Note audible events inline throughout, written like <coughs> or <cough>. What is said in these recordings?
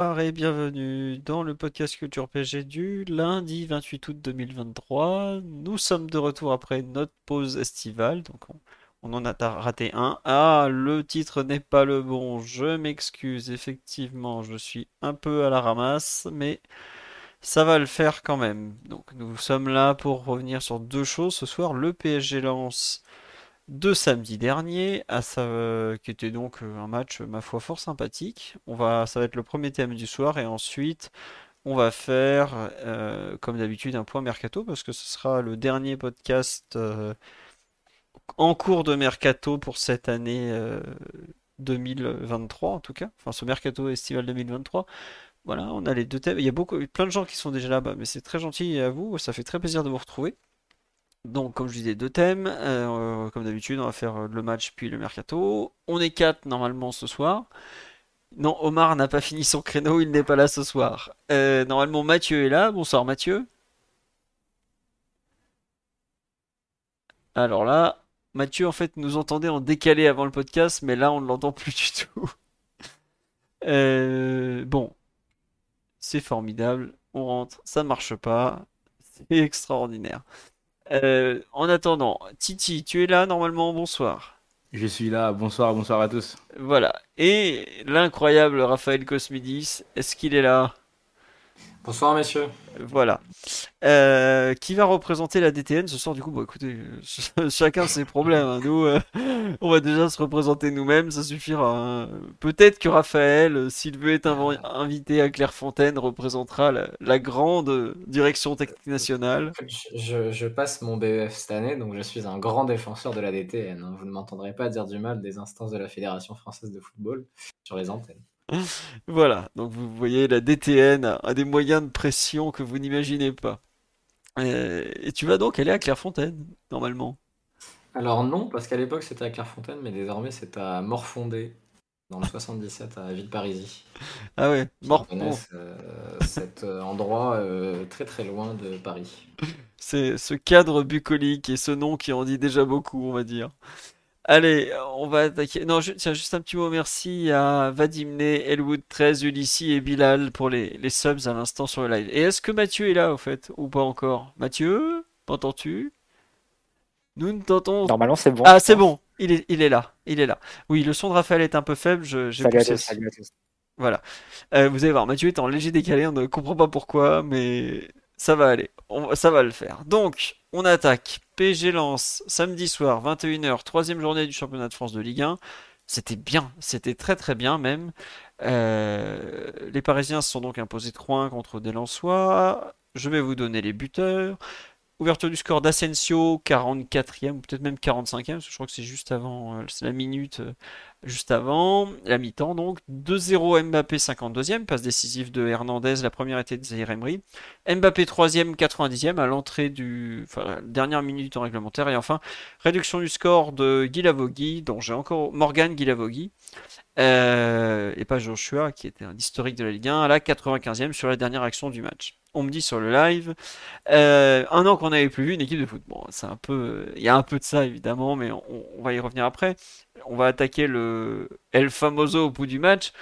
Bonsoir et bienvenue dans le podcast Culture PG du lundi 28 août 2023. Nous sommes de retour après notre pause estivale, donc on, on en a raté un. Ah, le titre n'est pas le bon, je m'excuse, effectivement, je suis un peu à la ramasse, mais ça va le faire quand même. Donc nous sommes là pour revenir sur deux choses ce soir. Le PSG lance de samedi dernier, à qui était donc euh, un match, ma foi, fort sympathique. On va, ça va être le premier thème du soir et ensuite on va faire, euh, comme d'habitude, un point mercato parce que ce sera le dernier podcast euh, en cours de mercato pour cette année euh, 2023 en tout cas, enfin ce mercato estival 2023. Voilà, on a les deux thèmes. Il y a beaucoup, plein de gens qui sont déjà là-bas, mais c'est très gentil à vous, ça fait très plaisir de vous retrouver. Donc, comme je disais, deux thèmes. Euh, comme d'habitude, on va faire le match puis le mercato. On est quatre normalement ce soir. Non, Omar n'a pas <laughs> fini son créneau, il n'est pas là ce soir. Euh, normalement, Mathieu est là. Bonsoir Mathieu. Alors là, Mathieu en fait nous entendait en décalé avant le podcast, mais là on ne l'entend plus <laughs> du tout. Euh, bon, c'est formidable. On rentre, ça marche pas. C'est extraordinaire. Euh, en attendant, Titi, tu es là normalement, bonsoir. Je suis là, bonsoir, bonsoir à tous. Voilà. Et l'incroyable Raphaël Cosmidis, est-ce qu'il est là? Bonsoir messieurs. Voilà. Euh, qui va représenter la DTN ce soir? Du coup, bon, écoutez, euh, <laughs> chacun ses problèmes. hein. Nous, euh, on va déjà se représenter nous-mêmes, ça suffira. hein. Peut-être que Raphaël, s'il veut être inv- invité à Clairefontaine, représentera la, la grande direction technique nationale. Je, je- je passe mon BEF cette année, donc je suis un grand défenseur de la DTN. hein. Vous ne m'entendrez pas dire du mal des instances de la Fédération française de football sur les antennes. <laughs> Voilà, donc vous voyez, la DTN a des moyens de pression que vous n'imaginez pas. Euh, Et, tu vas donc aller à Clairefontaine, normalement. Alors non, parce qu'à l'époque c'était à Clairefontaine, mais désormais c'est à Morfondé, dans le <laughs> 77 à Villeparisis. Ah ouais, connaissent euh, cet euh, endroit euh, très très loin de Paris. <laughs> C'est ce cadre bucolique et ce nom qui en dit déjà beaucoup, on va dire. Allez, on va attaquer. Non, je- tiens, juste un petit mot merci à Vadimne, Elwood 13, Ulysses et Bilal pour les, les subs à l'instant sur le live. Et est-ce que Mathieu est là, au fait, ou pas encore? Mathieu, m'entends-tu? Nous ne t'entendons. Normalement, c'est bon. Ah, c'est bon, il est, il est là, il est là. Oui, le son de Raphaël est un peu faible, je- j'ai Salut à poussé. tous, salut à tous. Voilà. Euh, vous allez voir, Mathieu est en léger décalé, on ne comprend pas pourquoi, mais ça va aller. Ça va le faire. Donc, on attaque. PSG Lens, samedi soir, 21h, troisième journée du championnat de France de Ligue 1. C'était bien, c'était très très bien même. Euh, les Parisiens se sont donc imposés 3-1 contre des Lensois. Je vais vous donner les buteurs. Ouverture du score d'Asensio, 44e, ou peut-être même 45e, parce que je crois que c'est juste avant, euh, la minute euh, juste avant, la mi-temps donc. 2-0 Mbappé, 52e, passe décisive de Hernandez, la première était de Zaïre Emery. Mbappé, 3e, 90e, à l'entrée du, enfin, dernière minute en réglementaire. Et enfin, réduction du score de Guilavogui, dont j'ai encore, Morgan Guilavogui, euh, et pas Joshua, qui était un historique de la Ligue 1, à la 95e sur la dernière action du match. On me dit sur le live, euh, un an qu'on n'avait plus vu une équipe de foot. C'est un peu, il y a un peu de ça évidemment, mais on va y revenir après. On va attaquer le El Famoso au bout du match.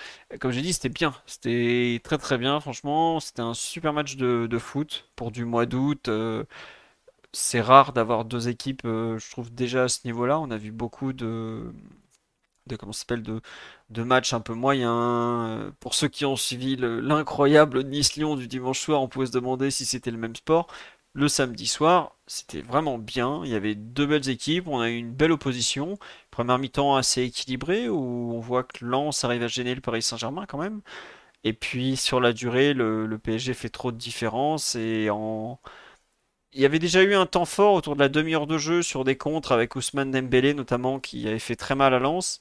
Comme j'ai dit, c'était bien, c'était très très bien. Franchement, c'était un super match de, foot pour du mois d'août. euh, c'est rare d'avoir deux équipes, euh, je trouve déjà à ce niveau-là. On a vu beaucoup de, de de, de matchs un peu moyens. Euh, Pour ceux qui ont suivi le- l'incroyable Nice-Lyon du dimanche soir, on pouvait se demander si c'était le même sport. Le samedi soir, c'était vraiment bien. Il y avait deux belles équipes, on a eu une belle opposition. Première mi-temps assez équilibrée où on voit que Lens arrive à gêner le Paris Saint-Germain quand même. Et puis sur la durée, le, PSG fait trop de différence et en il y avait déjà eu un temps fort autour de la demi-heure de jeu sur des contres avec Ousmane Dembélé notamment qui avait fait très mal à Lens.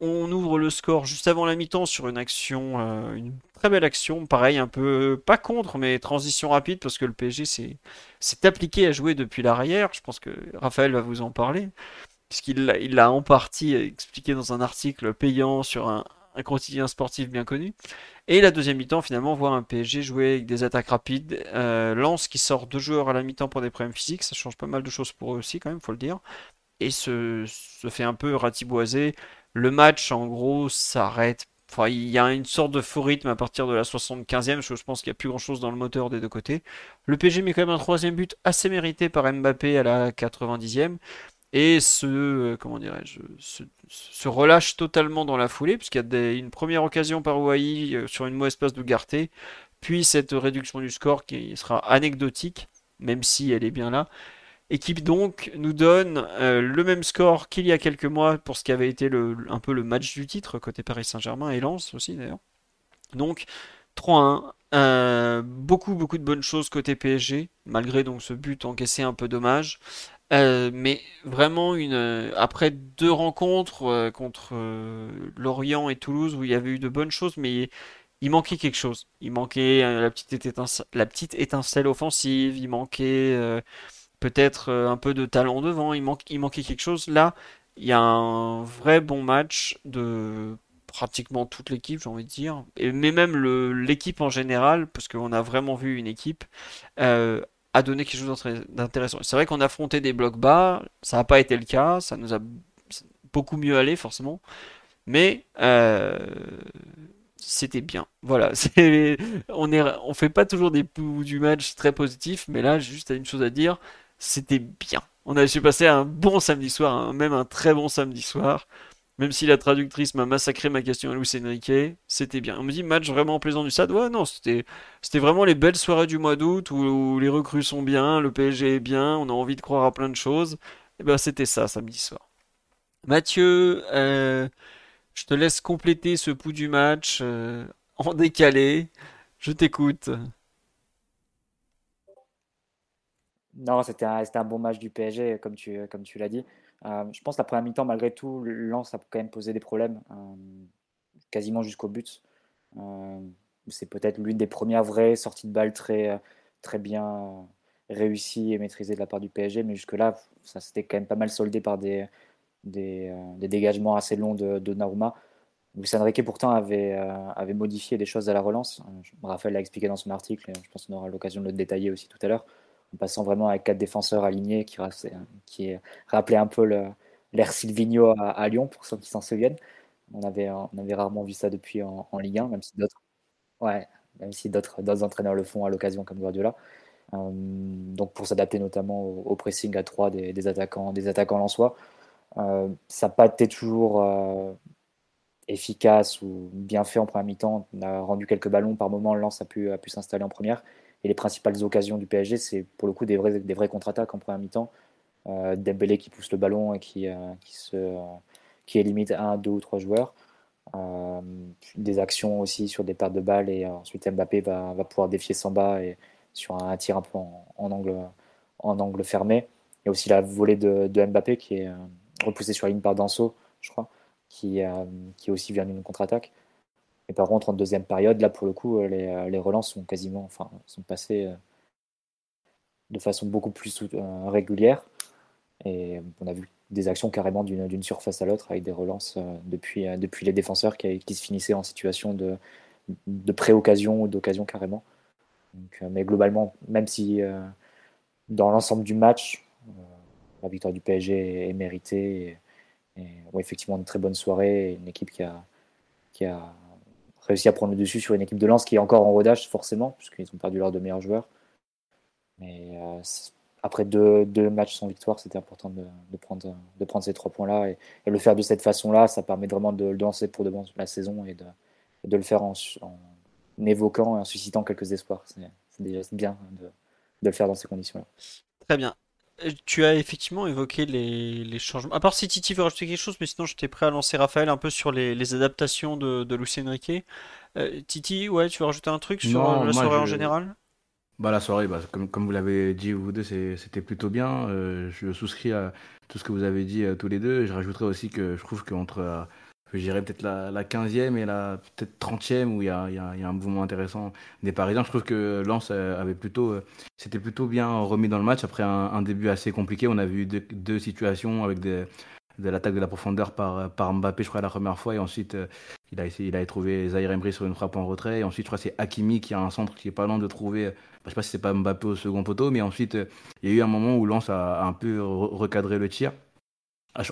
On ouvre le score juste avant la mi-temps sur une action, euh, une très belle action, pareil, un peu pas contre, mais transition rapide parce que le PSG s'est appliqué à jouer depuis l'arrière. Je pense que Raphaël va vous en parler, puisqu'il l'a en partie expliqué dans un article payant sur un, quotidien sportif bien connu. Et la deuxième mi-temps, finalement, voit un PSG jouer avec des attaques rapides. Euh, Lance qui sort deux joueurs à la mi-temps pour des problèmes physiques, ça change pas mal de choses pour eux aussi, quand même, faut le dire. Et se, se fait un peu ratiboiser le match, en gros, s'arrête. Enfin, il y a une sorte de faux rythme à partir de la 75e. Je pense qu'il n'y a plus grand chose dans le moteur des deux côtés. Le PG met quand même un troisième but assez mérité par Mbappé à la 90e. Et se, euh, comment dirais-je, se, relâche totalement dans la foulée, puisqu'il y a une première occasion par Ouai euh, sur une mauvaise passe d'Ougarté, puis cette réduction du score qui sera anecdotique, même si elle est bien là et qui donc nous donne euh, le même score qu'il y a quelques mois pour ce qui avait été le, un peu le match du titre côté Paris Saint-Germain et Lens aussi d'ailleurs. Donc 3-1, euh, beaucoup beaucoup de bonnes choses côté PSG malgré donc ce but encaissé un peu dommage. Euh, mais vraiment une après deux rencontres contre Lorient et Toulouse où il y avait eu de bonnes choses mais il manquait quelque chose. Il manquait la petite la petite étincelle offensive, il manquait peut-être euh, un peu de talent devant, il, manquait quelque chose. Là, il y a un vrai bon match de pratiquement toute l'équipe, j'ai envie de dire, mais même l'équipe en général, parce qu'on a vraiment vu une équipe, euh, a donné quelque chose d'intéressant. C'est vrai qu'on a affronté des blocs bas, ça n'a pas été le cas, ça nous a beaucoup mieux allé forcément, mais euh, c'était bien. Voilà, <laughs> on on fait pas toujours des du match très positifs, mais là, j'ai juste une chose à dire, c'était bien. On a, j'ai passé un bon samedi soir, même un très bon samedi soir. Même si la traductrice m'a massacré ma question à Luis Enrique, c'était bien. On me dit match vraiment plaisant du SAD. Ouais, non, c'était, vraiment les belles soirées du mois d'août où, les recrues sont bien, le PSG est bien, on a envie de croire à plein de choses. Et ben c'était ça samedi soir. Mathieu, euh, je te laisse compléter ce pouls du match euh, en décalé. Je t'écoute. Non, c'était un, bon match du PSG, comme tu, l'as dit. Euh, je pense que la première mi-temps, malgré tout, Lens a quand même posé des problèmes, euh, quasiment jusqu'au but. Euh, c'est peut-être l'une des premières vraies sorties de balle très, bien réussies et maîtrisées de la part du PSG, mais jusque-là, ça s'était quand même pas mal soldé par des, dégagements assez longs de, de Naouma. Luis Enrique pourtant avait, avait modifié des choses à la relance. Raphaël l'a expliqué dans son article, et je pense qu'on aura l'occasion de le détailler aussi tout à l'heure en passant vraiment avec quatre défenseurs alignés, qui, qui rappelait un peu l'ère Silvino à, Lyon, pour ceux qui s'en souviennent. On avait, rarement vu ça depuis en, Ligue 1, même si d'autres si entraîneurs le font à l'occasion, comme Guardiola. Euh, donc pour s'adapter notamment au, pressing à 3 des, attaquants, des attaquants lensois. Euh, ça n'a pas été toujours euh, efficace ou bien fait en première mi-temps. On a rendu quelques ballons par moment, Lens a pu, a pu s'installer en première. Et les principales occasions du PSG, c'est pour le coup des vrais, des vrais contre-attaques en première mi-temps. Euh, Dembélé qui pousse le ballon et qui, euh, qui, se, euh, qui élimine un, deux ou trois joueurs. Euh, des actions aussi sur des pertes de balles et ensuite Mbappé va, va pouvoir défier Samba et sur un, tir un peu en, angle, en angle fermé. Il y a aussi la volée de, Mbappé qui est repoussée sur la ligne par Danso, je crois, qui, qui aussi vient d'une contre-attaque. Et par contre, en deuxième période, là, pour le coup, euh, les, euh, les relances sont quasiment, enfin, sont passées euh, de façon beaucoup plus régulière. Et on a vu des actions carrément d'une surface à l'autre avec des relances depuis, depuis les défenseurs qui, qui, se finissaient en situation de, de pré-occasion ou d'occasion carrément. Mais globalement, même si dans l'ensemble du match, la victoire du PSG est méritée, et, effectivement une très bonne soirée, une équipe qui a, qui a réussi à prendre le dessus sur une équipe de lance qui est encore en rodage, forcément, puisqu'ils ont perdu leurs deux meilleurs joueurs. Mais euh, après deux, deux, matchs sans victoire, c'était important de, prendre, de prendre ces trois points-là. Et, le faire de cette façon-là, ça permet vraiment de le lancer pour de la saison et de, de le faire en, évoquant et en suscitant quelques espoirs. C'est déjà bien de, le faire dans ces conditions-là. Très bien. Euh, tu as effectivement évoqué les, les, changements. À part si Titi veut rajouter quelque chose, mais sinon j'étais prêt à lancer Raphaël un peu sur les, les adaptations de, de Lucien Enrique. Euh, Titi, ouais, tu veux rajouter un truc sur la soirée en général? Bah, La soirée, bah, comme, comme vous l'avez dit vous deux, c'était plutôt bien. Euh, je souscris à tout ce que vous avez dit tous les deux. Je rajouterais aussi que je trouve qu'entre je dirais peut-être la, la 15e et la peut-être 30e où il y a, un mouvement intéressant des Parisiens. Je trouve que Lens euh, avait plutôt, euh, c'était plutôt bien remis dans le match après un, début assez compliqué. On a vu deux, situations avec de l'attaque de la profondeur par, Mbappé, je crois, la première fois. Et ensuite, euh, il a essayé, il a trouvé Zahir Emery sur une frappe en retrait. Et ensuite, je crois c'est Hakimi qui a un centre qui est pas loin de trouver. Je je sais pas si c'est pas Mbappé au second poteau, mais ensuite, il y a eu un moment où Lens a, a un peu recadré le tir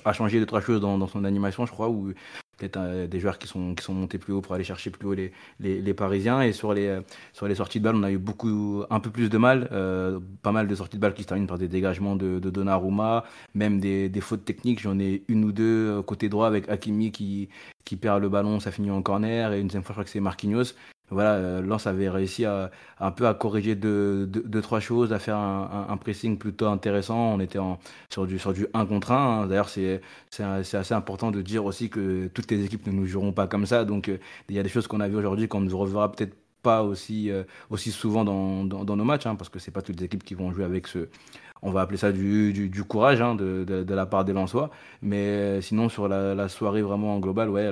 a, changé deux trois choses dans, dans, son animation je crois où peut-être euh, des joueurs qui sont, qui sont montés plus haut pour aller chercher plus haut les, les, les, Parisiens. Et sur les, sur les sorties de balles, on a eu beaucoup, un peu plus de mal. Euh, pas mal de sorties de balles qui se terminent par des dégagements de, de Donnarumma, même des, des fautes techniques. J'en ai une ou deux euh, côté droit avec Hakimi qui, qui perd le ballon, ça finit en corner. Et une deuxième fois, je crois que c'est Marquinhos voilà, euh, Lens avait réussi à, un peu à corriger deux, deux, trois choses, à faire un, pressing plutôt intéressant. On était en, sur, du, sur du 1 contre 1. Hein. D'ailleurs, c'est assez important de dire aussi que toutes les équipes ne nous joueront pas comme ça. Donc, euh, il y a des choses qu'on a vues aujourd'hui qu'on ne reverra peut-être pas aussi, euh, aussi souvent dans, dans, nos matchs, hein, parce que c'est pas toutes les équipes qui vont jouer avec ce, on va appeler ça du, du, courage hein, de, de, la part des Lensois. Mais sinon, sur la, soirée vraiment en global, ouais,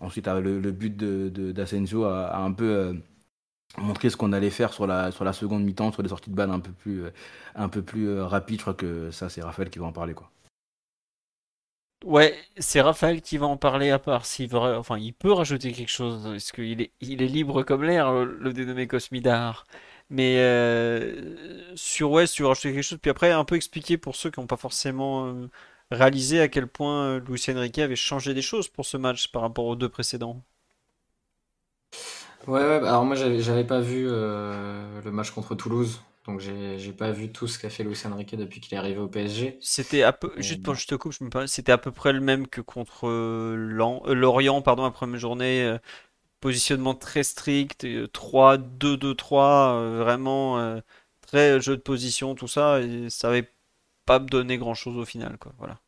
Ensuite, le, le but d'Asensio de, de, a, un peu euh, montré ce qu'on allait faire sur la, sur la seconde mi-temps, sur les sorties de balles un peu plus, euh, un peu plus euh, rapides. Je crois que ça, c'est Raphaël qui va en parler. Quoi. Ouais, c'est Raphaël qui va en parler à part s'il veut, enfin, il peut rajouter quelque chose, parce qu'il est, il est libre comme l'air, le, dénommé Cosmidar. Mais euh, sur ouais, tu veux rajouter quelque chose, puis après un peu expliquer pour ceux qui n'ont pas forcément euh, réaliser à quel point euh, Luis Enrique avait changé des choses pour ce match par rapport aux deux précédents. Ouais, ouais bah, alors moi j'avais pas vu euh, le match contre Toulouse, donc j'ai pas vu tout ce qu'a fait Luis Enrique depuis qu'il est arrivé au PSG. C'était à peu, juste pour je te coupe, je me c'était à peu près le même que contre euh, Lorient, pardon, la première journée. positionnement très strict, 3-2-2-3, vraiment très jeu de position, tout ça, et ça avait pas donner grand chose au final, quoi. Voilà.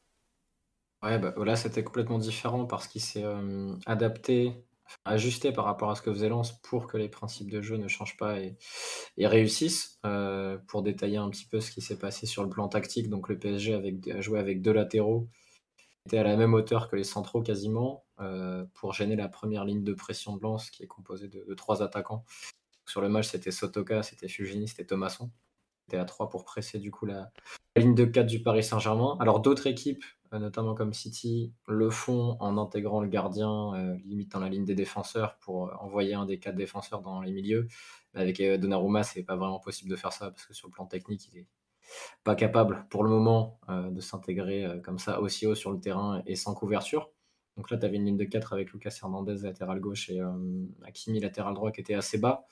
Ouais, bah, là c'était complètement différent parce qu'il s'est euh, adapté, ajusté par rapport à ce que faisait Lens pour que les principes de jeu ne changent pas et, réussissent. Euh, pour détailler un petit peu ce qui s'est passé sur le plan tactique, donc le PSG avec, a joué avec deux latéraux, était à la même hauteur que les centraux quasiment, euh, pour gêner la première ligne de pression de Lens qui est composée de, trois attaquants. Sur le match, c'était Sotoka, c'était Fugini, c'était Thomasson à 3 pour presser du coup la, ligne de 4 du Paris Saint-Germain. Alors d'autres équipes, euh, notamment comme City, le font en intégrant le gardien euh, limite dans la ligne des défenseurs pour euh, envoyer un des quatre défenseurs dans les milieux. Avec Donnarumma, c'est pas vraiment possible de faire ça parce que sur le plan technique, il est pas capable pour le moment de s'intégrer comme ça aussi haut sur le terrain et sans couverture. Donc là, tu avais une ligne de 4 avec Lucas Hernandez latéral gauche et Hakimi latéral droit qui était assez bas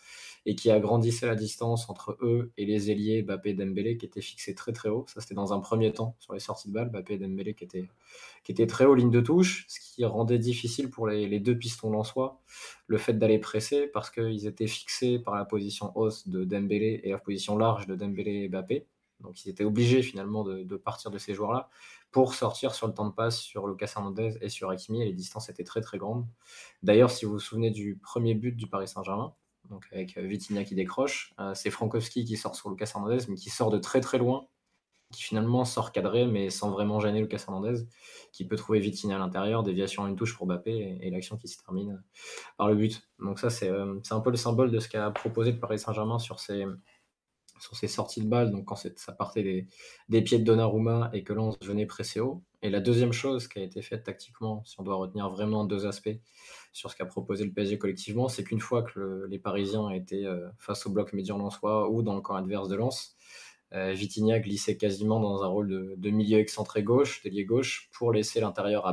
et qui agrandissait la distance entre eux et les ailiers Bappé et Dembélé qui étaient fixés très très haut. Ça c'était dans un premier temps sur les sorties de balles, Bappé et Dembélé qui étaient, très haut ligne de touche, ce qui rendait difficile pour les, les deux pistons lensois le fait d'aller presser parce qu'ils étaient fixés par la position hausse de Dembélé et la position large de Dembélé et Bappé. Donc ils étaient obligés finalement de, de partir de ces joueurs-là pour sortir sur le temps de passe sur Lucas Hernandez et sur Hakimi les distances étaient très très grandes. D'ailleurs, si vous vous souvenez du premier but du Paris Saint-Germain, donc avec euh, Vitinha qui décroche. Euh, c'est Frankowski qui sort sur Lucas Hernandez, mais qui sort de très très loin, qui finalement sort cadré, mais sans vraiment gêner Lucas Hernandez, qui peut trouver Vitinha à l'intérieur, déviation à une touche pour Bappé, et, l'action qui se termine par le but. Donc ça, euh, c'est un peu le symbole de ce qu'a proposé le Paris Saint-Germain sur ses, sur ses sorties de balles, donc quand ça partait des, pieds de Donnarumma et que Lens venait presser haut. Et la deuxième chose qui a été faite tactiquement, si on doit retenir vraiment deux aspects, sur ce qu'a proposé le PSG collectivement, c'est qu'une fois que les Parisiens étaient euh, face au bloc médian lensois ou dans le camp adverse de Lens, euh, glissait quasiment dans un rôle de, milieu excentré gauche, d'ailier gauche, pour laisser l'intérieur à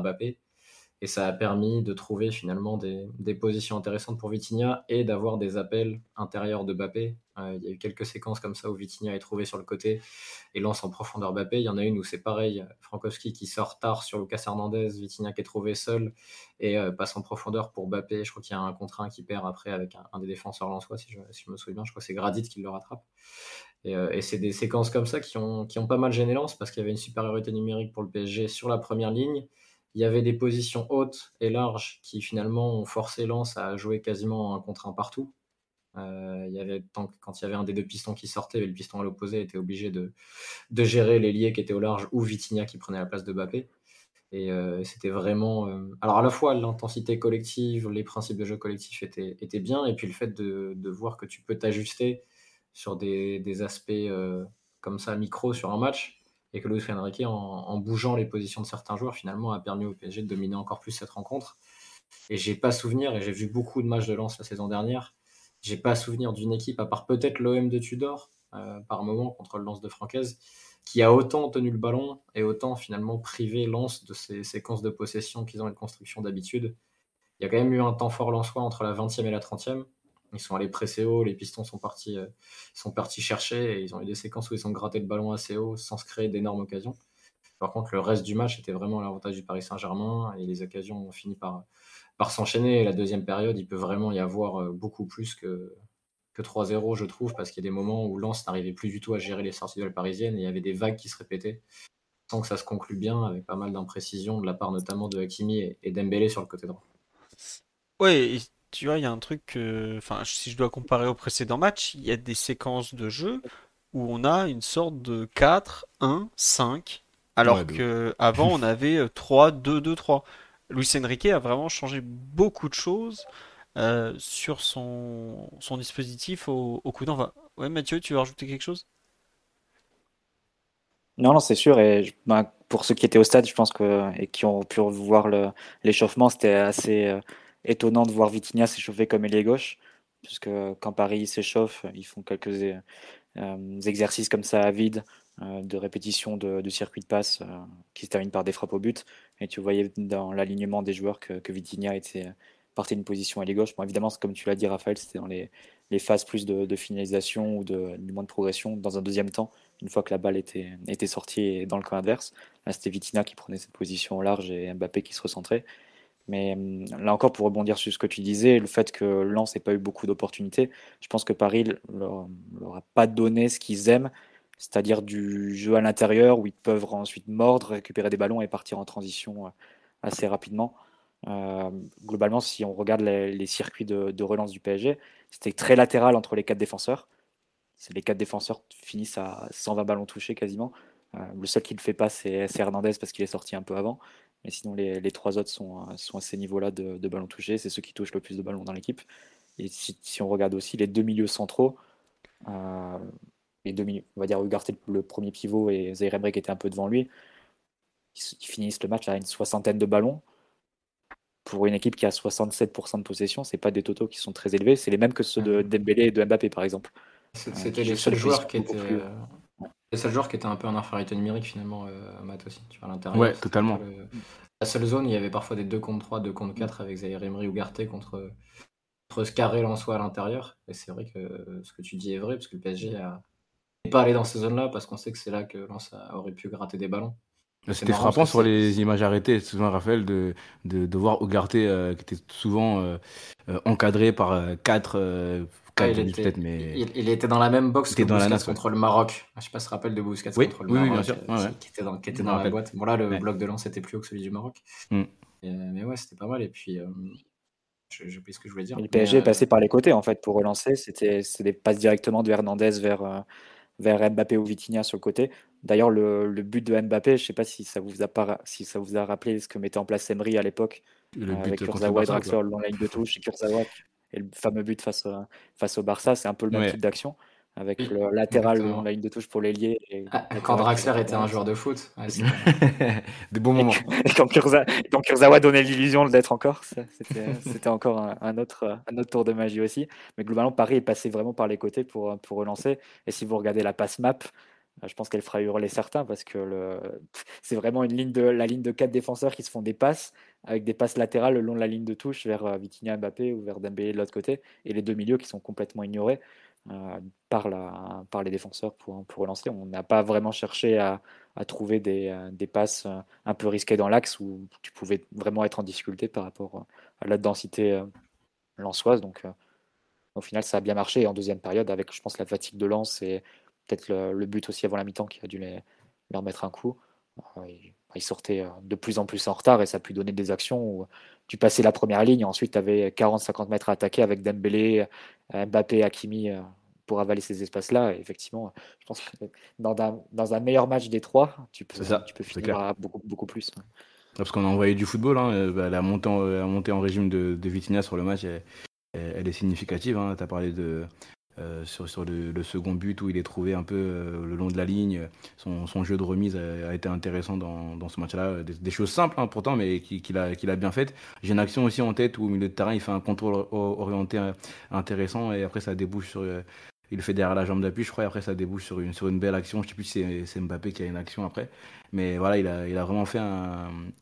et ça a permis de trouver finalement des, des positions intéressantes pour Vitinha et d'avoir des appels intérieurs de Bappé. Euh, il y a eu quelques séquences comme ça où Vitinha est trouvé sur le côté et lance en profondeur Bappé. Il y en a une où c'est pareil, Frankowski qui sort tard sur Lucas Hernandez, Vitinha qui est trouvé seul et euh, passe en profondeur pour Bappé. Je crois qu'il y a un contre un qui perd après avec un, des défenseurs lensois, si je, me souviens. Je crois que c'est Gradit qui le rattrape. Et, euh, et c'est des séquences comme ça qui ont, qui ont pas mal gêné Lens parce qu'il y avait une supériorité numérique pour le PSG sur la première ligne il y avait des positions hautes et larges qui finalement ont forcé Lens à jouer quasiment un contre un partout. Euh, il y avait, quand il y avait un des deux pistons qui sortait, le piston à l'opposé était obligé de, de gérer l'ailier qui était au large ou Vitinha qui prenait la place de Bappé. Et c'était vraiment. alors, à la fois, l'intensité collective, les principes de jeu collectif étaient, bien, et puis le fait de, voir que tu peux t'ajuster sur des aspects comme ça, micro, sur un match, et que Luis Enrique, en, en, bougeant les positions de certains joueurs, finalement, a permis au PSG de dominer encore plus cette rencontre. Et j'ai pas souvenir, et j'ai vu beaucoup de matchs de lance la saison dernière, j'ai pas souvenir d'une équipe, à part peut-être l'OM de Tudor, euh, par moment, contre le lance de Francaise, qui a autant tenu le ballon et autant finalement privé Lens de ces séquences de possession qu'ils ont une construction d'habitude. Il y a quand même eu un temps fort lensois entre la 20e et la 30e. Ils sont allés presser haut, les pistons sont partis, euh, sont partis chercher et ils ont eu des séquences où ils ont gratté le ballon assez haut sans se créer d'énormes occasions. Par contre, le reste du match était vraiment l'avantage du Paris Saint-Germain et les occasions ont fini par, par s'enchaîner. La deuxième période, il peut vraiment y avoir euh, beaucoup plus que, que 3-0, je trouve, parce qu'il y a des moments où Lens n'arrivait plus du tout à gérer les sorties de la parisienne et il y avait des vagues qui se répétaient sans que ça se conclue bien, avec pas mal d'imprécisions de la part notamment de Hakimi et Dembélé sur le côté droit. Ouais, tu vois, il y a un truc, enfin, si je dois comparer au précédent match, il y a des séquences de jeu où on a une sorte de 4, 1, 5, alors qu'avant que avant on <laughs> avait 3, 2, 2, 3. Luis Enrique a vraiment changé beaucoup de choses euh, sur son, son dispositif au, coup d'envoi. Ouais, Mathieu, tu veux rajouter quelque chose? Non, non, c'est sûr. Et ben, pour ceux qui étaient au stade, je pense que et qui ont pu voir l'échauffement, c'était assez euh, étonnant de voir Vitinha s'échauffer comme ailier gauche, puisque quand Paris s'échauffe, ils font quelques euh, exercices comme ça à vide, de répétition de, de circuit de passe qui se termine par des frappes au but. Et tu voyais dans l'alignement des joueurs que, que Vitinha était partait d'une position à gauche. Évidemment, comme tu l'as dit, Raphaël, c'était dans les, phases plus de, finalisation ou de, du moins de progression. Dans un deuxième temps, une fois que la balle était, était sortie dans le camp adverse, c'était Vitina qui prenait cette position au large et Mbappé qui se recentrait. Mais hum, là encore, pour rebondir sur ce que tu disais, le fait que Lens n'ait pas eu beaucoup d'opportunités, je pense que Paris leur, leur a pas donné ce qu'ils aiment, c'est-à-dire du jeu à l'intérieur où ils peuvent ensuite mordre, récupérer des ballons et partir en transition euh, assez rapidement. Euh, globalement, si on regarde les, circuits de, relance du PSG, c'était très latéral entre les quatre défenseurs. Les quatre défenseurs finissent à 120 ballons touchés quasiment. Euh, le seul qui ne le fait pas, c'est Hernandez parce qu'il est sorti un peu avant. Mais sinon, les, trois autres sont, sont à ces niveaux-là de, ballons touchés. C'est ceux qui touchent le plus de ballons dans l'équipe. Et si, on regarde aussi les deux milieux centraux, euh, les deux milieux, on va dire Ugarte le premier pivot et Zaire qui était un peu devant lui, ils finissent le match à une soixantaine de ballons pour une équipe qui a 67% de possession, c'est pas des totaux qui sont très élevés, c'est les mêmes que ceux de Dembélé et de Mbappé par exemple. C'était les seuls joueurs qui étaient euh, le seul joueur qui était un peu en infériorité numérique finalement, euh, Matt aussi, tu vois, à l'intérieur. Ouais, totalement. La seule zone, il y avait parfois des 2 contre 3, 2 contre 4 avec Zaire Emery ou Garté contre, contre Scarrel en soi à l'intérieur. Et c'est vrai que ce que tu dis est vrai, parce que le PSG n'est a... pas allé dans ces zones-là, parce qu'on sait que c'est là que Lens aurait pu gratter des ballons. C'était frappant sur les images arrêtées, souvent Raphaël, de, de, voir Ougarté euh, qui était souvent euh, euh, encadré par 4, il, était, il, était dans la même box que dans Bousquet contre le Maroc. Je ne sais pas si tu rappelles de Bousquet oui, contre le oui, Maroc, bien sûr. Euh, qui était dans, la boîte. Bon, là, le bloc de lance était plus haut que celui du Maroc. Euh, mais ouais, c'était pas mal. Et puis, euh, j'ai oublié ce que je voulais dire. Le PSG est euh, passé par les côtés, en fait, pour relancer. C'était des passes directement de Hernandez vers, Mbappé ou Vitinha sur le côté. D'ailleurs, le, but de Mbappé, je ne sais pas si ça, vous a rappelé ce que mettait en place Emery à l'époque. avec Kurzawa et Draxler, le long ligne de touche, et Kurzawa et le fameux but face, face au Barça, c'est un peu le même type d'action avec le latéral dans la ligne de touche pour l'ailier. Ah, quand Draxler était un joueur de foot. <laughs> Des bons moments. Et quand, Kurzawa, donnait l'illusion d'être encore, <laughs> c'était encore un, autre, un autre tour de magie aussi. Mais globalement, Paris est passé vraiment par les côtés pour, pour relancer. Et si vous regardez la passe map, je pense qu'elle fera hurler certains parce que <laughs> c'est vraiment la ligne de quatre défenseurs qui se font des passes avec des passes latérales le long de la ligne de touche vers euh, Vitinha Mbappé ou vers Dembélé de l'autre côté et les deux milieux qui sont complètement ignorés. Euh, par, les défenseurs pour, relancer. On n'a pas vraiment cherché à, trouver des, euh, passes euh, un peu risquées dans l'axe où tu pouvais vraiment être en difficulté par rapport à la densité lançoise. Donc, au final, ça a bien marché. Et en deuxième période, avec, je pense, la fatigue de lance et peut-être le, but aussi avant la mi-temps qui a dû les, leur mettre un coup, ils sortaient de plus en plus en retard et ça a pu donner des actions où tu passais la première ligne, ensuite tu avais 40-50 mètres à attaquer avec Dembélé, Mbappé, Hakimi euh, pour avaler ces espaces-là. effectivement, je pense que dans un, dans un, meilleur match des trois, tu peux, tu peux finir à beaucoup, beaucoup plus. Parce qu'on a envoyé du football. Hein. Bah, la, montée en, la montée en régime de, de Vitinha sur le match, elle, elle est significative. Hein. Tu as parlé de, euh, sur, le, second but où il est trouvé un peu euh, le long de la ligne. Son, jeu de remise a, été intéressant dans, ce match-là. Des, choses simples hein, pourtant, mais qu'il a, qu'il a bien faites. J'ai une action aussi en tête où au milieu de terrain, il fait un contrôle orienté euh, intéressant et après ça débouche sur il le fait derrière la jambe d'appui, je crois, et après ça débouche sur une, sur une belle action. Je ne sais plus si c'est Mbappé qui a une action après. Mais voilà, il a, il a vraiment fait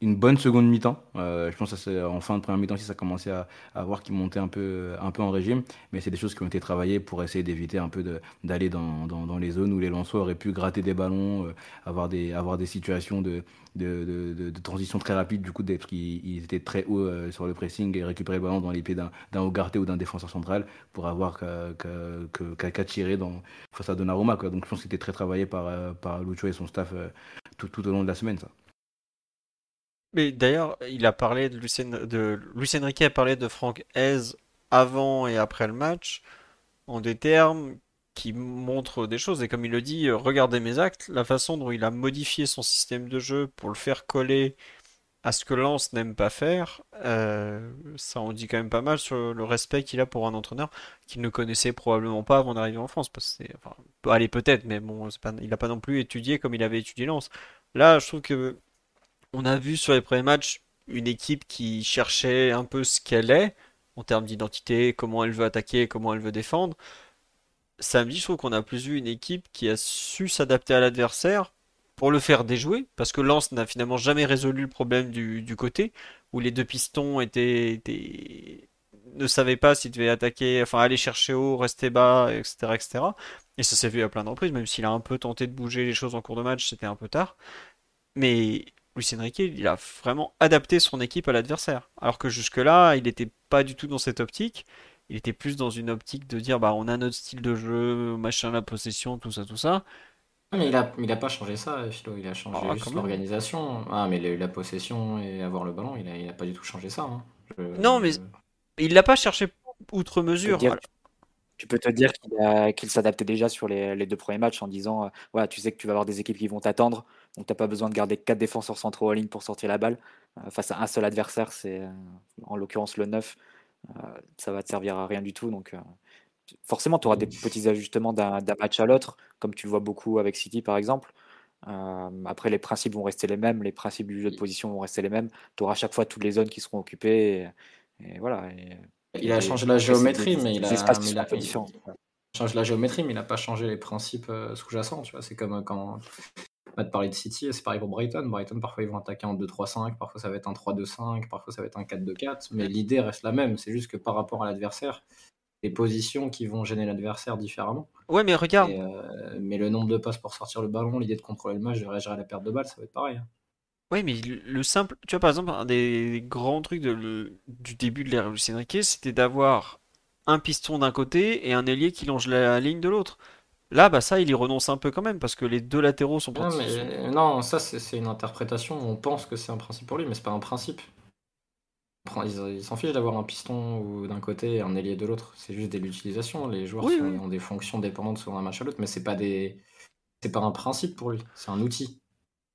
une bonne seconde mi-temps. Euh, je pense que en fin de première mi-temps, si ça commençait à, à voir qu'il montait un peu, un peu en régime. Mais c'est des choses qui ont été travaillées pour essayer d'éviter un peu d'aller dans, dans, les zones où les lanceurs auraient pu gratter des ballons, euh, avoir, des, avoir des situations de, de, transition très rapide du coup parce qu'ils étaient très haut euh, sur le pressing et récupérer le ballon dans les pieds d'un Ougarté ou d'un défenseur central pour avoir qu'à tirer face à Donnarumma. Donc je pense que c'était très travaillé par, par Lucho et son staff tout, tout, au long de la semaine. ça. Mais d'ailleurs, il a parlé de Lucien, de Lucien Riquet a parlé de Franck Hez avant et après le match en des termes qui montre des choses. Et comme il le dit, euh, regardez mes actes, la façon dont il a modifié son système de jeu pour le faire coller à ce que Lance n'aime pas faire, euh, ça en dit quand même pas mal sur le respect qu'il a pour un entraîneur qu'il ne connaissait probablement pas avant d'arriver en France. Aller peut-être, mais bon, il n'a pas non plus étudié comme il avait étudié Lance. Là, je trouve que on a vu sur les premiers matchs une équipe qui cherchait un peu ce qu'elle est en termes d'identité, comment elle veut attaquer, comment elle veut défendre samedi, je trouve qu'on a plus vu une équipe qui a su s'adapter à l'adversaire pour le faire déjouer, parce que Lens n'a finalement jamais résolu le problème du, côté, où les deux pistons étaient, ne savaient pas s'ils devaient attaquer, enfin aller chercher haut, rester bas, etc. etc. Et ça s'est vu à plein de reprises, même s'il a un peu tenté de bouger les choses en cours de match, c'était un peu tard. Mais Lucien Riquet, il a vraiment adapté son équipe à l'adversaire. Alors que jusque-là, il n'était pas du tout dans cette optique il était plus dans une optique de dire bah on a notre style de jeu, machin, la possession, tout ça, tout ça. Mais il a, il a pas changé ça, Philo. Il a changé ah, juste l'organisation. Ah, mais la possession et avoir le ballon, il a, il a pas du tout changé ça. Hein. non, mais il l'a pas cherché outre mesure. Tu peux te dire qu'il s'adaptait déjà sur les, deux premiers matchs en disant euh, voilà, tu sais que tu vas avoir des équipes qui vont t'attendre, donc tu n'as pas besoin de garder quatre défenseurs centraux en ligne pour sortir la balle. Euh, face à un seul adversaire, c'est euh, en l'occurrence le 9. Euh, ça va te servir à rien du tout. Donc, euh, forcément, tu auras des petits ajustements d'un match à l'autre, comme tu le vois beaucoup avec City par exemple. Euh, après, les principes vont rester les mêmes, les principes du jeu de position vont rester les mêmes. Tu auras à chaque fois toutes les zones qui seront occupées. Et, voilà. il a changé la géométrie, mais il a, change la géométrie, mais il n'a pas changé les principes sous-jacents. C'est comme quand va te parler de City, c'est pareil pour Brighton. Brighton, parfois, ils vont attaquer en 2-3-5, parfois, ça va être un 3-2-5, parfois, ça va être un 4-2-4. Mais l'idée reste la même. C'est juste que par rapport à l'adversaire, les positions qui vont gêner l'adversaire différemment. Ouais, mais regarde. Euh, mais le nombre de passes pour sortir le ballon, l'idée de contrôler le match, de réagir à la perte de balle, ça va être pareil. Hein. Oui, mais le simple. Tu vois, par exemple, un des grands trucs de du début de l'ère Lucien Riquet, c'était d'avoir un piston d'un côté et un ailier qui longe la ligne de l'autre. Là, bah ça, il y renonce un peu quand même parce que les deux latéraux sont. Non, mais, non ça c'est une interprétation. On pense que c'est un principe pour lui, mais c'est pas un principe. Il s'en fiche d'avoir un piston ou d'un côté et un ailier de l'autre. C'est juste de l'utilisation. Les joueurs ont des fonctions dépendantes sur un match à l'autre, mais c'est pas des, c'est pas un principe pour lui. C'est un outil.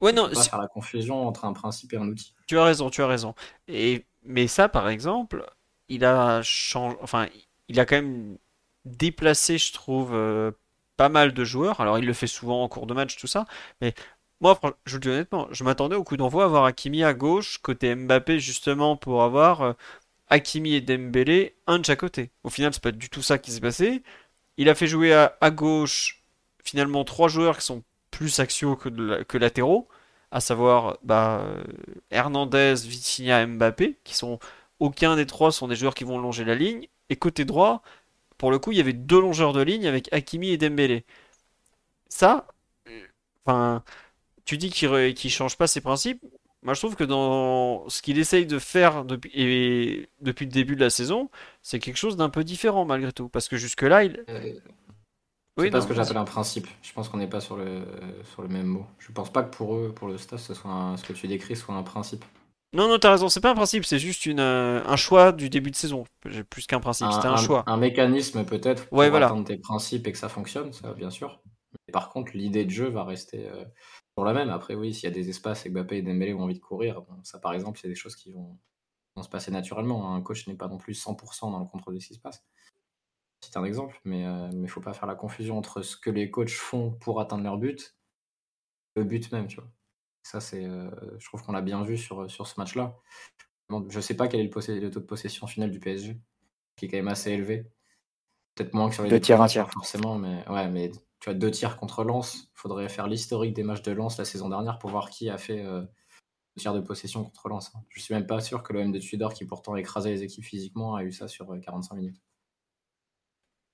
Ouais, non. Pas faire la confusion entre un principe et un outil. Tu as raison, tu as raison. Et mais ça, par exemple, il a changé. Enfin, il a quand même déplacé, je trouve. Euh, pas mal de joueurs. Alors, il le fait souvent en cours de match, tout ça. Mais moi, je vous dis honnêtement, je m'attendais au coup d'envoi à avoir Hakimi à gauche, côté Mbappé, justement, pour avoir euh, Hakimi et Dembélé, un de chaque côté. Au final, c'est pas du tout ça qui s'est passé. Il a fait jouer à, gauche, finalement, trois joueurs qui sont plus axiaux que, latéraux, à savoir bah, euh, Hernandez, Vitinha, Mbappé, qui sont aucun des trois sont des joueurs qui vont longer la ligne. Et côté droit, pour le coup, il y avait deux longeurs de ligne avec Hakimi et Dembélé. Ça, enfin, tu dis qu'il ne change pas ses principes. Moi, je trouve que dans ce qu'il essaye de faire depuis, depuis le début de la saison, c'est quelque chose d'un peu différent malgré tout. Parce que jusque-là, il. Euh, c'est pas ce que j'appelle un principe. Je pense qu'on n'est pas sur le, sur le même mot. Je pense pas que pour eux, pour le staff, ce, soit ce que tu décris soit un principe. Non, non, t'as raison, c'est pas un principe, c'est juste une, euh, un choix du début de saison. Plus qu'un principe, c'était un, choix. Un mécanisme peut-être pour ouais, voilà. atteindre tes principes et que ça fonctionne, ça bien sûr. Mais par contre, l'idée de jeu va rester, euh, la même. Après, oui, s'il y a des espaces et que Mbappé et Dembélé ont envie de courir, ça par exemple, c'est des choses qui vont, se passer naturellement. Un coach n'est pas non plus 100% dans le contrôle de ce qui se passe. C'est un exemple, mais il euh, ne faut pas faire la confusion entre ce que les coachs font pour atteindre leur but et le but même, tu vois. Ça, c'est, euh, je trouve qu'on l'a bien vu sur, sur ce match-là. Je ne sais pas quel est le, taux de possession final du PSG, qui est quand même assez élevé. Peut-être moins que sur les deux tiers, un tiers. Forcément, mais ouais, mais tu as deux tiers contre Lens. Il faudrait faire l'historique des matchs de Lens la saison dernière pour voir qui a fait euh, deux tiers de possession contre Lens. Hein. Je suis même pas sûr que l'OM de Tudor, qui pourtant écrasait les équipes physiquement, a eu ça sur 45 minutes.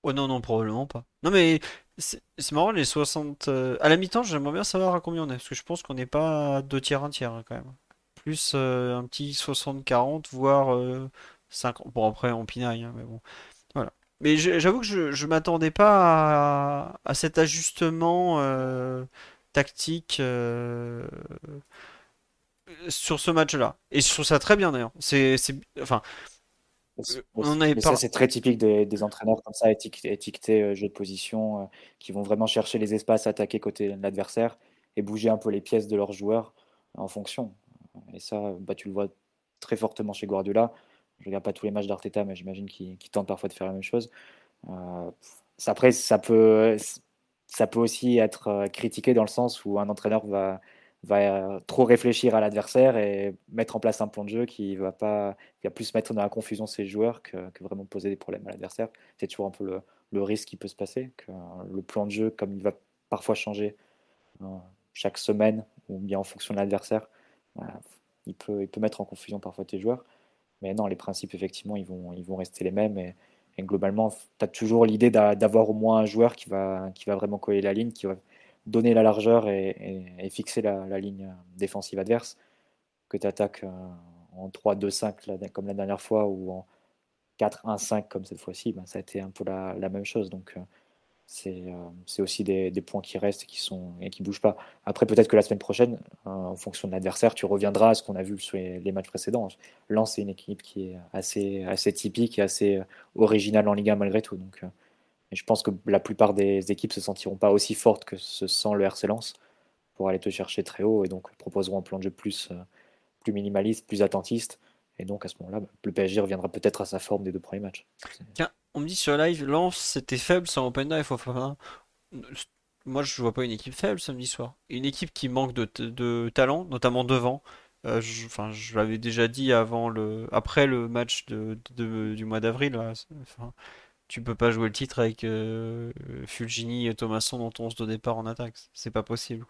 Oh non, non, probablement pas. Non, mais c'est marrant, les 60. Euh, à la mi-temps, j'aimerais bien savoir à combien on est, parce que je pense qu'on n'est pas à 2 tiers, 1 tiers hein, quand même. Plus euh, un petit 60-40, voire 50. Euh, bon, après, on pinaille, hein, mais bon. Mais j'avoue que je, je m'attendais pas à, cet ajustement tactique sur ce match-là. Et je trouve ça très bien d'ailleurs. C'est, enfin, ça, c'est très typique des, entraîneurs comme ça, étiquetés euh, jeu de position, euh, qui vont vraiment chercher les espaces, attaquer côté de l'adversaire et bouger un peu les pièces de leurs joueurs en fonction. Et ça, bah, tu le vois très fortement chez Guardiola. Je regarde pas tous les matchs d'Arteta, mais j'imagine qu'il tente parfois de faire la même chose. Euh, après, ça peut, ça peut aussi être critiqué dans le sens où un entraîneur va, euh, trop réfléchir à l'adversaire et mettre en place un plan de jeu qui va pas qui va plus mettre dans la confusion ses joueurs que, vraiment poser des problèmes à l'adversaire. C'est toujours un peu le, risque qui peut se passer, que le plan de jeu, comme il va parfois changer euh, chaque semaine ou bien en fonction de l'adversaire, il peut mettre en confusion parfois tes joueurs. Mais non, les principes, effectivement, ils vont, ils vont rester les mêmes. Et, globalement, tu as toujours l'idée d'avoir au moins un joueur qui va, qui va vraiment coller la ligne, qui va donner la largeur et, fixer la, ligne défensive adverse, que tu attaques euh, en 3-2-5 comme la dernière fois ou en 4-1-5 comme cette fois-ci, ben, ça a été un peu la, même chose. Donc euh, euh, c'est aussi des, points qui restent qui sont et qui bougent pas. Après peut-être que la semaine prochaine, en fonction de l'adversaire, tu reviendras à ce qu'on a vu sur les, matchs précédents. Lens c'est une équipe qui est assez assez typique et assez originale en Ligue 1 malgré tout. Donc je pense que la plupart des équipes se sentiront pas aussi fortes que se sent le RC Lens pour aller te chercher très haut et donc proposeront un plan de jeu plus, euh, plus minimaliste, plus attentiste. Et donc à ce moment-là, bah, le PSG reviendra peut-être à sa forme des deux premiers matchs. On me dit sur live, Lens c'était faible sans Openda et. Moi je vois pas une équipe faible samedi soir. Une équipe qui manque de, talent, notamment devant. Euh, je, enfin, je l'avais déjà dit avant le, après le match du mois d'avril. Enfin, tu peux pas jouer le titre avec euh, Fulgini et Thomasson dans ton 11 de départ en attaque. C'est pas possible.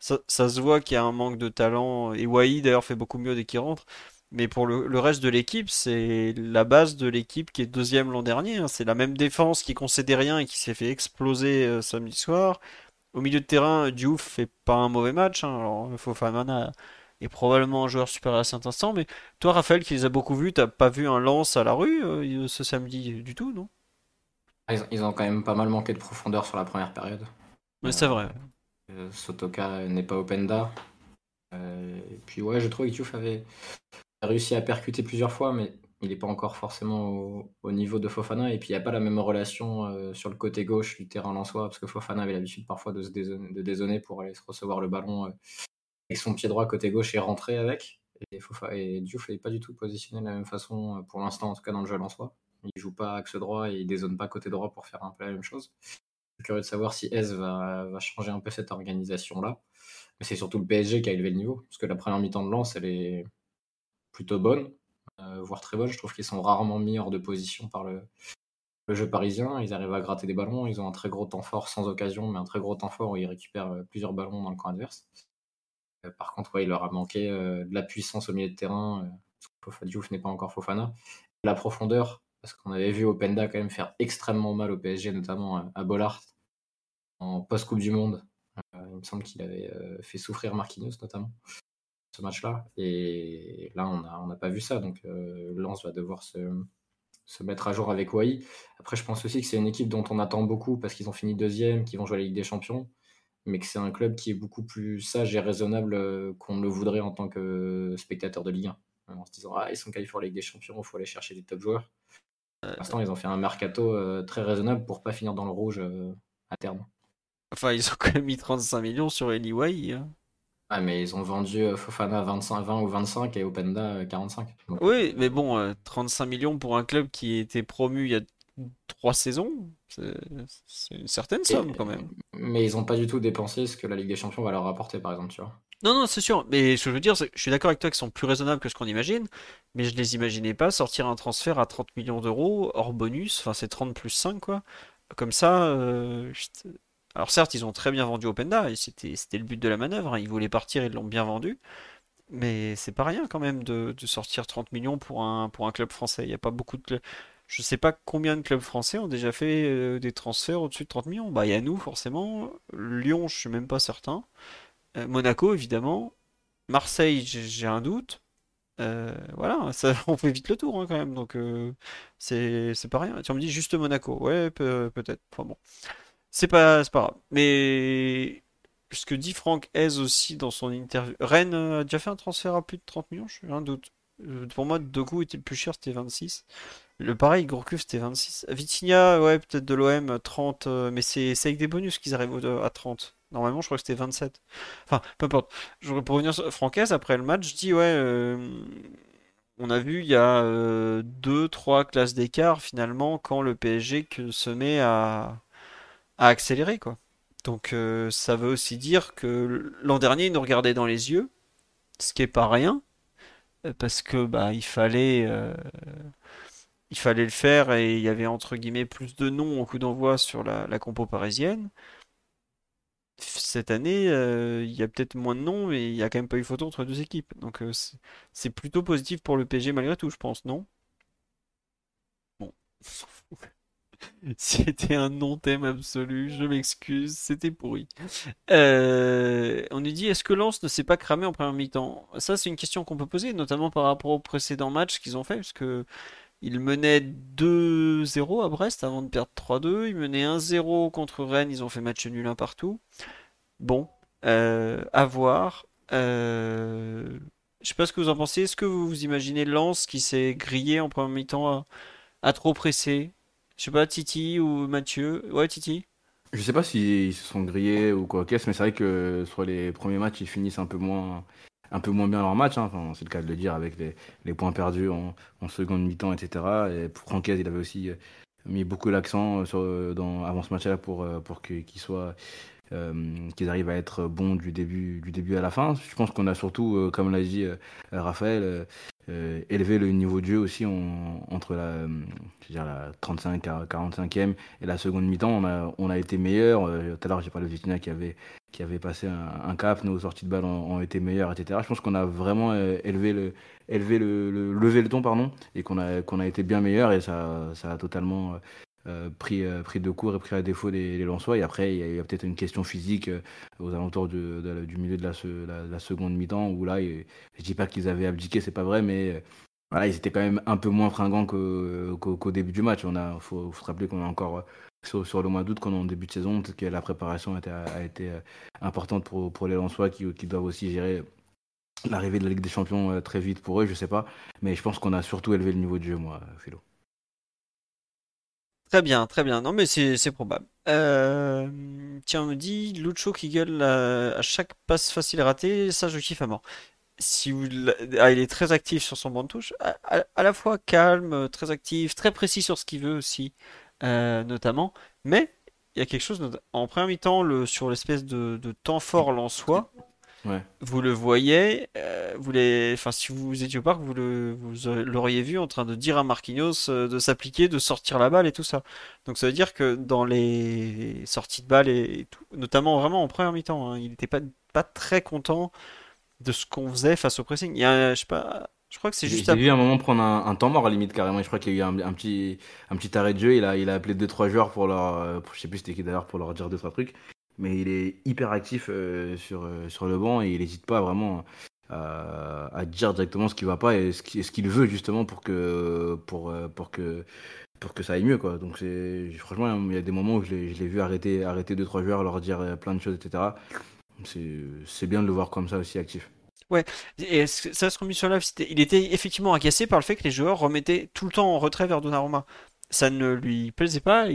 Ça, se voit qu'il y a un manque de talent. Et Wai, d'ailleurs, fait beaucoup mieux dès qu'il rentre. Mais pour le, reste de l'équipe, c'est la base de l'équipe qui est deuxième l'an dernier. Hein. C'est la même défense qui concédait rien et qui s'est fait exploser euh, samedi soir. Au milieu de terrain, Diouf fait pas un mauvais match. Hein. Alors, Fofana est probablement un joueur supérieur à cet instant. Mais toi, Raphaël, qui les a beaucoup vus, t'as pas vu un lance à la rue euh, ce samedi du tout, non? Ah, ils, ont quand même pas mal manqué de profondeur sur la première période. Mais c'est vrai. Euh, Sotoka n'est pas Openda. Euh, et puis ouais, je trouve que Diouf avait réussi à percuter plusieurs fois, mais il n'est pas encore forcément au, niveau de Fofana. Et puis il n'y a pas la même relation euh, sur le côté gauche du terrain lensois, parce que Fofana avait l'habitude parfois de se de dézonner pour aller se recevoir le ballon avec son pied droit côté gauche et rentrer avec. Et, Fofa, et Diouf n'est pas du tout positionné de la même façon, pour l'instant en tout cas dans le jeu lensois. Il joue pas axe droit et il dézone pas côté droit pour faire un peu la même chose. Je suis curieux de savoir si S va, va changer un peu cette organisation-là. Mais c'est surtout le PSG qui a élevé le niveau, parce que la première mi-temps de lance, elle est plutôt bonne, euh, voire très bonne. Je trouve qu'ils sont rarement mis hors de position par le, jeu parisien. Ils arrivent à gratter des ballons. Ils ont un très gros temps fort sans occasion, mais un très gros temps fort où ils récupèrent euh, plusieurs ballons dans le camp adverse. Euh, par contre, il leur a manqué de la puissance au milieu de terrain. Diouf n'est pas encore Fofana. La profondeur, parce qu'on avait vu Openda quand même faire extrêmement mal au PSG, notamment à Bollard en post-Coupe du Monde. Il me semble qu'il avait fait souffrir Marquinhos notamment ce match-là. Et là, on n'a pas vu ça. Donc euh, Lens va devoir se, mettre à jour avec Wai. Après, je pense aussi que c'est une équipe dont on attend beaucoup parce qu'ils ont fini deuxième, qu'ils vont jouer la Ligue des Champions, mais que c'est un club qui est beaucoup plus sage et raisonnable qu'on le voudrait en tant que spectateur de Ligue 1. En se disant, ah, ils sont qualifiés pour la Ligue des Champions, il faut aller chercher des top joueurs. Pour l'instant, ils ont fait un mercato euh, très raisonnable pour pas finir dans le rouge euh, à terme. Enfin, ils ont quand même mis 35 millions sur Eli Hein. Ah, mais ils ont vendu euh, Fofana 25, 20 ou 25 et Openda 45. Euh, oui, mais bon, 35 millions pour un club qui était promu il y a trois saisons, c'est une certaine somme quand même. Mais ils n'ont pas du tout dépensé ce que la Ligue des Champions va leur apporter, par exemple, tu vois. Non, non, c'est sûr. Mais ce que je veux dire, je suis d'accord avec toi qu'ils sont plus raisonnables que ce qu'on imagine, mais je les imaginais pas sortir un transfert à 30 millions d'euros hors bonus, enfin c'est 30 plus 5 quoi. Comme ça, euh, alors certes, ils ont très bien vendu Openda, et c'était le but de la manœuvre, hein. ils voulaient partir, ils l'ont bien vendu, mais c'est pas rien quand même de, sortir 30 millions pour un, club français. Il n'y a pas beaucoup de clubs. Je sais pas combien de clubs français ont déjà fait euh, des transferts au-dessus de 30 millions. Bah, il y a nous, forcément. Lyon, je suis même pas certain. Euh, Monaco, évidemment. Marseille, j'ai un doute. Euh, voilà, <laughs> on fait vite le tour hein, quand même, donc c'est pas rien. Tu me dis juste Monaco, ouais, peut-être. Enfin bon, c'est pas, pas grave. Mais ce que dit Franck Hez aussi dans son interview, Rennes a déjà fait un transfert à plus de 30 millions, j'ai un doute. Pour moi, Doku était le plus cher, c'était 26. Le pareil, Gourcuff, c'était 26. Vitinha, ouais, peut-être de l'OM, 30, mais c'est avec des bonus qu'ils arrivent à 30. Normalement, je crois que c'était 27. Enfin, peu importe. Pour revenir sur Francaise, après le match, je dis, ouais, euh, on a vu, il y a 2-3 euh, classes d'écart, finalement, quand le PSG se met à, accélérer, quoi. Donc, euh, ça veut aussi dire que l'an dernier, il nous regardait dans les yeux, ce qui est pas rien, parce que, bah, il fallait... il fallait le faire et il y avait entre guillemets plus de noms au coup d'envoi sur la, compo parisienne cette année, euh, il y a peut-être moins de noms, mais il n'y a quand même pas eu photo entre deux équipes. Donc euh, c'est plutôt positif pour le PSG malgré tout, je pense, non? Bon. <laughs> <laughs> C'était un non-thème absolu, je m'excuse, c'était pourri. Euh, on nous dit est-ce que Lens ne s'est pas cramé en première mi-temps? Ça, c'est une question qu'on peut poser, notamment par rapport au précédent match qu'ils ont fait, parce ils menaient 2-0 à Brest avant de perdre 3-2. Ils menaient 1-0 contre Rennes. Ils ont fait match nul un partout. Bon, euh, à voir. Euh, je sais pas ce que vous en pensez. Est-ce que vous vous imaginez Lens qui s'est grillé en première mi-temps à, trop presser? Je sais pas, Titi ou Mathieu. Ouais, Titi Je sais pas s'ils se sont grillés ou quoi qu'est-ce, mais c'est vrai que sur les premiers matchs, ils finissent un peu moins un peu moins bien leur match, hein. enfin, c'est le cas de le dire avec les, points perdus en, seconde mi-temps, etc. Et pour Francaise, il avait aussi euh, mis beaucoup l'accent euh, dans, avant ce match-là pour, euh, pour qu'ils arrivent à être bons du début, du début à la fin. Je pense qu'on a surtout, comme l'a dit Raphaël, euh, élever le niveau de jeu aussi entre la, dire la 35 45e et la seconde mi-temps. On a, on a été meilleur. Euh, tout à l'heure, j'ai parlé de Vitinha qui avait, qui avait passé un, cap. Nos sorties de balle ont, été meilleures, etc. Je pense qu'on a vraiment euh, élevé le, élevé le, levé le ton, pardon, et qu'on a, a été bien meilleur et ça, ça a totalement euh, pris, euh, pris de court et pris à défaut des, des Lensois. Et après, il y a, peut-être une question physique euh, aux alentours du milieu de la, seconde mi-temps où là, je je dis pas qu'ils avaient abdiqué, c'est pas vrai, mais voilà, ils étaient quand même un peu moins fringants qu'au début du match. Il faut, se rappeler qu'on est encore sur, le mois d'août, qu'on est en début de saison, que la préparation a été, importante pour, les Lensois qui, doivent aussi gérer l'arrivée de la Ligue des Champions très vite pour eux, je sais pas. Mais je pense qu'on a surtout élevé le niveau de jeu, moi, Philo. Très bien, très bien. Non, mais c'est probable. Euh, tiens, on me dit Lucho qui gueule à, chaque passe facile ratée, ça je kiffe à mort. Si ah, il est très actif sur son banc de touche, à, la fois calme, très actif, très précis sur ce qu'il veut aussi, euh, notamment. Mais il y a quelque chose en première mi-temps sur l'espèce de, temps fort soi. Vous le voyez, euh, vous les... enfin, si vous étiez au parc, vous l'auriez vu en train de dire à Marquinhos euh, de s'appliquer, de sortir la balle et tout ça. Donc ça veut dire que dans les sorties de balle et, tout, notamment vraiment en première mi-temps, hein, il n'était pas, pas très content de ce qu'on faisait face au pressing. Il y a, je sais pas, je crois que c'est juste. J'ai vu un moment prendre un, temps mort à la limite carrément. Je crois qu'il y a eu un, petit, un petit arrêt de jeu. Il a, il a appelé deux trois joueurs pour leur, euh, je sais plus c'était qui d'ailleurs pour leur dire deux trois trucs mais il est hyper actif euh, sur, euh, sur le banc et il n'hésite pas vraiment à, à, dire directement ce qui va pas et ce qu'il veut justement pour que, pour, euh, pour que, pour que ça aille mieux. Quoi. Donc franchement, il y a des moments où je l'ai vu arrêter, arrêter deux, trois joueurs, leur dire plein de choses, etc. C'est bien de le voir comme ça aussi actif. Ouais, et ça se remis sur live, il était effectivement agacé par le fait que les joueurs remettaient tout le temps en retrait vers Donnarumma. Ça ne lui plaisait pas,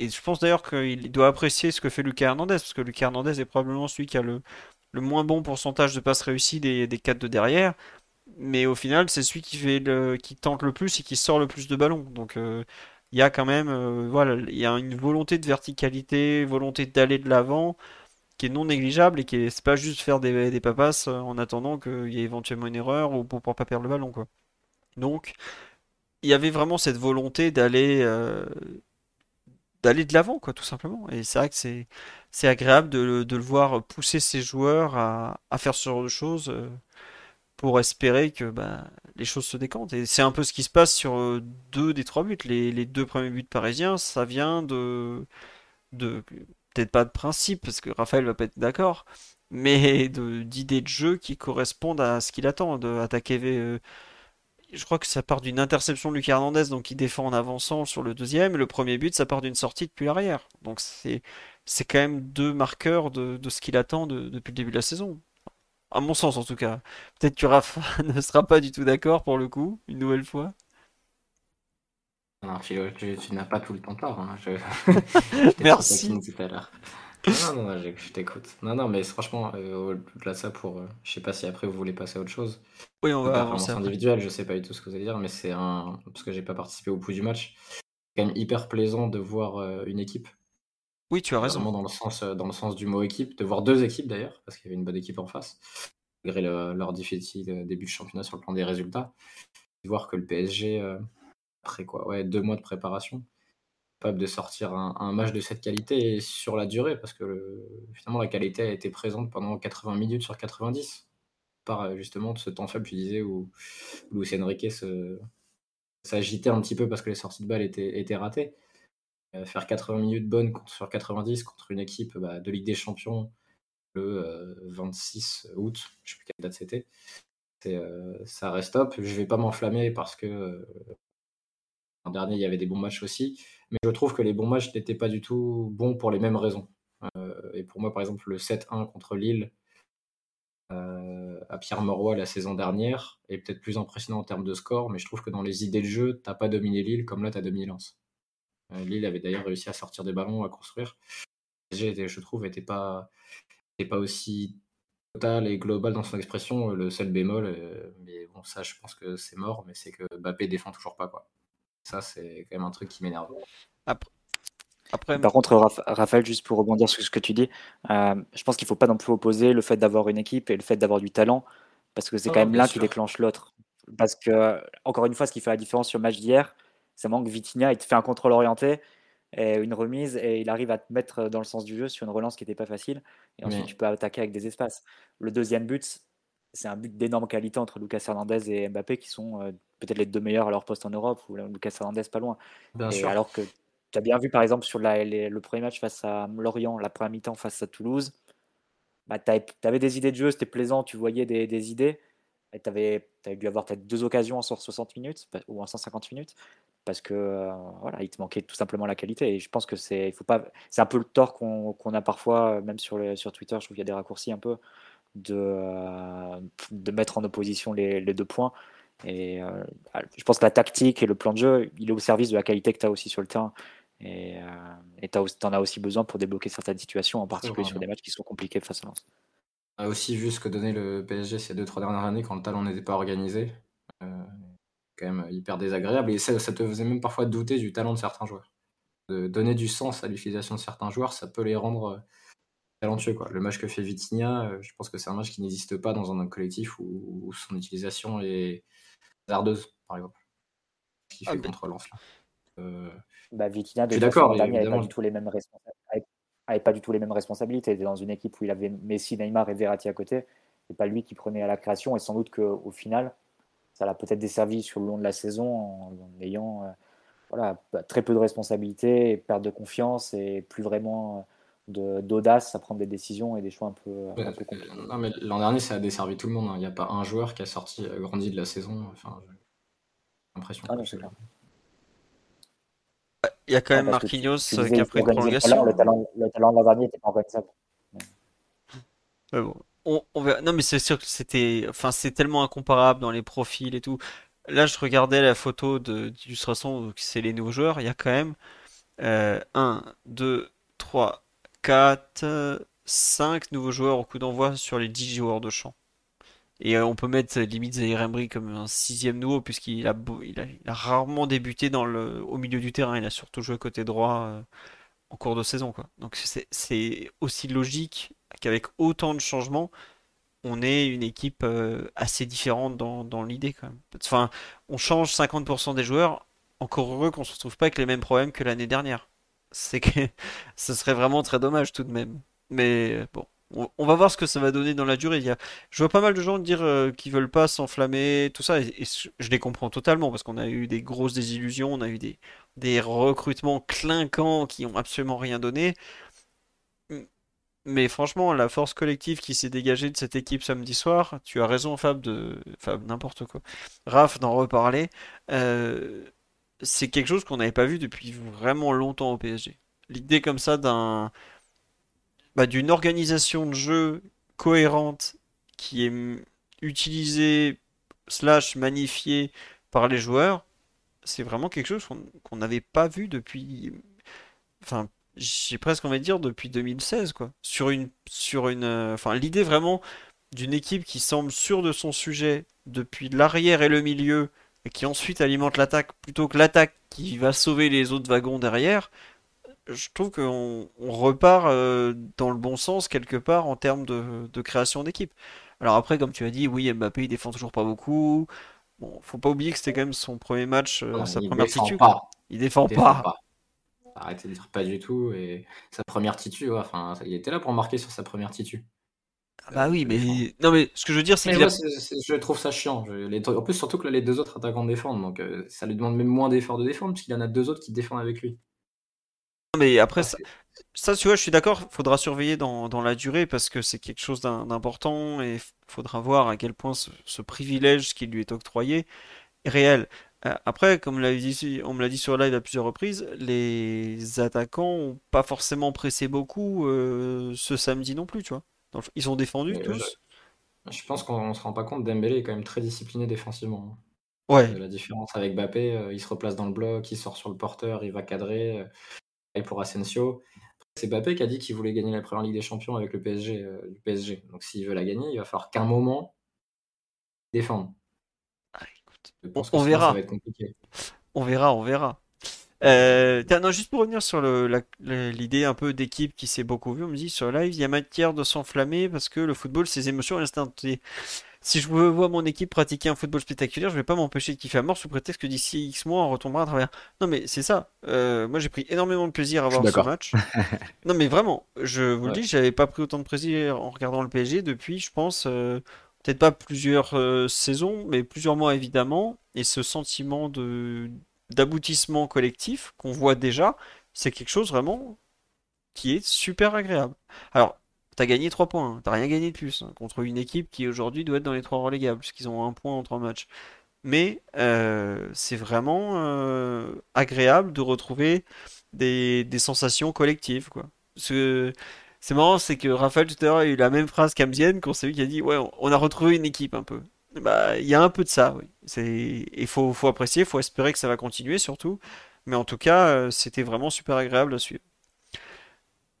et je pense d'ailleurs qu'il doit apprécier ce que fait Lucas Hernandez, parce que Lucas Hernandez est probablement celui qui a le le moins bon pourcentage de passes réussies des, des 4 de derrière. Mais au final, c'est celui qui, fait le, qui tente le plus et qui sort le plus de ballons. Donc euh, il y a quand même voilà, il y a une volonté de verticalité, volonté d'aller de l'avant qui est non négligeable et qui est, c'est pas juste faire des, des papasses en attendant qu'il y ait éventuellement une erreur ou pour, pour pas perdre le ballon quoi. Donc il y avait vraiment cette volonté d'aller d'aller de l'avant, quoi, tout simplement. Et c'est vrai que c'est, agréable de, de, le voir pousser ses joueurs à, faire ce genre de choses euh, pour espérer que bah, les choses se décantent. Et c'est un peu ce qui se passe sur euh, deux des trois buts. Les, deux premiers buts parisiens, ça vient de, de peut-être pas de principe, parce que Raphaël va pas être d'accord, mais <laughs> de, d'idées de jeu qui correspondent à ce qu'il attend, d'attaquer euh, je crois que ça part d'une interception de Lucas Hernandez, donc il défend en avançant sur le deuxième. Et le premier but, ça part d'une sortie depuis l'arrière. Donc c'est c'est quand même deux marqueurs de, de ce qu'il attend depuis le début de la saison. À mon sens, en tout cas. Peut-être que Rafa <laughs> ne sera pas du tout d'accord pour le coup, une nouvelle fois. Non, tu, n'as pas tout le temps tort. Hein. <laughs> Merci. Non, non, non, je, t'écoute. Non, non, mais franchement, euh, au-delà de ça, pour, euh, je sais pas si après vous voulez passer à autre chose. Oui, on va avancer. individuel, je sais pas du tout ce que vous allez dire, mais c'est un. Parce que j'ai pas participé au pouls du match. C'est quand même hyper plaisant de voir euh, une équipe. Oui, tu as raison. Vraiment dans le, sens, dans le sens du mot équipe, de voir deux équipes d'ailleurs, parce qu'il y avait une bonne équipe en face, malgré leur difficile début de championnat sur le plan des résultats. De voir que le PSG, après quoi, ouais, deux mois de préparation, capable de sortir un, match de cette qualité sur la durée, parce que finalement la qualité a été présente pendant 80 minutes sur 90, par euh, justement de ce temps faible, tu disais, où, Lucien Riquet s'agitait un petit peu parce que les sorties de balles étaient, ratées. Euh, faire 80 minutes bonnes sur 90 contre une équipe bah, de Ligue des Champions le 26 euh, août, je ne sais plus quelle date c'était, ça reste top. Je vais pas m'enflammer parce que l'an dernier il y avait des bons matchs aussi, mais je trouve que les bons matchs n'étaient pas du tout bons pour les mêmes raisons. Euh, et pour moi, par exemple, le 7-1 contre Lille euh, à Pierre Mauroy la saison dernière est peut-être plus impressionnant en termes de score, mais je trouve que dans les idées de jeu, t'as pas dominé Lille comme là, tu as dominé Lens. Euh, Lille avait d'ailleurs réussi à sortir des ballons, à construire. Je trouve, n'était pas, pas aussi total et global dans son expression. Le seul bémol, mais bon, ça, je pense que c'est mort, mais c'est que Mbappé défend toujours pas. quoi. Ça, c'est quand même un truc qui m'énerve. Après... Par contre, Raphaël, juste pour rebondir sur ce que tu dis, euh, je pense qu'il ne faut pas non plus opposer le fait d'avoir une équipe et le fait d'avoir du talent, parce que c'est quand même l'un qui déclenche l'autre. Parce que, encore une fois, ce qui fait la différence sur le match d'hier, c'est manque Vitinha, il te fait un contrôle orienté et une remise et il arrive à te mettre dans le sens du jeu sur une relance qui n'était pas facile. Et ensuite, tu peux attaquer avec des espaces. Le deuxième but, c'est un but d'énorme qualité entre Lucas Hernandez et Mbappé qui sont euh, peut-être les deux meilleurs à leur poste en Europe, ou Lucas Hernandez pas loin. Alors que tu as bien vu par exemple sur le premier match face à Lorient, la première mi-temps face à Toulouse, bah, tu avais, des idées de jeu, c'était plaisant, tu voyais des, idées. tu avais, dû avoir peut-être deux occasions en 60 minutes ou en 150 minutes parce que euh, voilà, il te manquait tout simplement la qualité. Et je pense que c'est, il faut pas, c'est un peu le tort qu'on, a parfois, même sur, sur Twitter, je trouve qu'il y a des raccourcis un peu de, euh, de mettre en opposition les, les deux points. Et euh, je pense que la tactique et le plan de jeu, il est au service de la qualité que tu as aussi sur le terrain. Et euh, tu en as aussi besoin pour débloquer certaines situations, en particulier sur des matchs qui sont compliqués face à Lens. On a aussi vu ce que donnait le PSG ces deux trois dernières années quand le talent n'était pas organisé. Euh, quand même hyper désagréable. Et ça, ça, te faisait même parfois douter du talent de certains joueurs. De donner du sens à l'utilisation de certains joueurs, ça peut les rendre talentueux. Quoi. Le match que fait Vitinha, je pense que c'est un match qui n'existe pas dans un collectif où, où son utilisation est, Zardeuse, par exemple. Ce qui ah, fait contre Lens. Euh... Bah, Vitinha, je suis d'accord. n'avait pas du tout les mêmes responsabilités. pas du tout les mêmes responsabilités. Il était dans une équipe où il avait Messi, Neymar et Verratti à côté. C'est pas lui qui prenait à la création. Et sans doute qu'au final, ça l'a peut-être desservi sur le long de la saison en, ayant euh, voilà, bah, très peu de responsabilités, perte de confiance et plus vraiment d'audace à prendre des décisions et des choix un peu, un peu compliqués. Non, mais l'an dernier, ça a desservi tout le monde. Hein. Il n'y a pas un joueur qui a sorti euh, grandi de la saison. Enfin, j'ai l'impression. Ah non, c'est clair. Il y a quand même Marquinhos euh, qui a pris une prolongation. Le talent, le talent de l'an dernier n'était pas organisable. Mais bon. On, on verra. Non, mais c'est sûr que c'était, enfin, c'est tellement incomparable dans les profils et tout. Là, je regardais la photo d'illustration, c'est les nouveaux joueurs. Il y a quand même euh, 1, 2, 3, 4, 5 nouveaux joueurs au coup d'envoi sur les 10 joueurs de champ. Et euh, on peut mettre limite Zaire Emery comme un sixième nouveau, puisqu'il a, rarement débuté au milieu du terrain. Il a surtout joué côté droit euh, en cours de saison. Donc c'est aussi logique qu'avec autant de changements, on ait une équipe euh, assez différente dans, l'idée quand même. Enfin, on change 50% des joueurs. Encore heureux qu'on se retrouve pas avec les mêmes problèmes que l'année dernière. C'est que <laughs> ce serait vraiment très dommage tout de même. Mais bon, on, va voir ce que ça va donner dans la durée. Il y a, je vois pas mal de gens dire euh, qu'ils veulent pas s'enflammer, tout ça, et, je les comprends totalement parce qu'on a eu des grosses désillusions, on a eu des, des recrutements clinquants qui ont absolument rien donné. Mais franchement, la force collective qui s'est dégagée de cette équipe samedi soir, tu as raison, Fab, de. Fab, n'importe quoi. Raph, d'en reparler. Euh, c'est quelque chose qu'on n'avait pas vu depuis vraiment longtemps au PSG. L'idée comme ça d'un bah, d'une organisation de jeu cohérente qui est utilisée slash magnifiée par les joueurs, c'est vraiment quelque chose qu'on n'avait pas vu depuis, enfin, j'ai presque envie de dire depuis 2016 quoi. Sur une, sur une, euh, enfin, l'idée vraiment d'une équipe qui semble sûre de son sujet depuis l'arrière et le milieu et qui ensuite alimente l'attaque plutôt que l'attaque qui va sauver les autres wagons derrière je trouve qu'on repart euh, dans le bon sens quelque part en termes de, création d'équipe. Alors après, comme tu as dit, oui, Mbappé il défend toujours pas beaucoup. Bon, faut pas oublier que c'était quand même son premier match, euh, sa première titu. Il défend, il défend pas. pas. Arrêtez de dire pas du tout. Et sa première titu, enfin, il était là pour marquer sur sa première titu. Ah bah oui, mais non, mais ce que je veux dire, c'est que je trouve ça chiant. En plus, surtout que les deux autres attaquants défendent, donc euh, ça lui demande même moins d'efforts de défendre, puisqu'il y en a deux autres qui défendent avec lui. Mais après, ça, ça, tu vois, je suis d'accord, faudra surveiller dans, dans la durée parce que c'est quelque chose d'important et faudra voir à quel point ce, privilège qui lui est octroyé est réel. Euh, après, comme dit, on me l'a dit sur live à plusieurs reprises, les attaquants ont pas forcément pressé beaucoup euh, ce samedi non plus, tu vois. Ils ont défendu tous? Je, pense qu'on se rend pas compte, Dembélé est quand même très discipliné défensivement. Ouais. La différence avec Bappé, euh, il se replace dans le bloc, il sort sur le porteur, il va cadrer et pour Asensio. C'est Mbappé qui a dit qu'il voulait gagner la première Ligue des Champions avec le PSG, euh, du PSG. Donc s'il veut la gagner, il va falloir qu'un moment défendre. Ah, on, verra. On verra, on verra. Euh, non, juste pour revenir sur l'idée un peu d'équipe qui s'est beaucoup vue, on me dit sur live, il y a matière de s'enflammer parce que le football, ses émotions instantanées si je vois mon équipe pratiquer un football spectaculaire, je vais pas m'empêcher de kiffer à mort sous prétexte que d'ici X mois on retombera à travers. Non mais c'est ça. Euh, moi j'ai pris énormément de plaisir à voir ce match. <laughs> non mais vraiment, je vous le dis, j'avais pas pris autant de plaisir en regardant le PSG depuis, je pense, euh, peut-être pas plusieurs euh, saisons, mais plusieurs mois évidemment. Et ce sentiment de d'aboutissement collectif qu'on voit déjà, c'est quelque chose vraiment qui est super agréable. Alors t'as gagné 3 points, hein. t'as rien gagné de plus hein, contre une équipe qui aujourd'hui doit être dans les 3 relégables, puisqu'ils ont un point en 3 matchs. Mais euh, c'est vraiment euh, agréable de retrouver des, sensations collectives. Quoi. c'est marrant, c'est que Raphaël tout à l'heure a eu la même phrase qu'Amzienne, qu'on s'est vu qui a dit Ouais, on a retrouvé une équipe un peu. Bah, il y a un peu de ça, oui. Il faut, faut apprécier, il faut espérer que ça va continuer surtout. Mais en tout cas, euh, c'était vraiment super agréable à suivre.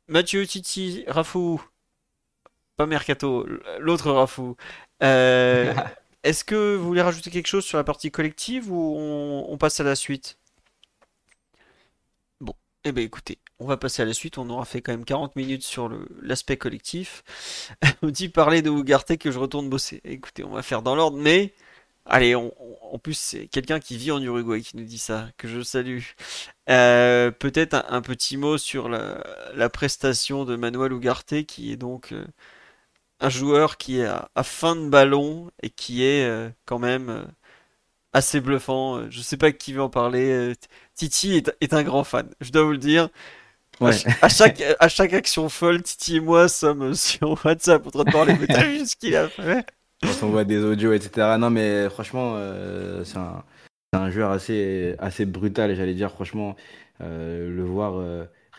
Mathieu, Titi, Rafou, pas Mercato, l'autre Rafou. Euh, <laughs> est-ce que vous voulez rajouter quelque chose sur la partie collective ou on, passe à la suite? Bon, eh bien écoutez, on va passer à la suite. On aura fait quand même 40 minutes sur l'aspect collectif. <laughs> on dit parler de Ougarté que je retourne bosser. Écoutez, on va faire dans l'ordre, mais Allez, en plus, c'est quelqu'un qui vit en Uruguay qui nous dit ça, que je salue. Euh, peut-être un, petit mot sur la, prestation de Manuel Ugarte, qui est donc euh, un joueur qui est à, fin de ballon et qui est euh, quand même assez bluffant. Je sais pas qui veut en parler. Titi est, un grand fan, je dois vous le dire. À, chaque, à chaque action folle, Titi et moi sommes <laughs> sur WhatsApp en train de parler. Mais t'as vu ce qu'il a fait On voit des audios, etc. Non, mais franchement, c'est un, un, joueur assez, assez brutal, j'allais dire. Franchement, le voir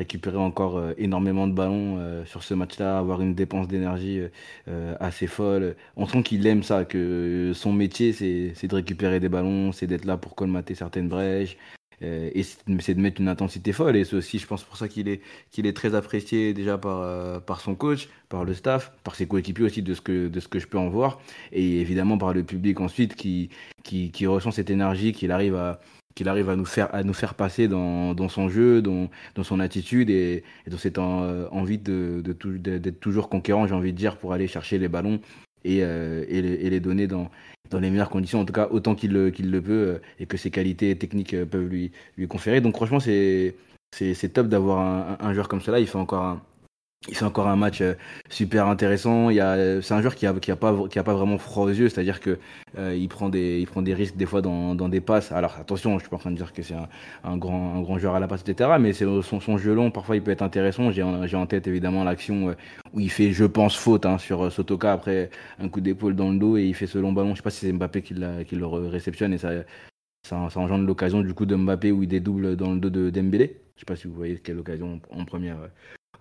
récupérer encore euh, énormément de ballons euh, sur ce match-là, avoir une dépense d'énergie euh, assez folle. On sent qu'il aime ça, que son métier, c'est de récupérer des ballons, c'est d'être là pour colmater certaines brèches. Et c'est de mettre une intensité folle. Et c'est aussi, je pense, pour ça qu'il est, qu'il est très apprécié déjà par, par son coach, par le staff, par ses coéquipiers aussi, de ce, que, de ce que je peux en voir. Et évidemment par le public ensuite qui, qui, qui ressent cette énergie, qu'il arrive à qu'il arrive à nous faire, à nous faire passer dans, dans son jeu, dans, dans, son attitude et, dans cette envie d'être de, de, toujours conquérant, j'ai envie de dire, pour aller chercher les ballons et, euh, et, les, donner dans, les meilleures conditions, en tout cas autant qu'il le, peut euh, et que ses qualités techniques euh, peuvent lui, conférer. Donc franchement, c'est, top d'avoir un, un, joueur comme cela. Il fait encore un, fait encore un match euh, super intéressant. Il y a, c'est un joueur qui a, qui a pas, qui a pas vraiment froid aux yeux, c'est-à-dire que euh, il prend des, il prend des risques des fois dans, dans des passes. Alors attention, je suis pas en train de dire que c'est un, un grand, un grand joueur à la passe, etc. Mais c'est son, son jeu long, parfois il peut être intéressant. J'ai, j'ai en tête évidemment l'action euh, où il fait, je pense, faute hein, sur Sotoka après un coup d'épaule dans le dos et il fait ce long ballon. Je sais pas si c'est Mbappé qui, l'a, qui le réceptionne et ça, ça, ça engendre l'occasion du coup de Mbappé où il dédouble dans le dos de Dembélé. Je sais pas si vous voyez quelle occasion en première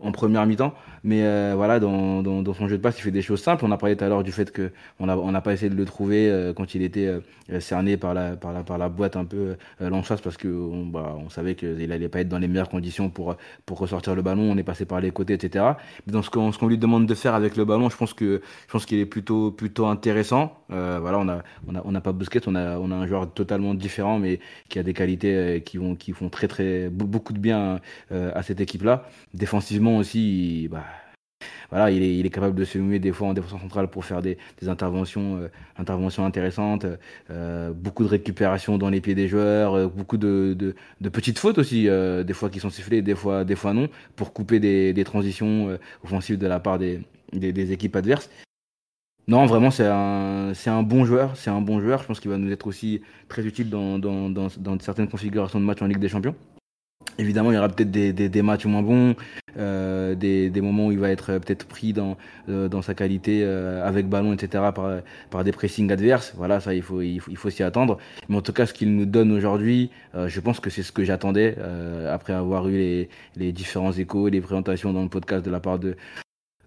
en première mi-temps. Mais euh, voilà, dans, dans, dans, son jeu de passe, il fait des choses simples. On a parlé tout à l'heure du fait qu'on n'a on pas essayé de le trouver euh, quand il était euh, cerné par la, par, la, par la boîte un peu euh, chasse parce qu'on bah, on savait qu'il n'allait pas être dans les meilleures conditions pour, pour ressortir le ballon. On est passé par les côtés, etc. Mais dans ce qu'on qu'on lui demande de faire avec le ballon, je pense que je pense qu'il est plutôt, plutôt intéressant. Voilà, on n'a on a, on a pas Busquets, on a, on a un joueur totalement différent, mais qui a des qualités qui, vont, qui font très, très, beaucoup de bien à cette équipe-là. Défensivement, aussi, bah, voilà, il est, il est, capable de se mouiller des fois en défense centrale pour faire des, des interventions, euh, interventions intéressantes, euh, beaucoup de récupération dans les pieds des joueurs, euh, beaucoup de, de, de, petites fautes aussi, euh, des fois qui sont sifflées, des fois, des fois non, pour couper des, des transitions euh, offensives de la part des, des, équipes adverses. Non, vraiment, c'est un, un bon joueur. C'est un bon joueur. Je pense qu'il va nous être aussi très utile dans, dans, dans, certaines configurations de matchs en Ligue des Champions. Évidemment, il y aura peut-être des, des, des, matchs moins bons, euh, des, des, moments où il va être peut-être pris dans, euh, dans sa qualité euh, avec ballon, etc., par, par des pressings adverses. Voilà, ça, il faut, il faut, il faut s'y attendre. Mais en tout cas, ce qu'il nous donne aujourd'hui, je pense que c'est ce que j'attendais après avoir eu les, les différents échos, les présentations dans le podcast de la part de,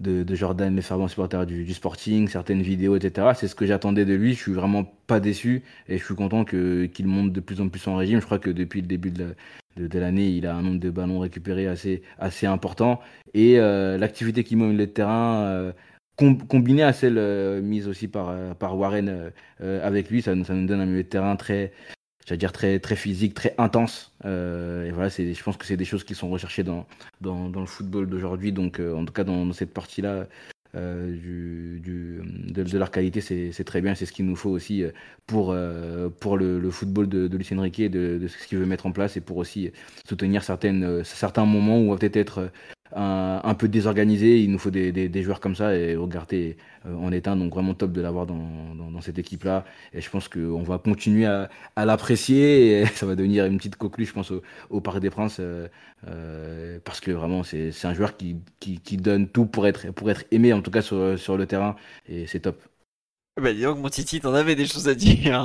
de, de Jordan, les fervents supporters du, du, Sporting, certaines vidéos, etc. C'est ce que j'attendais de lui. Je suis vraiment pas déçu et je suis content que qu'il monte de plus en plus en régime. Je crois que depuis le début de, l'année, il a un nombre de ballons récupérés assez assez important et euh, l'activité qui mène le terrain. Euh, combinée à celle euh, mise aussi par, euh, par Warren avec lui, ça, ça nous donne un milieu de terrain très, j'allais dire très très physique, très intense. Euh, et voilà, c'est, je pense que c'est des choses qui sont recherchées dans dans, dans le football d'aujourd'hui. Donc, euh, en tout cas, dans, dans cette partie-là euh, du, du, de, leur qualité, c'est, très bien. C'est ce qu'il nous faut aussi pour euh, pour le, le football de, de Lucien Riquet, de, de ce qu'il veut mettre en place et pour aussi soutenir certaines certains moments où on va peut-être être un, peu désorganisé. Il nous faut des, joueurs comme ça et regarder euh, en est un. Donc vraiment top de l'avoir dans, cette équipe-là. Et je pense qu'on va continuer à, à l'apprécier. Et <laughs> ça va devenir une petite coqueluche, je pense, au, Parc des Princes. Euh, euh, parce que vraiment, c'est un joueur qui, donne tout pour être, pour être aimé, en tout cas sur le terrain. Et c'est top. Bah dis donc mon Titi, t'en avais des choses à dire.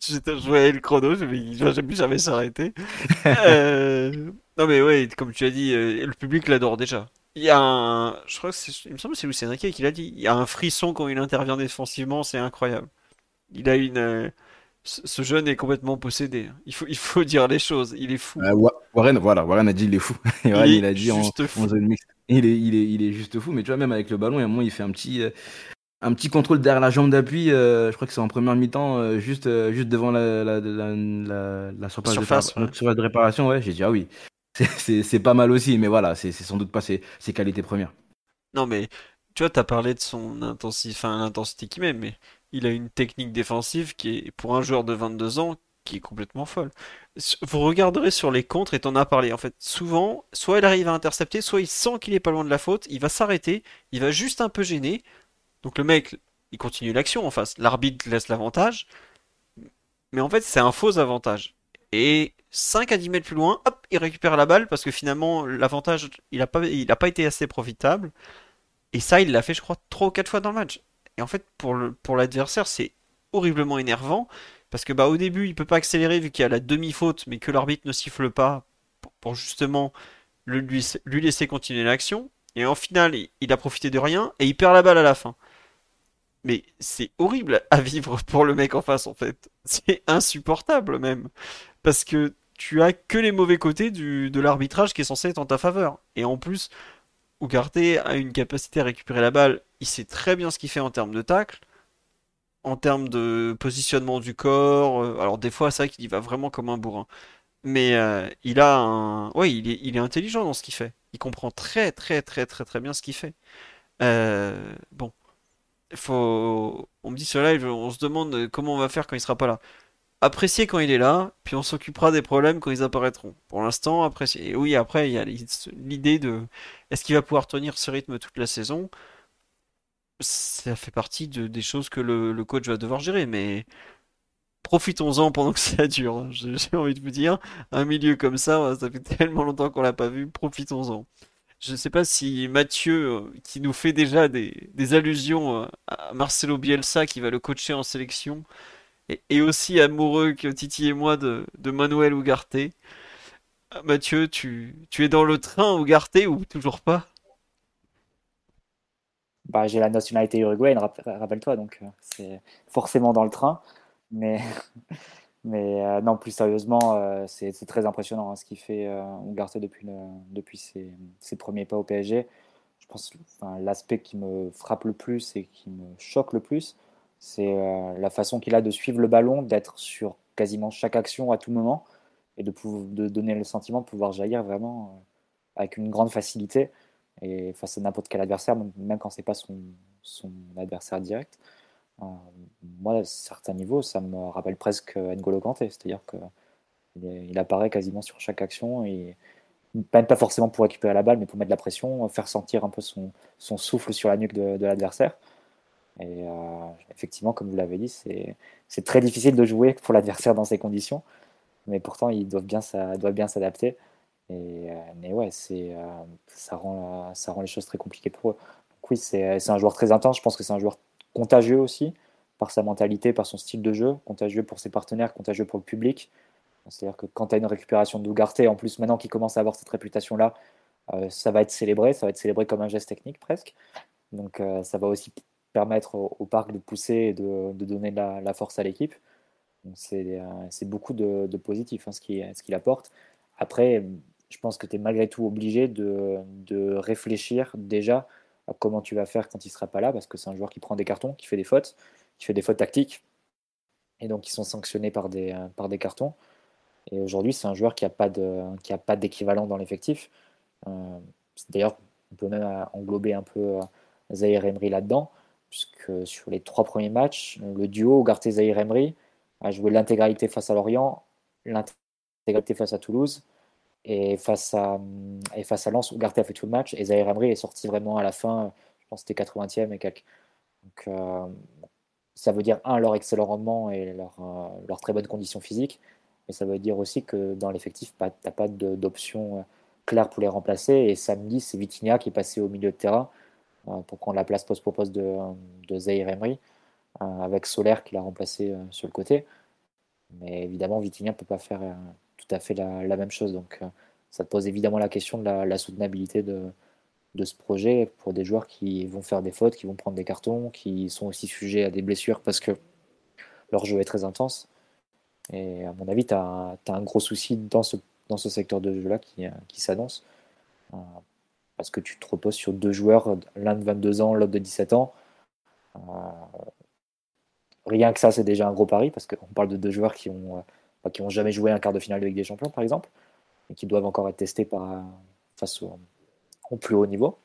Je voyais le chrono, je vais plus jamais s'arrêter. euh... Non mais ouais, comme tu as dit, euh, le public l'adore déjà. Il y a un, je crois que c'est, il me semble que c'est Lucien Riquet qui l'a dit. Il y a un frisson quand il intervient défensivement, c'est incroyable. Il a une, euh, ce jeune est complètement possédé. Il faut, il faut dire les choses. Il est fou. Euh, Warren, voilà, Warren a dit il est fou. <laughs> il, Warren, il a dit en, en, zone mixte. Il est, il est, il est juste fou. Mais tu vois même avec le ballon, il y a un moment il fait un petit. Un petit contrôle derrière la jambe d'appui, euh, je crois que c'est en première mi-temps, euh, juste, euh, juste devant la, la, la, la, la surface, surface, de, ouais. surface de réparation. Ouais, j'ai dit, ah oui, <laughs> c'est pas mal aussi, mais voilà, c'est sans doute pas ses, ses, qualités premières. Non, mais tu vois, tu as parlé de son intensité, enfin, l'intensité qu'il met, mais il a une technique défensive qui est, pour un joueur de 22 ans, qui est complètement folle. Vous regarderez sur les contres, et t'en as parlé, en fait, souvent, soit il arrive à intercepter, soit il sent qu'il est pas loin de la faute, il va s'arrêter, il va juste un peu gêner, donc le mec, il continue l'action en face. L'arbitre laisse l'avantage. Mais en fait, c'est un faux avantage. Et 5 à 10 mètres plus loin, hop, il récupère la balle parce que finalement, l'avantage, il n'a pas, pas été assez profitable. Et ça, il l'a fait, je crois, 3 ou 4 fois dans le match. Et en fait, pour l'adversaire, pour c'est horriblement énervant. Parce que bah, au début, il peut pas accélérer vu qu'il y a la demi-faute, mais que l'arbitre ne siffle pas pour, justement le, lui, lui laisser continuer l'action. Et en finale, il a profité de rien et il perd la balle à la fin mais c'est horrible à vivre pour le mec en face en fait. C'est insupportable même. Parce que tu as que les mauvais côtés du, de l'arbitrage qui est censé être en ta faveur. Et en plus, Ugarte a une capacité à récupérer la balle. Il sait très bien ce qu'il fait en termes de tacle, en termes de positionnement du corps. Euh, alors des fois, c'est vrai qu'il y va vraiment comme un bourrin. Mais euh, il a un... Ouais, il est, il est intelligent dans ce qu'il fait. Il comprend très très très très très bien ce qu'il fait. Euh, bon. On me dit sur live, on se demande comment on va faire quand il sera pas là apprécier quand il est là, puis on s'occupera des problèmes quand ils apparaîtront. Pour l'instant, apprécier. Et oui, après, il y a l'idée de est-ce qu'il va pouvoir tenir ce rythme toute la saison? Ça fait partie de, des choses que le, coach va devoir gérer, mais profitons-en pendant que ça dure. Hein. J'ai envie de vous dire, un milieu comme ça, ça fait tellement longtemps qu'on l'a pas vu, profitons-en. Je ne sais pas si Mathieu, euh, qui nous fait déjà des, allusions euh, à Marcelo Bielsa, qui va le coacher en sélection, et, aussi amoureux que Titi et moi de, Manuel Ugarte. Ah, Mathieu, tu, tu es dans le train Ugarte ou toujours pas? Bah, J'ai la nationalité uruguayenne, rappelle-toi, donc euh, c'est forcément dans le train. Mais, <laughs> mais euh, non, plus sérieusement, euh, c'est très impressionnant hein, ce qu'il fait Ugarte depuis, depuis ses, premiers pas au PSG. Je pense enfin, l'aspect qui me frappe le plus et qui me choque le plus, c'est euh, la façon qu'il a de suivre le ballon, d'être sur quasiment chaque action à tout moment et de, de donner le sentiment de pouvoir jaillir vraiment euh, avec une grande facilité et face à n'importe quel adversaire, même quand c'est pas son, son, adversaire direct. Euh, moi, à certains niveaux, ça me rappelle presque N'Golo Kanté, c'est-à-dire qu'il il apparaît quasiment sur chaque action et même pas forcément pour récupérer la balle, mais pour mettre de la pression, faire sentir un peu son, souffle sur la nuque de, de l'adversaire. Et euh, effectivement, comme vous l'avez dit, c'est très difficile de jouer pour l'adversaire dans ces conditions, mais pourtant ils doivent bien, bien s'adapter. Et, euh, mais ouais, euh, ça, rend, ça rend les choses très compliquées pour eux. Donc oui, c'est un joueur très intense. Je pense que c'est un joueur contagieux aussi, par sa mentalité, par son style de jeu, contagieux pour ses partenaires, contagieux pour le public. C'est-à-dire que quand tu as une récupération d'Ougarté, en plus maintenant qu'il commence à avoir cette réputation-là, ça va être célébré, ça va être célébré comme un geste technique presque. Donc ça va aussi permettre au, parc de pousser et de, donner de la, force à l'équipe. C'est beaucoup de, de positif hein, ce qu'il apporte. Après, je pense que tu es malgré tout obligé de, de, réfléchir déjà comment tu vas faire quand il sera pas là, parce que c'est un joueur qui prend des cartons, qui fait des fautes, qui fait des fautes tactiques, et donc qui sont sanctionnés par des, des cartons. Et aujourd'hui, c'est un joueur qui n'a pas d'équivalent dans l'effectif. Euh, d'ailleurs, on peut même englober un peu euh, Zahir Emery là-dedans puisque sur les trois premiers matchs, le duo Ugarte-Zahir Emery a joué l'intégralité face à Lorient, l'intégralité face à Toulouse, et face à, et face à Lens, Ugarte a fait tout le match, et Zahir Emery est sorti vraiment à la fin, je pense que c'était 80e et quelques. Donc, euh, ça veut dire, un, leur excellent rendement et leur, euh, leur très bonne condition physique, mais ça veut dire aussi que dans l'effectif, tu n'as pas d'option euh, claire pour les remplacer, et samedi, c'est Vitinha qui est passé au milieu de terrain, pour prendre la place post pour poste de, de Zaire Emery, avec Solaire qui l'a remplacé sur le côté. Mais évidemment, Vitinha ne peut pas faire tout à fait la, même chose. Donc ça te pose évidemment la question de la, soutenabilité de, ce projet pour des joueurs qui vont faire des fautes, qui vont prendre des cartons, qui sont aussi sujets à des blessures parce que leur jeu est très intense. Et à mon avis, tu as, un gros souci dans ce, secteur de jeu-là qui, qui s'annonce parce que tu te reposes sur deux joueurs, l'un de 22 ans, l'autre de 17 ans. Euh, rien que ça, c'est déjà un gros pari, parce qu'on parle de deux joueurs qui ont, euh, qui ont jamais joué un quart de finale de Ligue des Champions, par exemple, et qui doivent encore être testés par, face au, plus haut niveau.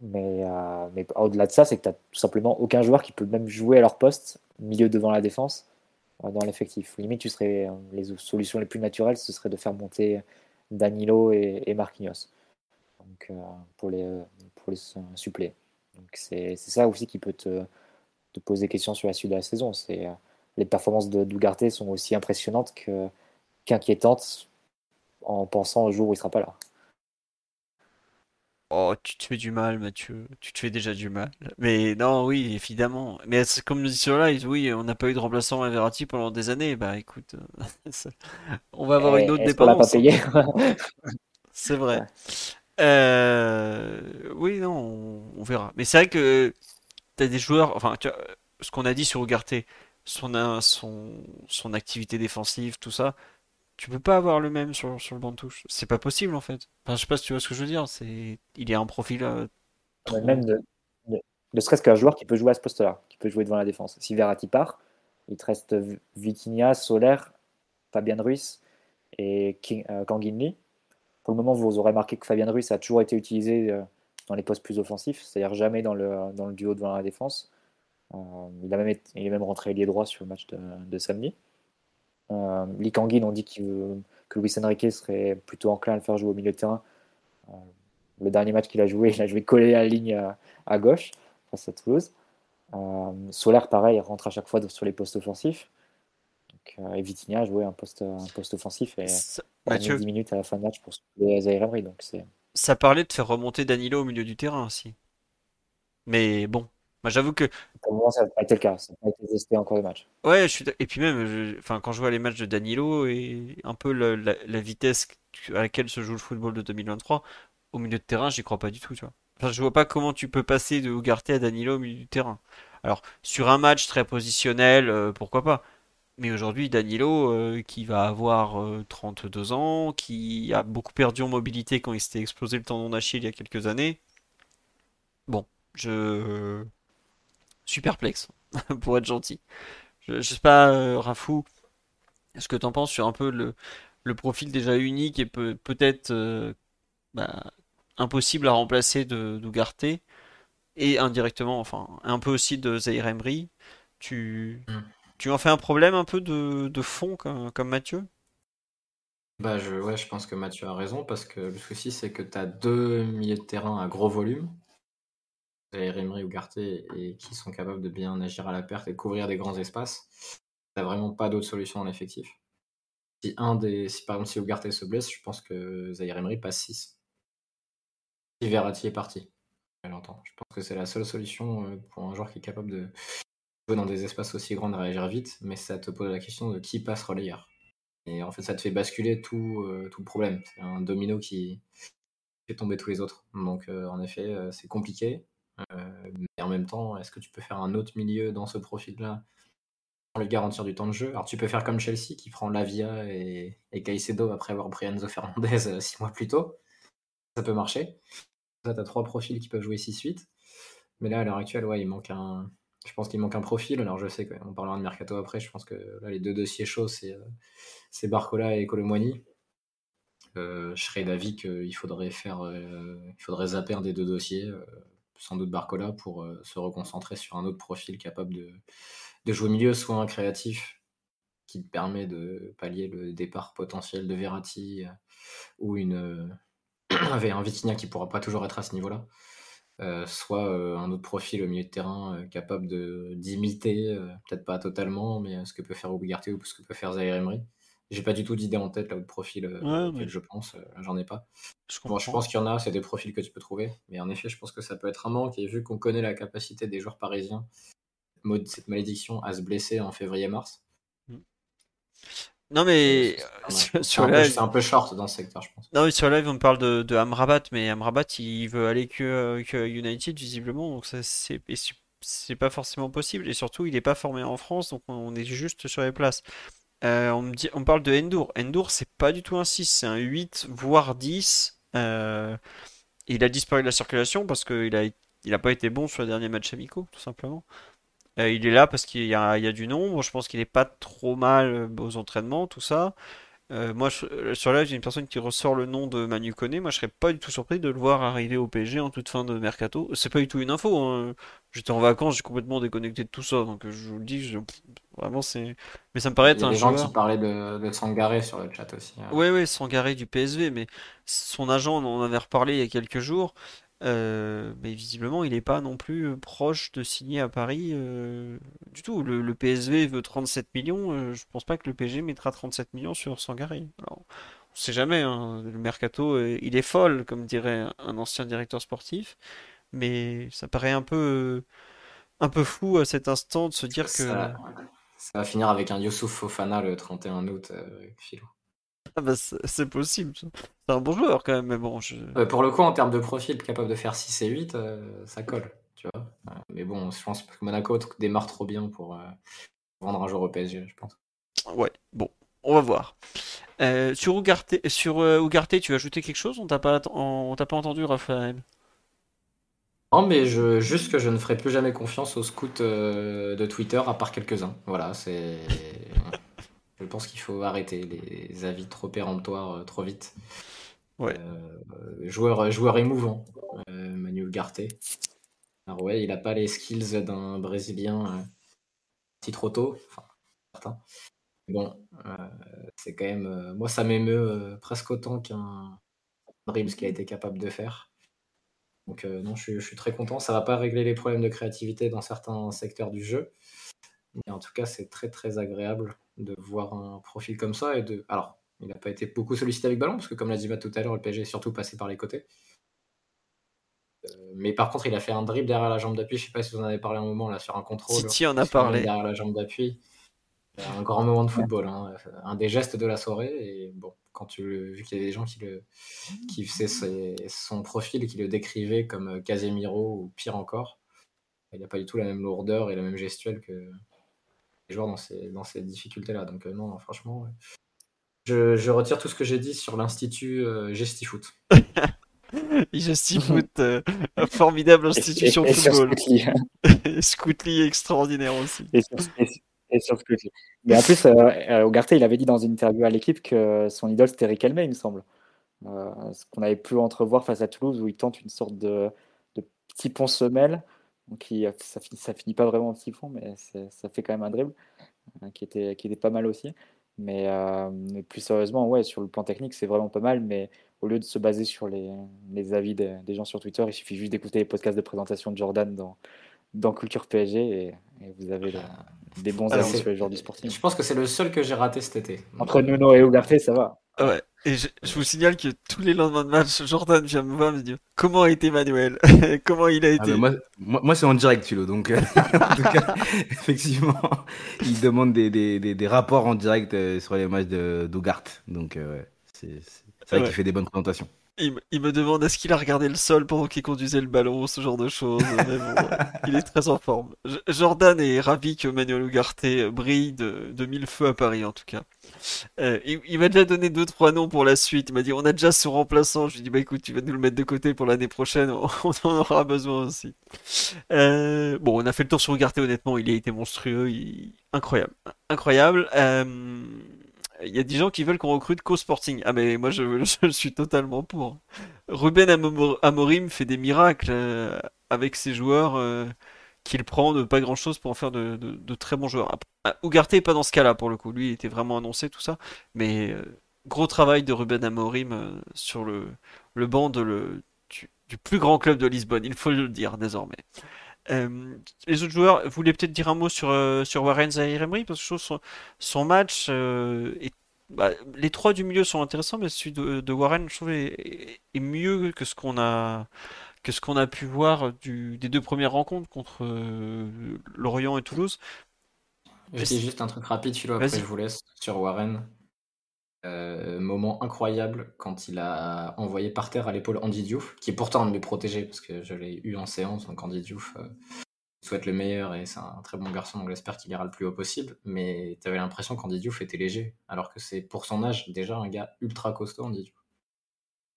Mais, euh, mais au-delà de ça, c'est que tu n'as tout simplement aucun joueur qui peut même jouer à leur poste, milieu devant la défense, dans l'effectif. Limite, tu serais, les solutions les plus naturelles, ce serait de faire monter Danilo et, Marquinhos. Euh, pour les, pour les. Donc c'est ça aussi qui peut te, te, poser question sur la suite de la saison. C'est euh, les performances de Dougarté sont aussi impressionnantes qu'inquiétantes en pensant au jour où il sera pas là. Oh, tu te fais du mal, Mathieu. Tu te fais déjà du mal. Mais non, oui, évidemment. Mais comme nous dit sur live, oui, on n'a pas eu de remplaçant à Verratti pendant des années. Bah écoute, <laughs> on va avoir une autre dépendance. <laughs> C'est vrai. Euh, oui, non, on, verra. Mais c'est vrai que tu as des joueurs, enfin, tu ce qu'on a dit sur Ugarte, son, son, son activité défensive, tout ça, Tu peux pas avoir le même sur, sur le banc de touche. C'est pas possible en fait. Enfin, je sais pas si tu vois ce que je veux dire. C'est, il est un profil euh, trop- Même de, de- ne serait-ce qu'un joueur qui peut jouer à ce poste-là, qui peut jouer devant la défense. Si Verratti part, il te reste Vitinha, Soler, Fabian Ruiz et King, euh, Kang-in Lee. Pour le moment, vous aurez remarqué que Fabian Ruiz a toujours été utilisé euh, dans les postes plus offensifs, c'est-à-dire jamais dans le, dans le duo devant la défense. Euh, il, a même été- il est même rentré ailier droit sur le match de, de samedi. Euh, Lee Kang-in, on dit veut- que Luis Enrique serait plutôt enclin à le faire jouer au milieu de terrain. Euh, le dernier match qu'il a joué, <laughs> il a joué collé à la ligne à, à gauche face à Toulouse. Euh, Solaire, pareil, rentre à chaque fois sur les postes offensifs. Donc, euh, et Vitinha a joué un poste, un poste offensif et Ça- Mathieu, 10 minutes à la fin de match pour Zaire Emery. Donc ça parlait de faire remonter Danilo au milieu du terrain aussi. Mais bon, moi j'avoue que pour le moment, ça n'a pas été le cas. Ça n'a pas été testé encore le match. Ouais, je suis et puis même, je- enfin, quand je vois les matchs de Danilo et un peu la, la vitesse à laquelle se joue le football de 2023, au milieu de terrain, j'y crois pas du tout, tu vois. Enfin, je vois pas comment tu peux passer de Ugarte à Danilo au milieu du terrain. Alors, sur un match très positionnel, euh, pourquoi pas. Mais aujourd'hui, Danilo, euh, qui va avoir euh, 32 ans, qui a beaucoup perdu en mobilité quand il s'était explosé le tendon d'Achille il y a quelques années, bon, je suis perplexe, <laughs> pour être gentil. Je, je sais pas, euh, Rafou, ce que t'en penses sur un peu le, le profil déjà unique et peut, peut-être euh, bah, impossible à remplacer de d'Ugarte et indirectement, enfin, un peu aussi de Zaïre Emery. Tu, Mm. tu en fais un problème un peu de, de fond comme, comme Mathieu? Bah, je, ouais, je pense que Mathieu a raison parce que le souci, c'est que tu as deux milieux de terrain à gros volume, Zaïre Emery ou Garté, et qui sont capables de bien agir à la perte et couvrir des grands espaces. Tu vraiment pas d'autre solution dans l'effectif. Si, un des, si par exemple si Ugarte se blesse, je pense que Zaïre Emery passe 6. Si Verratti est parti, entend. Je pense que c'est la seule solution euh, pour un joueur qui est capable de jouer dans des espaces aussi grands, de réagir vite, mais ça te pose la question de qui passe relayeur. Et en fait, ça te fait basculer tout, euh, tout le problème. C'est un domino qui fait tomber tous les autres. Donc, euh, en effet, c'est compliqué. Euh, mais en même temps, est-ce que tu peux faire un autre milieu dans ce profil-là? Pour lui garantir du temps de jeu? Alors, tu peux faire comme Chelsea qui prend Lavia et, Caicedo après avoir pris Enzo Fernandez euh, six mois plus tôt. Ça peut marcher. Tu as trois profils qui peuvent jouer 6-8. Mais là, à l'heure actuelle, il manque un. Je pense qu'il manque un profil. Alors, je sais qu'on parlera de Mercato après. Je pense que là, les deux dossiers chauds, c'est euh, Barcola et Colomwani. Je serais d'avis qu'il faudrait faire, il faudrait zapper un des deux dossiers, sans doute Barcola, pour euh, se reconcentrer sur un autre profil capable de, jouer au milieu, soit un créatif qui te permet de pallier le départ potentiel de Verratti euh, ou une, euh, <coughs> un Vitinha qui pourra pas toujours être à ce niveau-là. Soit un autre profil au milieu de terrain capable d'imiter, peut-être pas totalement, mais ce que peut faire Ugarte ou ce que peut faire Zaire Emery. J'ai pas du tout d'idée en tête là, de profil euh, Ouais, auquel mais- je pense, euh, j'en ai pas. Je Bon, je pense qu'il y en a, c'est des profils que tu peux trouver, mais en effet, je pense que ça peut être un manque. Et vu qu'on connaît la capacité des joueurs parisiens, cette malédiction à se blesser en février-mars, Non mais c'est euh, sur, un, sur peu- la c'est un peu short dans ce secteur, je pense. non mais sur live on parle de, de Amrabat mais Amrabat il veut aller que, que United visiblement donc ça c'est pas forcément possible et surtout il est pas formé en France donc on on est juste sur les places. Euh, on parle de Endur. Endur c'est pas du tout un 6 c'est un 8 voire 10. Euh, il a disparu de la circulation parce qu'il a pas été bon sur les derniers matchs amicaux tout simplement. Euh, il est là parce qu'il y a, y a du nombre. Je pense qu'il est pas trop mal aux entraînements, tout ça. Euh, moi, je- euh, sur live, j'ai une personne qui ressort le nom de Manu Koné. Moi, je serais pas du tout surpris de le voir arriver au PSG en toute fin de mercato. C'est pas du tout une info. hein. J'étais en vacances, j'ai complètement déconnecté de tout ça. Donc, euh, je vous le dis, je- vraiment, c'est. Mais ça me paraît Il être y a un des gens joueur. qui parlaient de, de Sangaré sur le chat aussi. hein. Ouais, ouais, Sangaré du PSV, mais son agent, on en avait reparlé il y a quelques jours. Euh, mais visiblement, il n'est pas non plus euh, proche de signer à Paris euh, du tout. Le, le PSV veut 37 millions. euh, je pense pas que le PSG mettra 37 millions sur Sangaré. Alors, on sait jamais. hein, le mercato, il est folle, comme dirait un ancien directeur sportif. Mais ça paraît un peu, un peu fou à cet instant de se dire que. Ça, va finir avec un Youssouf Fofana le 31 août, Philou. Ah bah, c'est possible. C'est un bon joueur quand même, mais bon, je... Euh, pour le coup, en termes de profil capable de faire 6 et 8, euh, ça colle, tu vois. Euh, mais bon, je pense que Monaco démarre trop bien pour vendre un joueur au PSG, je pense. Ouais, bon. on va voir. Sur Ugarte, tu as ajouté quelque chose? On t'a pas, on t'a pas entendu, Raphaël? Non, mais je, juste que je ne ferai plus jamais confiance aux scouts de Twitter, à part quelques-uns. Voilà, c'est. Je pense qu'il faut arrêter les avis trop péremptoires euh, trop vite. Ouais. Euh, joueur, joueur émouvant, euh, Manu Ugarte. Alors ouais, il n'a pas les skills d'un Brésilien euh, petit trop tôt, enfin. Bon, c'est quand même. moi, ça m'émeut presque autant qu'un Dreams qui a été capable de faire. Donc, non, je suis, je suis très content. Ça va pas régler les problèmes de créativité dans certains secteurs du jeu. Mais en tout cas, c'est très très agréable de voir un profil comme ça. Et de... Alors, il n'a pas été beaucoup sollicité avec ballon, parce que comme l'a dit Matt tout à l'heure, le PSG est surtout passé par les côtés. Euh, mais par contre, il a fait un dribble derrière la jambe d'appui. Je sais pas si vous en avez parlé un moment là sur un contrôle. City en a parlé. Derrière la jambe d'appui. Un grand moment de football, hein. un des gestes de la soirée. Et bon, quand tu le- vu qu'il y a des gens qui le qui faisaient son profil et qui le décrivaient comme Casemiro ou pire encore, il n'a pas du tout la même lourdeur et la même gestuelle que joueurs dans ces, dans ces difficultés-là. Donc euh, non, franchement, ouais. je, je retire tout ce que j'ai dit sur l'institut euh, Gestifoot. Justifoot, <laughs> euh, formidable institution et, et sur football. Scootly. Et <laughs> Scootly extraordinaire aussi. Et sur, et, et sur Scootly. Mais en plus, euh, il avait dit dans une interview à l'équipe que son idole c'était Riquelme, il me semble. Euh, ce qu'on avait pu entrevoir face à Toulouse où il tente une sorte de, de petit pont semelle. Donc il- ça, finit, ça finit pas vraiment en petit pont, mais ça fait quand même un dribble euh, qui, était, qui était pas mal aussi. Mais, euh, mais plus sérieusement, ouais, sur le plan technique, c'est vraiment pas mal. Mais au lieu de se baser sur les, les avis des, des gens sur Twitter, il suffit juste d'écouter les podcasts de présentation de Jordan dans, dans Culture PSG et, et vous avez le- des bons avis sur les joueurs du sporting. Je pense que c'est le seul que j'ai raté cet été. Entre Nuno et Ugarte, ça va. Ouais. Et je, je vous signale que tous les lendemains de match, Jordan vient me voir et me dit comment a été Manuel <laughs> Comment il a Ah, été moi, moi, moi, c'est en direct, Philo. Donc, euh, <laughs> en tout cas, <laughs> effectivement, il demande des, des, des, des rapports en direct euh, sur les matchs de d'Ougart. Donc, euh, ouais, c'est vrai Ouais. qu'il fait des bonnes présentations. Il, me- il me demande est-ce qu'il a regardé le sol pendant qu'il conduisait le ballon, ce genre de choses. Mais bon, ouais, <laughs> il est très en forme. J- Jordan est ravi que Manuel Ugarte brille de, de mille feux à Paris, en tout cas. Euh, il il m'a déjà donné deux, trois noms pour la suite. Il m'a dit on a déjà son remplaçant. Je lui ai dit bah écoute, tu vas nous le mettre de côté pour l'année prochaine. <laughs> On en aura besoin aussi. Euh, bon, on a fait le tour sur Ugarte, honnêtement, il a été monstrueux. il- Incroyable. Incroyable. Euh, Il y a des gens qui veulent qu'on recrute co-sporting. Ah mais moi <laughs> je, suis totalement pour. Ruben Amorim fait des miracles euh, avec ses joueurs euh, qu'il prend de pas grand-chose pour en faire de, très bons joueurs. Ah, Ugarte est pas dans ce cas-là pour le coup. Lui il était vraiment annoncé tout ça. Mais euh, gros travail de Ruben Amorim sur le, banc du, du plus grand club de Lisbonne. Il faut le dire désormais. Euh, les autres joueurs, vous voulez peut-être dire un mot sur, euh, sur Warren Zahir Emery parce que je trouve son, son match euh, est bah, les trois du milieu sont intéressants, mais celui de, de Warren, je trouve, est, est- est mieux que ce qu'on a, que ce qu'on a pu voir du, des deux premières rencontres contre Lorient et Toulouse. Je dis juste un truc rapide, Philo, après je vous laisse sur Warren. Euh, moment incroyable quand il a envoyé par terre à l'épaule Andy Diouf, qui est pourtant un de mes protégés, parce que je l'ai eu en séance, donc Andy Diouf euh, souhaite le meilleur et c'est un très bon garçon, donc j'espère qu'il ira le plus haut possible. Mais tu avais l'impression qu'Andy Diouf était léger, alors que c'est pour son âge déjà un gars ultra costaud, Andy Diouf.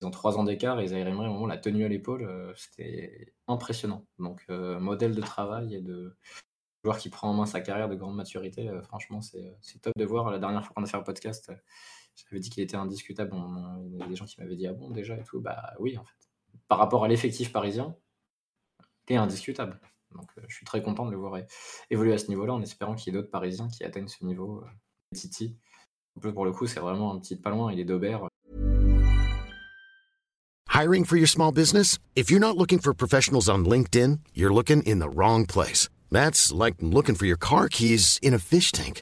Ils ont trois ans d'écart et Emery, au moment la tenue à l'épaule, euh, c'était impressionnant. Donc euh, modèle de travail et de joueur qui prend en main sa carrière de grande maturité, franchement, c'est top de voir. La dernière fois qu'on a fait un podcast, j'avais dit qu'il était indiscutable. Il y a des gens qui m'avaient dit Ah bon, déjà et tout. Bah oui, en fait. Par rapport à l'effectif parisien, il est indiscutable. Donc euh, je suis très content de le voir évoluer à ce niveau-là en espérant qu'il y ait d'autres Parisiens qui atteignent ce niveau. euh, Titi. Pour le coup, c'est vraiment un petit pas loin. Il est d'Aubert. Hiring for your small business? If you're not looking for professionals on LinkedIn, you're looking in the wrong place. That's like looking for your car keys in a fish tank.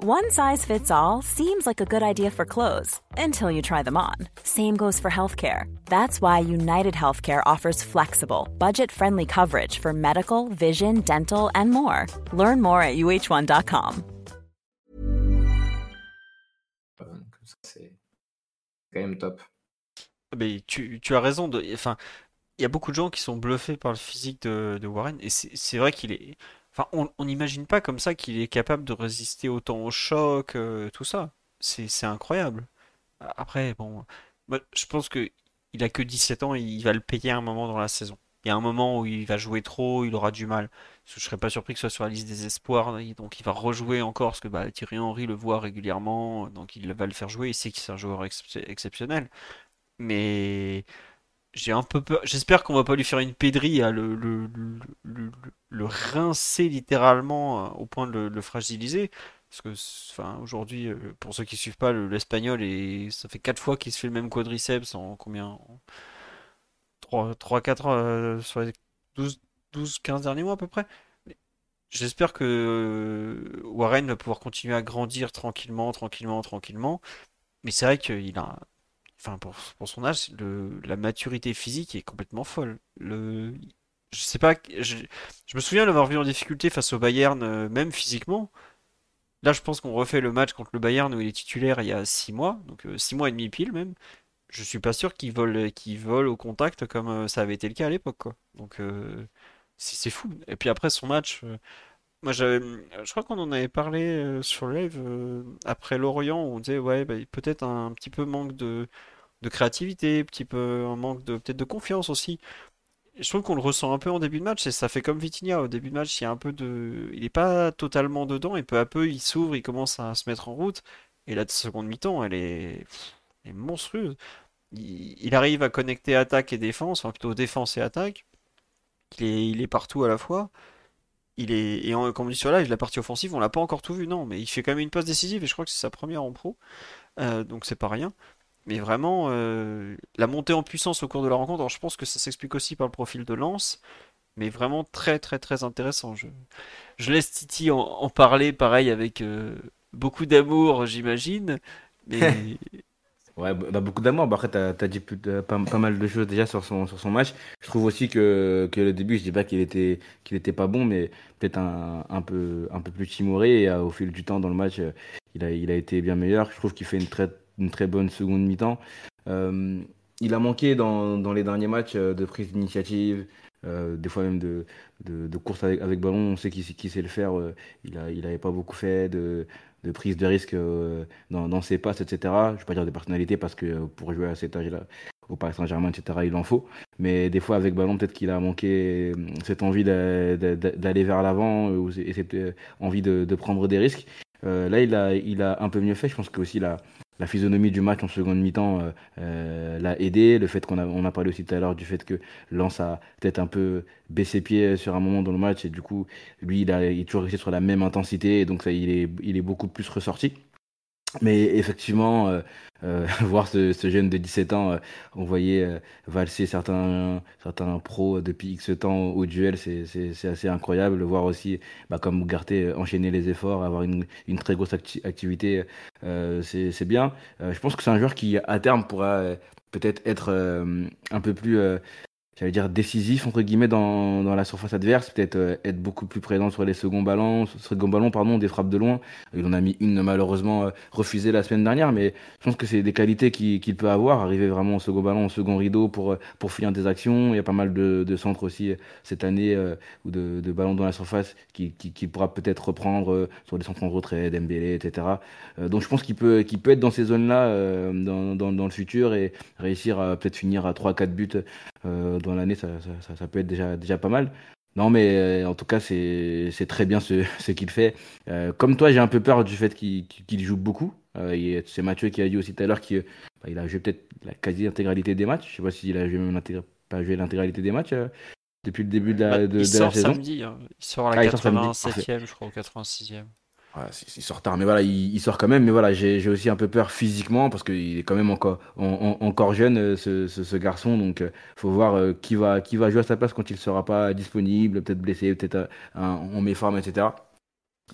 One size fits all seems like a good idea for clothes until you try them on. Same goes for healthcare. That's why United Healthcare offers flexible, budget friendly coverage for medical, vision, dental, and more. Learn more at uh1.com. C'est quand même top. Mais tu, tu as raison. De, enfin, il y a beaucoup de gens qui sont bluffés par le physique de, de Warren, et c'est vrai qu'il est. Enfin, on n'imagine pas comme ça qu'il est capable de résister autant au choc, euh, tout ça. C'est incroyable. Après, bon, je pense que il a que 17 ans il va le payer à un moment dans la saison. Il y a un moment où il va jouer trop, il aura du mal. Je serais pas surpris que ce soit sur la liste des espoirs, donc il va rejouer encore, parce que bah, Thierry Henry le voit régulièrement, donc il va le faire jouer, il sait qu'il est un joueur exceptionnel. Mais j'ai un peu peur. J'espère qu'on va pas lui faire une pédrie à le, le, le, le rincer littéralement euh, au point de le, fragiliser. Parce que, enfin, aujourd'hui, euh, pour ceux qui suivent pas l'espagnol, et ça fait 4 fois qu'il se fait le même quadriceps en combien 3, 3 4 euh, sur les 12, 12, 15 derniers mois à peu près. J'espère que Warren va pouvoir continuer à grandir tranquillement, tranquillement, tranquillement. Mais c'est vrai qu'il a enfin pour, son âge, la maturité physique est complètement folle. Le, je sais pas, je, me souviens l'avoir vu en difficulté face au Bayern, euh, même physiquement. Là, je pense qu'on refait le match contre le Bayern où il est titulaire il y a 6 mois, donc 6 euh, mois et demi pile même. Je suis pas sûr qu'il vole, qu'il vole au contact comme euh, ça avait été le cas à l'époque. Donc c'est fou. Et puis après son match, moi j'avais, je crois qu'on en avait parlé sur le live après Lorient où on disait ouais, bah, peut-être un, petit peu manque de, de créativité, un petit peu un manque de peut-être de confiance aussi je trouve qu'on le ressent un peu en début de match, et ça fait comme Vitinha. Au début de match, il y a un peu de. Il n'est pas totalement dedans, et peu à peu, il s'ouvre, il commence à se mettre en route. Et la seconde mi-temps, elle est... monstrueuse. Il... arrive à connecter attaque et défense, enfin plutôt défense et attaque. Est, il est partout à la fois. Il est... Et comme on dit sur live, la partie offensive, on l'a pas encore tout vu, non, mais il fait quand même une passe décisive, et je crois que c'est sa première en pro. Euh, donc c'est pas rien. Mais vraiment, euh, la montée en puissance au cours de la rencontre, alors je pense que ça s'explique aussi par le profil de Lance, mais vraiment très très très intéressant. Je, je laisse Titi en, parler, pareil, avec euh, beaucoup d'amour, j'imagine. Mais... <laughs> ouais, bah, bah, beaucoup d'amour. Bah, après, tu as, dit pas, pas, mal de choses déjà sur son, sur son match. Je trouve aussi que, que le début, je dis pas qu'il était, qu'il était pas bon, mais peut-être un, un, peu, un peu plus timoré. Et euh, au fil du temps dans le match, il a, il a été bien meilleur. Je trouve qu'il fait une très une très bonne seconde mi-temps. Euh, il a manqué dans, dans, les derniers matchs euh, de prise d'initiative, euh, des fois même de, de, course avec, ballon. On sait qu'il sait le faire. il n'avait pas beaucoup fait de, de prise de risque dans, dans, ses passes, etc. Je ne vais pas dire de personnalité parce que pour jouer à cet âge-là, au Paris Saint-Germain, etc., il en faut. Mais des fois, avec ballon, peut-être qu'il a manqué cette envie d'aller vers l'avant et cette envie de, de, prendre des risques. là, il a, il a un peu mieux fait. Je pense que aussi la, la physionomie du match en seconde mi-temps euh, euh, l'a aidé. Le fait qu'on a, on a parlé aussi tout à l'heure du fait que Lens a peut-être un peu baissé pied sur un moment dans le match et du coup, lui, il, a, il est toujours resté sur la même intensité et donc ça, il, est, il est beaucoup plus ressorti. Mais effectivement, euh, euh, <laughs> voir ce, ce, jeune de 17 ans, euh, on voyait euh, valser certains, certains pros depuis X temps au duel, c'est assez incroyable. Le voir aussi, bah, comme Ougarté, enchaîner les efforts, avoir une, une très grosse activité, c'est bien. je pense que c'est un joueur qui, à terme, pourra peut-être être, être un peu plus j'allais dire décisif entre guillemets dans, dans la surface adverse, peut-être euh, être beaucoup plus présent sur les seconds ballons, second ballon pardon, des frappes de loin. Il en a mis une malheureusement euh, refusée la semaine dernière, mais je pense que c'est des qualités qu'il peut avoir, arriver vraiment au second ballon, au second rideau pour euh, pour finir des actions. Il y a pas mal de, de centres aussi cette année ou de, de ballons dans la surface qui, qui, qui pourra peut-être reprendre sur des centres en retrait, Dembélé, etc. donc je pense qu'il peut qu'il peut être dans ces zones-là dans, dans, dans, le futur et réussir à peut-être finir à 3-4 buts euh, dans l'année, ça, ça, ça, peut être déjà, déjà pas mal. Non, mais euh, en tout cas, c'est très bien ce, <laughs> ce qu'il fait. Euh, comme toi, j'ai un peu peur du fait qu'il joue beaucoup. c'est Mathieu qui a dit aussi tout à l'heure qu'il bah, a joué peut-être la quasi-intégralité des matchs. Je sais pas s'il a joué même pas joué l'intégralité des matchs depuis le début de la, bah, de, il de la saison. Samedi, hein. Il sort à la 87e, je crois, ou 86e il sort tard, mais voilà, il, sort quand même. Mais voilà, j'ai aussi un peu peur physiquement parce qu'il est quand même encore, jeune, euh, ce, garçon. Donc, euh, faut voir euh, qui, va, qui va jouer à sa place quand il ne sera pas disponible, peut-être blessé, peut-être en méforme, etc.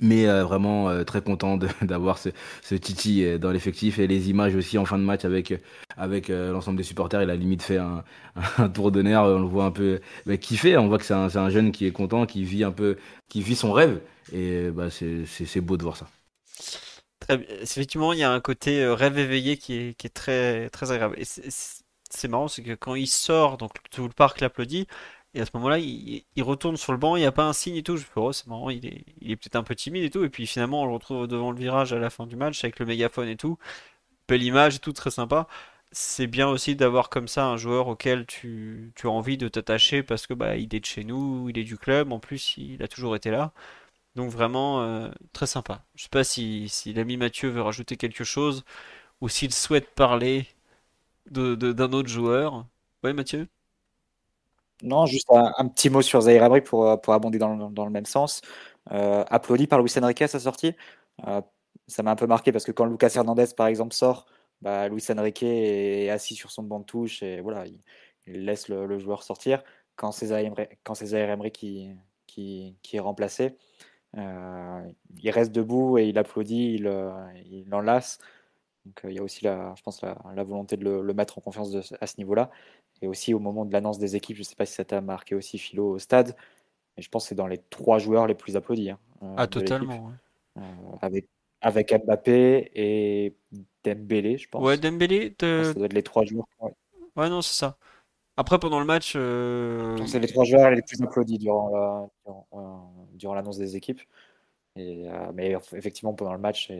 Mais euh, vraiment euh, très content <laughs> d'avoir ce, Titi euh, dans l'effectif et les images aussi en fin de match avec, avec l'ensemble des supporters. Il a limite fait un, <laughs> tour de nerf. On le voit un peu bah, kiffer. On voit que c'est un, un, jeune qui est content, qui vit un peu, qui vit son rêve. Et bah, c'est beau de voir ça. Effectivement, il y a un côté rêve éveillé qui est, qui est très, très agréable. Et c'est marrant, c'est que quand il sort, donc tout le parc l'applaudit. Et à ce moment-là, il, retourne sur le banc, il n'y a pas un signe et tout. Je me oh, c'est marrant, il est, peut-être un peu timide et tout. Et puis finalement, on le retrouve devant le virage à la fin du match avec le mégaphone et tout. Belle image et tout, très sympa. C'est bien aussi d'avoir comme ça un joueur auquel tu, as envie de t'attacher parce que bah, il est de chez nous, il est du club. En plus, il a toujours été là. Donc vraiment, euh, très sympa. Je sais pas si, l'ami Mathieu veut rajouter quelque chose ou s'il souhaite parler d'un de, autre joueur. Ouais, Mathieu? Non, juste un, petit mot sur Zaire Abri pour, euh, pour abonder dans, le même sens. Euh, applaudi par Luis Enrique à sa sortie. Euh, ça m'a un peu marqué parce que quand Lucas Hernandez, par exemple, sort, bah, Luis Enrique est assis sur son banc de touche et voilà, il, laisse le, joueur sortir. Quand c'est Zaire Emery qui, est remplacé, il reste debout et il applaudit, il, il enlace. Donc il y a aussi, la, je pense, la, la volonté de le, le, mettre en confiance de, à ce niveau-là. Et aussi au moment de l'annonce des équipes, je ne sais pas si ça t'a marqué aussi, Philo, au stade, mais je pense que c'est dans les trois joueurs les plus applaudis. Hein, euh, ah, totalement. Euh, avec, avec Mbappé et Dembélé, je pense. Ouais, Dembélé. Ça doit être les trois joueurs. Ouais, non, c'est ça. Après, pendant le match. Euh, c'est les trois joueurs les plus applaudis durant, durant, l'annonce des équipes. Et, mais effectivement, pendant le match,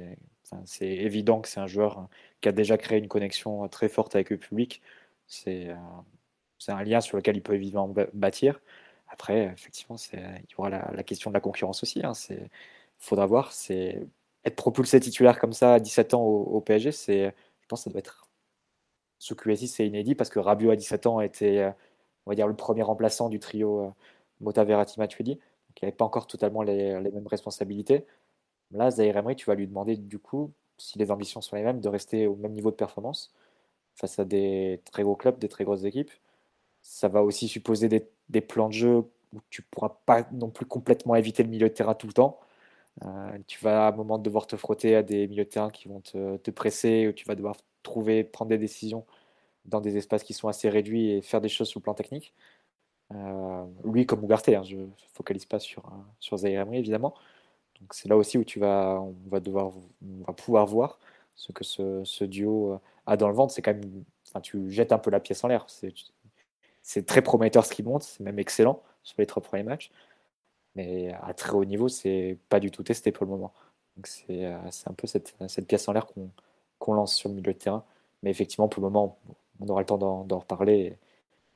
c'est évident que c'est un joueur qui a déjà créé une connexion très forte avec le public. C'est un lien sur lequel il peut évidemment bâtir. Après, effectivement, il y aura la, question de la concurrence aussi. Il hein. faudra voir. Être propulsé titulaire comme ça à 17 ans au, PSG, je pense que ça doit être. Ce QSI, c'est inédit parce que Rabiot à 17 ans était, on va dire, le premier remplaçant du trio Mota Verratti Matuidi. Donc, il n'avait pas encore totalement les, mêmes responsabilités. Là, Zaire Emery, tu vas lui demander du coup, si les ambitions sont les mêmes, de rester au même niveau de performance face à des très gros clubs, des très grosses équipes. Ça va aussi supposer des, plans de jeu où tu ne pourras pas non plus complètement éviter le milieu de terrain tout le temps. Euh, tu vas à un moment devoir te frotter à des milieux de terrain qui vont te, presser, où tu vas devoir trouver, prendre des décisions dans des espaces qui sont assez réduits et faire des choses sur le plan technique. Euh, lui comme Ugarte, hein, je ne focalise pas sur, sur Zaire évidemment. C'est là aussi où tu vas, on va devoir, pouvoir voir ce que ce, duo a dans le ventre. C'est quand tu jettes un peu la pièce en l'air. C'est très prometteur ce qui monte, c'est même excellent sur les trois premiers matchs. Mais à très haut niveau, c'est pas du tout testé pour le moment. Donc c'est euh, un peu cette, cette, pièce en l'air qu'on lance sur le milieu de terrain. Mais effectivement, pour le moment, on aura le temps d'en reparler.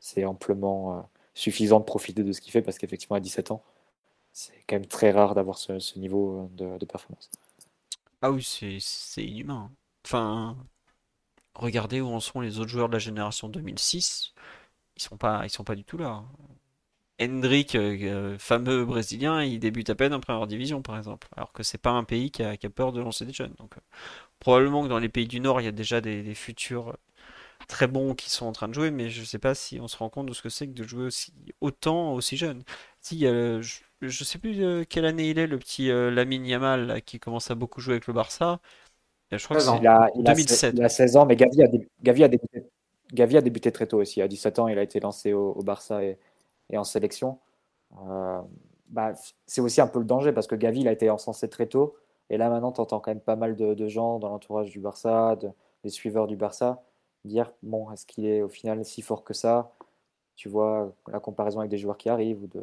C'est amplement euh, suffisant de profiter de ce qu'il fait parce qu'effectivement, à 17 ans, c'est quand même très rare d'avoir ce, niveau de, de, performance. Ah oui, c'est inhumain. Enfin, regardez où en sont les autres joueurs de la génération 2006. Ils sont pas, ils sont pas du tout là. Hendrik, euh, euh, fameux brésilien, il débute à peine en première division, par exemple. Alors que c'est pas un pays qui a, peur de lancer des jeunes. Donc, euh, probablement que dans les pays du Nord, il y a déjà des, futurs très bons qui sont en train de jouer, mais je sais pas si on se rend compte de ce que c'est que de jouer aussi autant aussi jeune. Si, je, sais plus quelle année il est, le petit Lamine Yamal, qui commence à beaucoup jouer avec le Barça. Je crois que c'est il a, 2007. Il a 16 ans, mais Gavi a, Gavi, a débuté, Gavi a débuté très tôt aussi. À 17 ans, il a été lancé au, Barça et, et, en sélection. Euh, bah, c'est aussi un peu le danger parce que Gavi il a été encensé très tôt. Et là, maintenant, tu entends quand même pas mal de, gens dans l'entourage du Barça, des suiveurs du Barça, dire Bon, est-ce qu'il est au final si fort que ça? Tu vois la comparaison avec des joueurs qui arrivent ou de.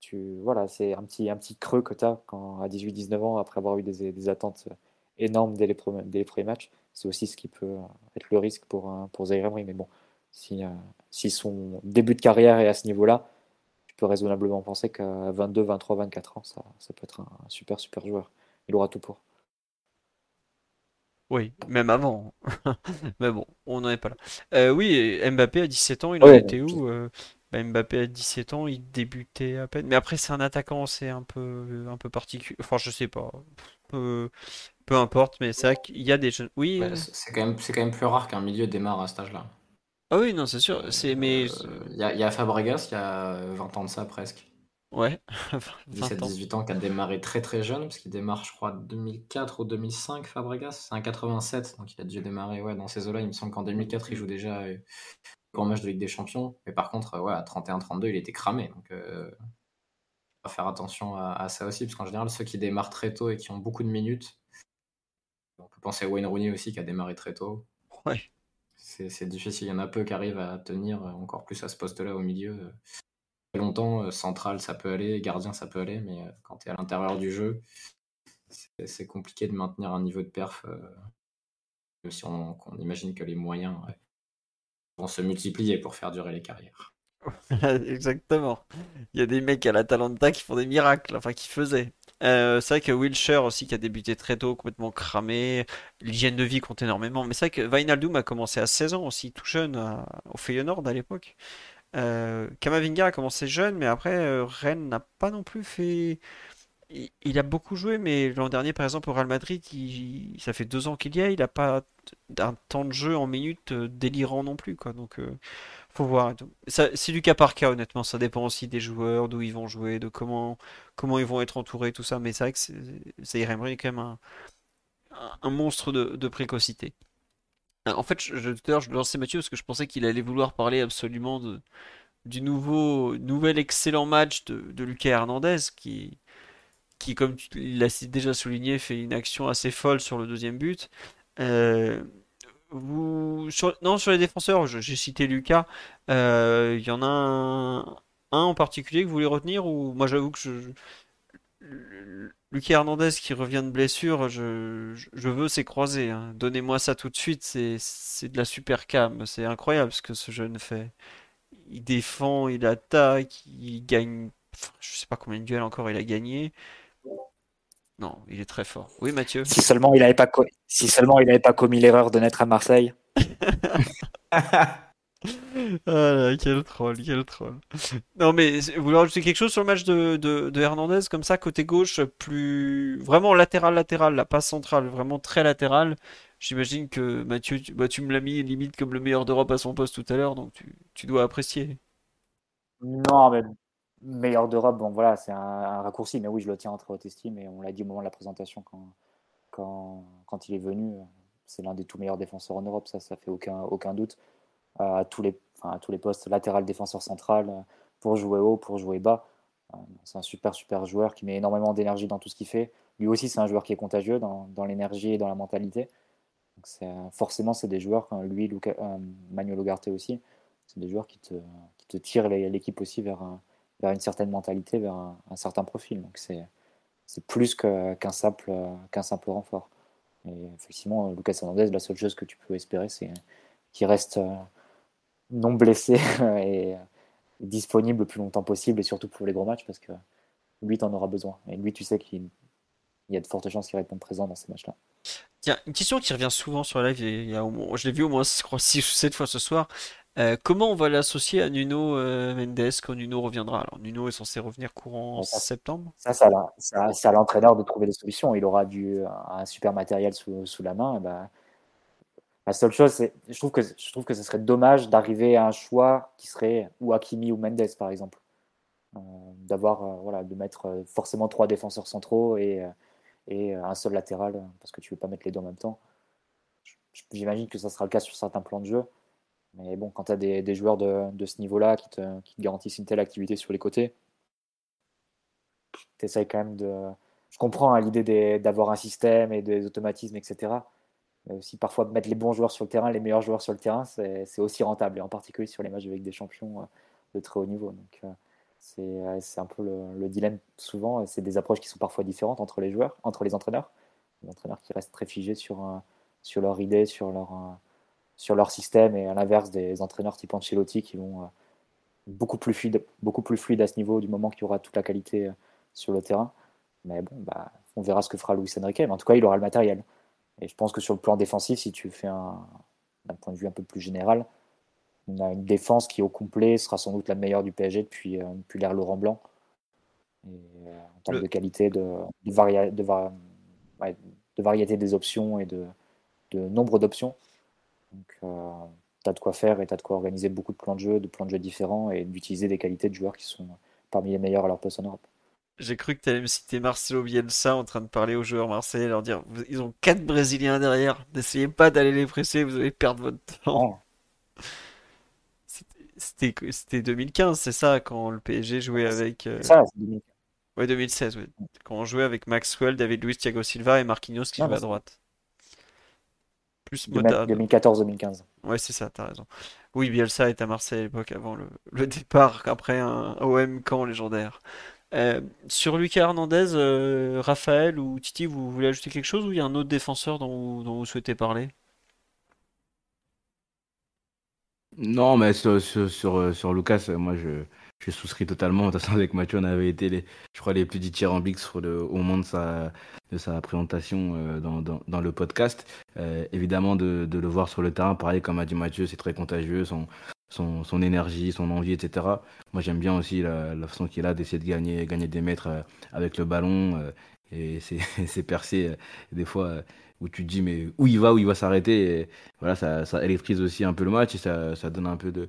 Tu, voilà, c'est un petit, un petit creux que tu as quand, à 18-19 ans après avoir eu des, des attentes énorme dès les, premiers, dès les matchs. C'est aussi ce qui peut être le risque pour, pour Zaire Emery. Mais bon, si, euh, si son début de carrière est à ce niveau-là, je peux raisonnablement penser qu'à 22, 23, 24 ans, ça, ça peut être un super, super joueur. Il aura tout pour. Oui, même avant. <laughs> Mais bon, on n'en est pas là. Euh, oui, Mbappé à 17 ans, il en était où euh, bah, Mbappé à 17 ans, il débutait à peine. Mais après, c'est un attaquant, c'est un peu, un peu particulier. Enfin, je sais pas. Peu, peu importe, mais c'est vrai qu'il y a des jeunes. Oui. c'est quand, même, quand même plus rare qu'un milieu démarre à cet âge-là. Ah oui, non, c'est sûr. C'est, mais... Il y, a, y a Fabregas, il y a 20 ans de ça presque. Ouais, <laughs> 17-18 ans, qui a démarré très très jeune, parce qu'il démarre, je crois, 2004 ou 2005, Fabregas. C'est un 87, donc il a dû démarrer ouais, dans ces eaux-là. Il me semble qu'en 2004, il joue déjà euh, grand match de Ligue des Champions. Mais par contre, ouais, à 31-32, il était cramé. Donc, euh, va faire attention à, ça aussi, parce qu'en général, ceux qui démarrent très tôt et qui ont beaucoup de minutes, on peut penser à Wayne Rooney aussi, qui a démarré très tôt. Ouais. C'est difficile. Il y en a peu qui arrivent à tenir encore plus à ce poste-là au milieu longtemps, euh, central ça peut aller, gardien ça peut aller, mais euh, quand tu es à l'intérieur du jeu, c'est compliqué de maintenir un niveau de perf, euh, même si on, imagine que les moyens vont se multiplier pour faire durer les carrières. <laughs> Exactement. Il y a des mecs à l'Atalanta qui font des miracles, enfin qui faisaient. c'est vrai que Wilshire aussi qui a débuté très tôt, complètement cramé. L'hygiène de vie compte énormément. Mais c'est vrai que Wijnaldum a commencé à 16 ans aussi, tout jeune, au Feyenoord à l'époque. Euh, Kamavinga a commencé jeune, mais après, euh, Rennes n'a pas non plus fait. Il, a beaucoup joué, mais l'an dernier, par exemple, au Real Madrid, ça fait deux ans qu'il y a, il n'a pas un temps de jeu en minutes euh, délirant non plus, quoi. Donc, faut voir. C'est du cas par cas, honnêtement. Ça dépend aussi des joueurs, d'où ils vont jouer, de comment, comment ils vont être entourés, tout ça. Mais c'est vrai que c'est quand même un, monstre de, précocité. En fait, tout à l'heure, je lançais Mathieu parce que je pensais qu'il allait vouloir parler absolument de, du nouveau, nouvel excellent match de, de Lucas Hernandez qui, qui comme il l'a déjà souligné, fait une action assez folle sur le deuxième but. Euh, non, sur les défenseurs, j'ai cité Lucas. Euh, il y en a un, en particulier que vous voulez retenir ou moi j'avoue que Lucas Hernandez qui revient de blessure, je, veux ses croisés. Hein. Donnez-moi ça tout de suite, c'est de la super cam. C'est incroyable ce que ce jeune fait. Il défend, il attaque, il gagne. Je sais pas combien de duels encore il a gagné. Non, il est très fort. Oui, Mathieu. Si seulement il n'avait pas, si seulement il pas commis l'erreur de naître à Marseille. <laughs> Ah quel troll, quel troll. Non, mais vous voulez rajouter quelque chose sur le match de, de, Hernandez, comme ça, côté gauche, plus vraiment latéral-latéral, la passe centrale, vraiment très latéral. J'imagine que Mathieu, tu, bah, tu me l'as mis limite comme le meilleur d'Europe à son poste tout à l'heure, donc tu, tu, dois apprécier. Non, mais meilleur d'Europe, bon voilà, c'est un, raccourci, mais oui, je le tiens en très haute estime, et on l'a dit au moment de la présentation quand, quand, quand il est venu, c'est l'un des tout meilleurs défenseurs en Europe, ça, ça fait aucun, aucun doute à tous les, à tous les postes latéral, défenseur central, euh, pour jouer haut, pour jouer bas. Euh, c'est un super, super joueur qui met énormément d'énergie dans tout ce qu'il fait. Lui aussi, c'est un joueur qui est contagieux dans, dans l'énergie et dans la mentalité. Donc forcément, c'est des joueurs, lui, Luca, euh, Manuel Ugarte aussi, c'est des joueurs qui te, qui te tirent l'équipe aussi vers, vers une certaine mentalité, vers un, certain profil. Donc c'est, plus qu'un simple, qu'un simple renfort. Et effectivement, Lucas Hernandez, la seule chose que tu peux espérer, c'est qu'il reste non blessé <laughs> et disponible le plus longtemps possible et surtout pour les gros matchs parce que lui, tu en auras besoin. Et lui, tu sais qu'il y a de fortes chances qu'il réponde présent dans ces matchs-là. Tiens, une question qui revient souvent sur la live, je l'ai vu au moins 6 ou 7 fois ce soir. Euh, comment on va l'associer à Nuno euh, Mendes quand Nuno reviendra? Alors Nuno est censé revenir courant en septembre? Ça, c'est à l'entraîneur de trouver des solutions. Il aura du, un super matériel sous, sous la main. bah, la seule chose, c'est, je trouve que je trouve que ce serait dommage d'arriver à un choix qui serait ou Hakimi ou Mendes par exemple, euh, d'avoir voilà de mettre forcément trois défenseurs centraux et, et un seul latéral parce que tu veux pas mettre les deux en même temps. J'imagine que ça sera le cas sur certains plans de jeu, mais bon, quand tu as des, joueurs de, ce niveau-là qui te, garantissent une telle activité sur les côtés, tu essayes quand même de. Je comprends hein, l'idée d'avoir un système et des automatismes, etc mais aussi parfois mettre les bons joueurs sur le terrain, les meilleurs joueurs sur le terrain, c'est aussi rentable, et en particulier sur les matchs avec des champions euh, de très haut niveau. Donc euh, c'est un peu le, dilemme souvent, c'est des approches qui sont parfois différentes entre les joueurs, entre les entraîneurs. Les entraîneurs qui restent très figés sur, sur leur idée, sur leur, sur leur système, et à l'inverse des entraîneurs type Ancelotti qui vont beaucoup plus fluide, beaucoup plus fluide à ce niveau du moment qu'il y aura toute la qualité sur le terrain. Mais bon, bah, on verra ce que fera Luis Enrique. Mais en tout cas, il aura le matériel. Et je pense que sur le plan défensif, si tu fais un, d'un point de vue un peu plus général, on a une défense qui, au complet, sera sans doute la meilleure du PSG depuis, euh, depuis l'ère Laurent Blanc. Et, euh, en termes de qualité, de, de, de, variété des options et de, de nombre d'options. Donc, euh, tu as de quoi faire et tu as de quoi organiser beaucoup de plans de jeu, de plans de jeu différents et d'utiliser des qualités de joueurs qui sont parmi les meilleurs à leur poste en Europe. J'ai cru que tu allais me citer Marcelo Bielsa en train de parler aux joueurs marseillais, leur dire ils ont quatre Brésiliens derrière, n'essayez pas d'aller les presser, vous allez perdre votre temps. <laughs> C'était 2015, c'est ça, quand le PSG jouait avec. Euh... Ça, c'est 2015. Ouais, 2016, oui. Quand on jouait avec Maxwell, David Luiz, Thiago Silva et Marquinhos qui joue à droite. Plus Moda. 2014-2015. Ouais, c'est ça, t'as raison. Oui, Bielsa était à Marseille à l'époque, avant le, départ, après un OM camp légendaire. Euh, sur Lucas Hernandez, euh, Raphaël ou Titi, vous voulez ajouter quelque chose ou il y a un autre défenseur dont vous, souhaitez parler? Non, mais sur, sur, sur, Lucas, moi je, je souscris totalement. De toute façon, avec Mathieu, on avait été, les, je crois, les plus dithyrambiques sur le, au moment de sa, présentation euh, dans, le podcast. évidemment, de, le voir sur le terrain, pareil, comme a dit Mathieu, c'est très contagieux. Son, énergie, son envie, etc. Moi, j'aime bien aussi la, façon qu'il a d'essayer de gagner, gagner des mètres euh, avec le ballon. Euh, et <laughs> c'est percé euh, des fois où tu te dis, mais où il va, où il va s'arrêter. Voilà, ça, ça électrise aussi un peu le match et ça donne un peu de.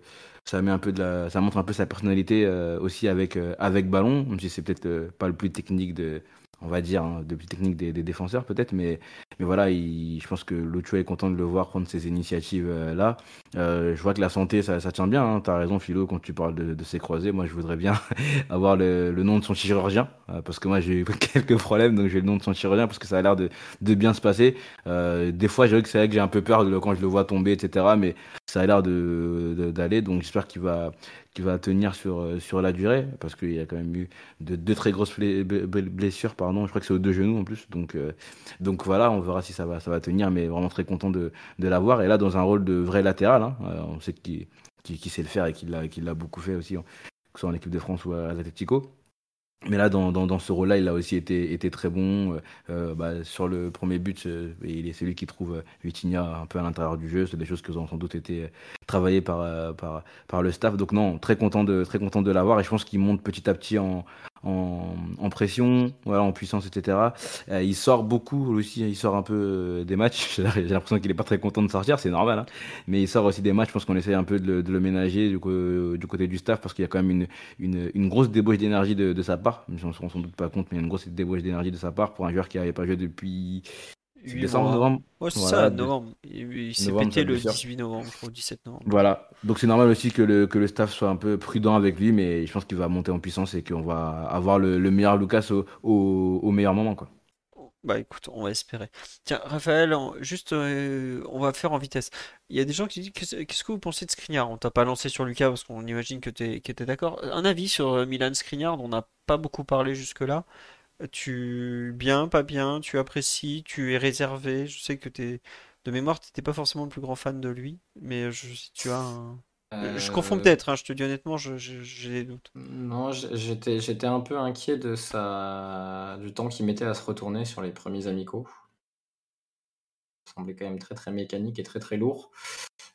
Ça, montre un peu sa personnalité aussi avec, avec ballon, même si c'est peut-être pas le plus technique de, on va dire, hein, depuis technique des, défenseurs peut-être, mais, mais voilà, je pense que Lucho est content de le voir prendre ces initiatives-là. Euh, euh, je vois que la santé, ça, tient bien, hein. tu as raison Philo, quand tu parles de, de ces croisés, moi je voudrais bien <laughs> avoir le, nom de son chirurgien, euh, parce que moi j'ai eu <laughs> quelques problèmes, donc j'ai le nom de son chirurgien, parce que ça a l'air de, bien se passer. des fois, j'ai que c'est vrai que j'ai un peu peur quand je le vois tomber, etc., mais ça a l'air d'aller, donc j'espère qu'il va qui va tenir sur, euh, sur la durée, parce qu'il y a quand même eu de, deux très grosses blessures, pardon, je crois que c'est aux deux genoux en plus. Donc, euh, voilà, on verra si ça va, tenir, mais vraiment très content de, l'avoir. Et là, dans un rôle de vrai latéral, hein, euh, on sait qu'il qui, sait le faire et qu'il l'a beaucoup fait aussi, que ce soit en équipe de France ou à l'Atletico. Mais là, dans, dans, ce rôle-là, il a aussi été, été très bon. Euh, euh bah, sur le premier but, euh, il est celui qui trouve euh, Vitinha un peu à l'intérieur du jeu. C'est des choses qui ont sans doute été travaillées par, par, par le staff. Donc non, très content de, très content de l'avoir. Et je pense qu'il monte petit à petit en, en, pression, voilà, en puissance, etc. Euh, il sort beaucoup aussi, il sort un peu euh, des matchs. <laughs> J'ai l'impression qu'il est pas très content de sortir, c'est normal. Hein. Mais il sort aussi des matchs. Je pense qu'on essaie un peu de le, ménager du, côté du staff parce qu'il y a quand même une, grosse débauche d'énergie de, sa part. On ne sans doute pas compte, mais une grosse débauche d'énergie de sa part pour un joueur qui n'avait pas joué depuis décembre, novembre. Ouais, c'est ça, novembre. Il, s'est pété le 18 novembre, je crois, 17 novembre. Voilà. Donc c'est normal aussi que le, que le staff soit un peu prudent avec lui, mais je pense qu'il va monter en puissance et qu'on va avoir le, le meilleur Lucas au, au, meilleur moment, quoi. Bah écoute, on va espérer. Tiens, Raphaël, juste, euh, on va faire en vitesse. Il y a des gens qui disent qu'est-ce que vous pensez de Skriniar On t'a pas lancé sur Lucas parce qu'on imagine que tu es, d'accord. Un avis sur euh, Milan Skriniar, dont on n'a pas beaucoup parlé jusque-là. Tu bien, pas bien, tu apprécies, tu es réservé. Je sais que t'es de mémoire, t'étais pas forcément le plus grand fan de lui, mais je, si tu as un... Je confonds peut-être, hein, je te dis honnêtement, j'ai des doutes. Non, j'étais, j'étais un peu inquiet de sa... du temps qu'il mettait à se retourner sur les premiers amicaux. Semblait quand même très très mécanique et très très lourd.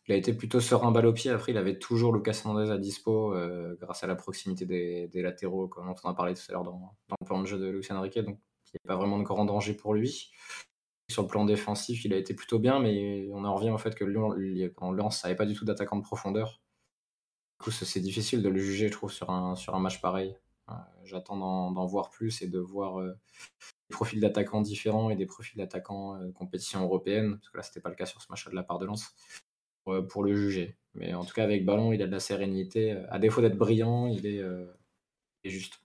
Il a été plutôt serein balle au pied. Après, il avait toujours Lucas Hernandez à dispo euh, grâce à la proximité des, latéraux, comme on en a parlé tout à l'heure dans, le plan de jeu de Lucien Riquet. Donc, il n'y a pas vraiment de grand danger pour lui. Sur le plan défensif, il a été plutôt bien, mais on en revient au fait que Lyon, en ça n'avait pas du tout d'attaquant de profondeur. Du coup, c'est difficile de le juger, je trouve, sur un, sur un match pareil. Euh, j'attends d'en voir plus et de voir euh, profils d'attaquants différents et des profils d'attaquants de compétition européenne, parce que là, c'était pas le cas sur ce match de la part de Lens. Euh, pour le juger. Mais en tout cas, avec Ballon, il a de la sérénité. À défaut d'être brillant, euh, il est juste.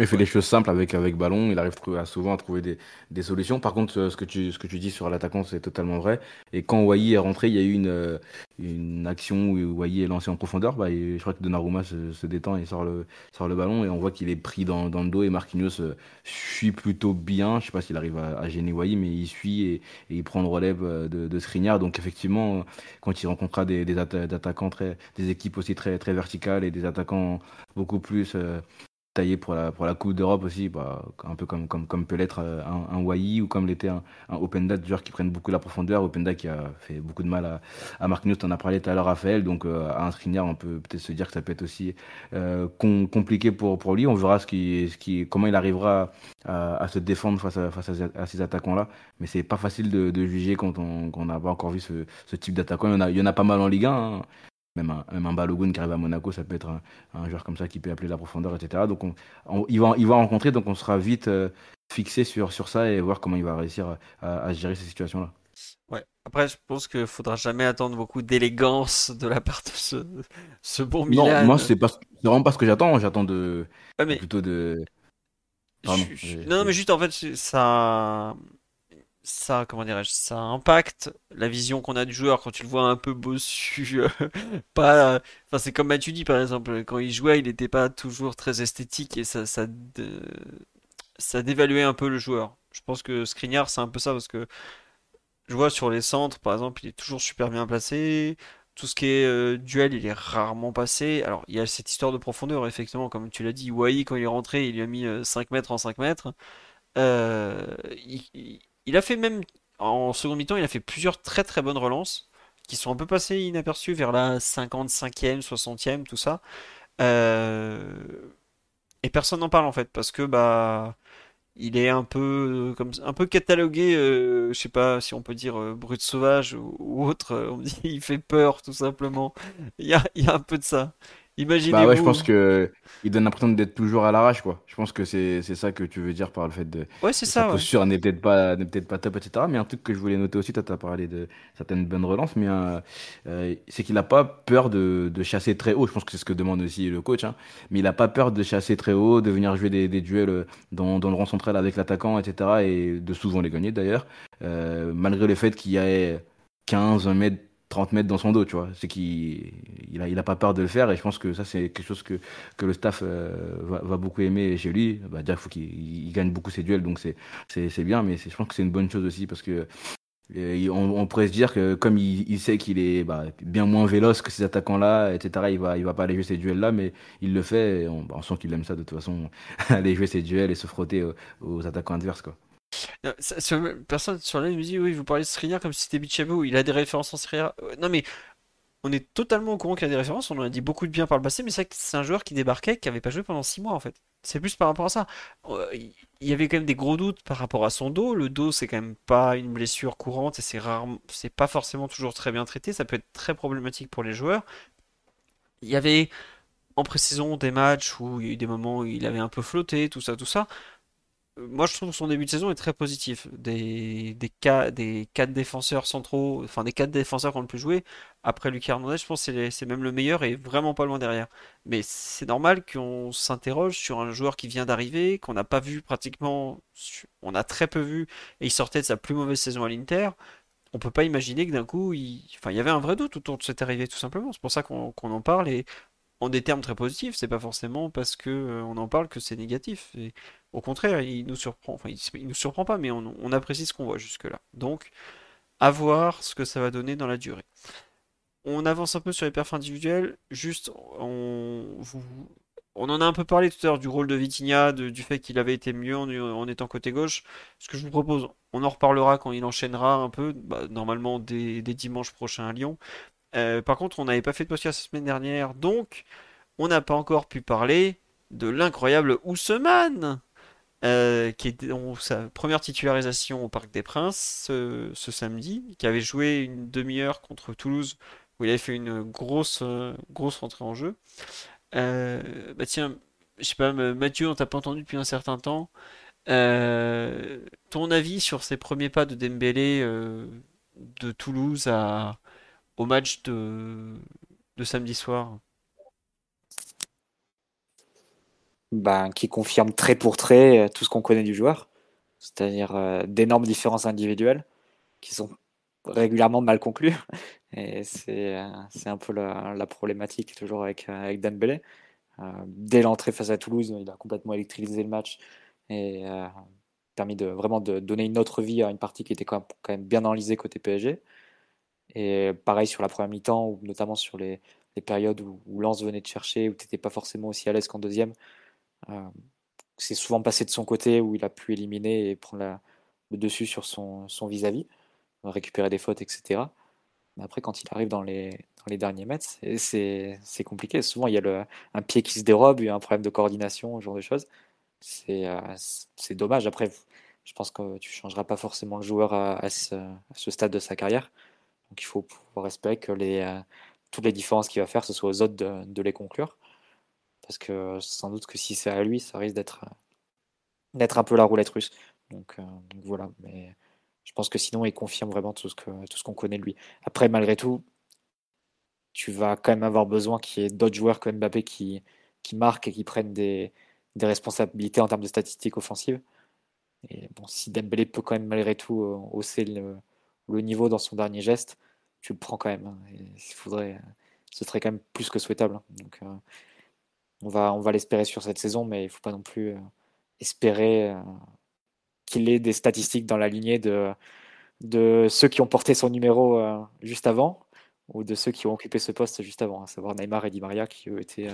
Il fait des choses simples avec, avec ballon, il arrive souvent à trouver des, des solutions. Par contre, euh, ce que tu, ce que tu dis sur l'attaquant, c'est totalement vrai. Et quand Wai est rentré, il y a eu une, euh, une action où Wai est lancé en profondeur. Bah, je crois que Donnarumma se, se, détend et sort le, sort le ballon et on voit qu'il est pris dans, dans, le dos et Marquinhos euh, suit plutôt bien. Je sais pas s'il arrive à, à, gêner Wai, mais il suit et, et, il prend le relève de, de Skriniar. Donc effectivement, quand il rencontrera des, des attaquants très, des équipes aussi très, très verticales et des attaquants beaucoup plus pour la, Coupe d'Europe aussi, bah, un peu comme, peut l'être euh, un, un Wai ou comme l'était un, un Openda, joueurs qui prennent beaucoup la profondeur. Openda qui a fait beaucoup de mal à, à Marquinhos, on en a parlé tout à l'heure, Raphaël. Donc euh, à un Skriniar, on peut peut-être se dire que ça peut être aussi euh, compliqué pour, lui. On verra comment il arrivera à, se défendre face à, ces attaquants-là. Mais c'est pas facile de, juger quand on n'a pas encore vu ce, type d'attaquant. Il, y en a, pas mal en Ligue 1. Hein même un, même un Balogun qui arrive à Monaco, ça peut être un, joueur comme ça qui peut appeler la profondeur, etc. Donc on, il, va, il va rencontrer, donc on sera vite fixé sur, sur ça et voir comment il va réussir à, gérer ces situations-là. Ouais. Après, je pense qu'il faudra jamais attendre beaucoup d'élégance de la part de ce, ce bon Milan. Non, moi, c'est vraiment pas ce que j'attends. J'attends de, plutôt de. non, mais juste en fait, ça, ça, comment dirais-je, ça impacte la vision qu'on a du joueur quand tu le vois un peu bossu. <laughs> pas, enfin, c'est comme Mathieu dit par exemple, quand il jouait, il n'était pas toujours très esthétique et ça, ça, ça dévaluait un peu le joueur. Je pense que Skriniar, c'est un peu ça parce que je vois sur les centres, par exemple, il est toujours super bien placé. Tout ce qui est euh, duel, il est rarement passé. Alors, il y a cette histoire de profondeur, effectivement, comme tu l'as dit. Wai, quand il est rentré, il lui a mis 5 euh, mètres en 5 mètres. Euh, a fait même, en second mi-temps, il a fait plusieurs très très bonnes relances qui sont un peu passées inaperçues vers la 55e, 60e, tout ça. et personne n'en parle en fait, parce que bah il est un peu comme un peu catalogué, euh, je sais pas si on peut dire euh, brut sauvage ou, autre. on me dit <laughs> il fait peur tout simplement. Il y a, il y a un peu de ça. Imaginez-vous. Bah ouais, je pense que il donne l'impression d'être toujours à l'arrache, quoi. Je pense que c'est ça que tu veux dire par le fait de. Ouais, c'est ça. Sa posture n'est peut-être pas, peut pas top, etc. Mais un truc que je voulais noter aussi, tu as parlé de certaines bonnes relances, mais euh, euh, c'est qu'il n'a pas peur de, de, chasser très haut. Je pense que c'est ce que demande aussi le coach. Hein. Mais il n'a pas peur de chasser très haut, de venir jouer des, des duels dans, dans, le rang central avec l'attaquant, etc. Et de souvent les gagner d'ailleurs. Euh, malgré le fait qu'il y ait 15, 1 mètre 30 mètres dans son dos, tu vois. C'est qu'il il a, pas peur de le faire et je pense que ça, c'est quelque chose que, le staff euh, va, beaucoup aimer chez lui. Bah, déjà, il faut qu'il gagne beaucoup ses duels, donc c'est bien, mais je pense que c'est une bonne chose aussi parce que euh, on, pourrait se dire que comme il, sait qu'il est bah, bien moins véloce que ces attaquants-là, etc., il va, il va pas aller jouer ces duels-là, mais il le fait. on, bah, on, sent qu'il aime ça de toute façon, <laughs> aller jouer ces duels et se frotter aux, aux attaquants adverses, quoi. Personne sur la me dit oui, vous parlez de Skriniar comme si c'était Bichabou, il a des références en Skriniar. Non mais on est totalement au courant qu'il a des références, on en a dit beaucoup de bien par le passé, mais c'est c'est un joueur qui débarquait, qui avait pas joué pendant 6 mois en fait. C'est plus par rapport à ça. Euh, il y avait quand même des gros doutes par rapport à son dos. Le dos, c'est quand même pas une blessure courante et c'est rarement, c'est pas forcément toujours très bien traité. Ça peut être très problématique pour les joueurs. Il y avait en pré-saison des matchs où il y a eu des moments où il avait un peu flotté, tout ça, tout ça moi, je trouve son début de saison est très positif. Des, des, des 4 défenseurs centraux, enfin des 4 défenseurs qu'on le plus joué, après Lucas Hernandez, je pense que c'est même le meilleur et vraiment pas loin derrière. Mais c'est normal qu'on s'interroge sur un joueur qui vient d'arriver, qu'on n'a pas vu pratiquement, on a très peu vu, et il sortait de sa plus mauvaise saison à l'Inter. On peut pas imaginer que d'un coup, il... Enfin, il y avait un vrai doute autour de cette arrivée, tout simplement. C'est pour ça qu'on en parle et en des termes très positifs. C'est pas forcément parce que euh, on en parle que c'est négatif. Et au contraire, il nous surprend. Enfin, il, nous surprend pas, mais on, apprécie ce qu'on voit jusque-là. Donc, à voir ce que ça va donner dans la durée. On avance un peu sur les perfs individuels. Juste, on, on en a un peu parlé tout à l'heure du rôle de Vitinha, du fait qu'il avait été mieux en, étant côté gauche. Ce que je vous propose, on en reparlera quand il enchaînera un peu, bah, normalement dès, dimanche prochain à Lyon. Euh, par contre, on n'avait pas fait de podcast la semaine dernière, donc on n'a pas encore pu parler de l'incroyable Ousmane euh, qui est sa première titularisation au Parc des Princes ce, samedi, qui avait joué une demi-heure contre Toulouse, où il avait fait une grosse, euh, grosse rentrée en jeu. Bah tiens, je sais pas, Mathieu, on t'a pas entendu depuis un certain temps. ton avis sur ses premiers pas de Dembélé de Toulouse à, au match de, samedi soir ben, qui confirme trait pour trait euh, tout ce qu'on connaît du joueur, c'est-à-dire euh, d'énormes différences individuelles qui sont régulièrement mal conclues. Et c'est euh, un peu la, problématique toujours avec, avec Dembélé. dès l'entrée face à Toulouse, il a complètement électrisé le match et permis de vraiment de donner une autre vie à une partie qui était quand même, bien enlisée côté PSG. Et pareil sur la première mi-temps, notamment sur les, périodes où, où venait de chercher, où tu n'étais pas forcément aussi à l'aise qu'en deuxième, euh, c'est souvent passé de son côté où il a pu éliminer et prendre le dessus sur son vis-à-vis, récupérer des fautes, etc. Mais après, quand il arrive dans les, derniers mètres, c'est compliqué. Souvent, il y a un pied qui se dérobe, il y a un problème de coordination, ce genre de choses. C'est euh, dommage. Après, je pense que tu ne changeras pas forcément le joueur à, ce, stade de sa carrière. Donc il faut pouvoir espérer que euh, toutes les différences qu'il va faire, ce soit aux autres de, les conclure. Parce que sans doute que si c'est à lui, ça risque d'être d'être un peu la roulette russe. Donc, voilà. Mais je pense que sinon, il confirme vraiment tout ce qu'on connaît de lui. Après, malgré tout, tu vas quand même avoir besoin qu'il y ait d'autres joueurs que Mbappé qui, marquent et qui prennent des, des responsabilités en termes de statistiques offensives. Et bon, si Dembélé peut quand même malgré tout euh, hausser le, le, niveau dans son dernier geste, tu le prends quand même. Hein. il faudrait, ce serait quand même plus que souhaitable. Hein. Donc, euh, on va, on va l'espérer sur cette saison, mais il ne faut pas non plus euh, espérer qu'il ait des statistiques dans la lignée de, ceux qui ont porté son numéro juste avant ou de ceux qui ont occupé ce poste juste avant, à savoir Neymar et Di Maria qui eux étaient,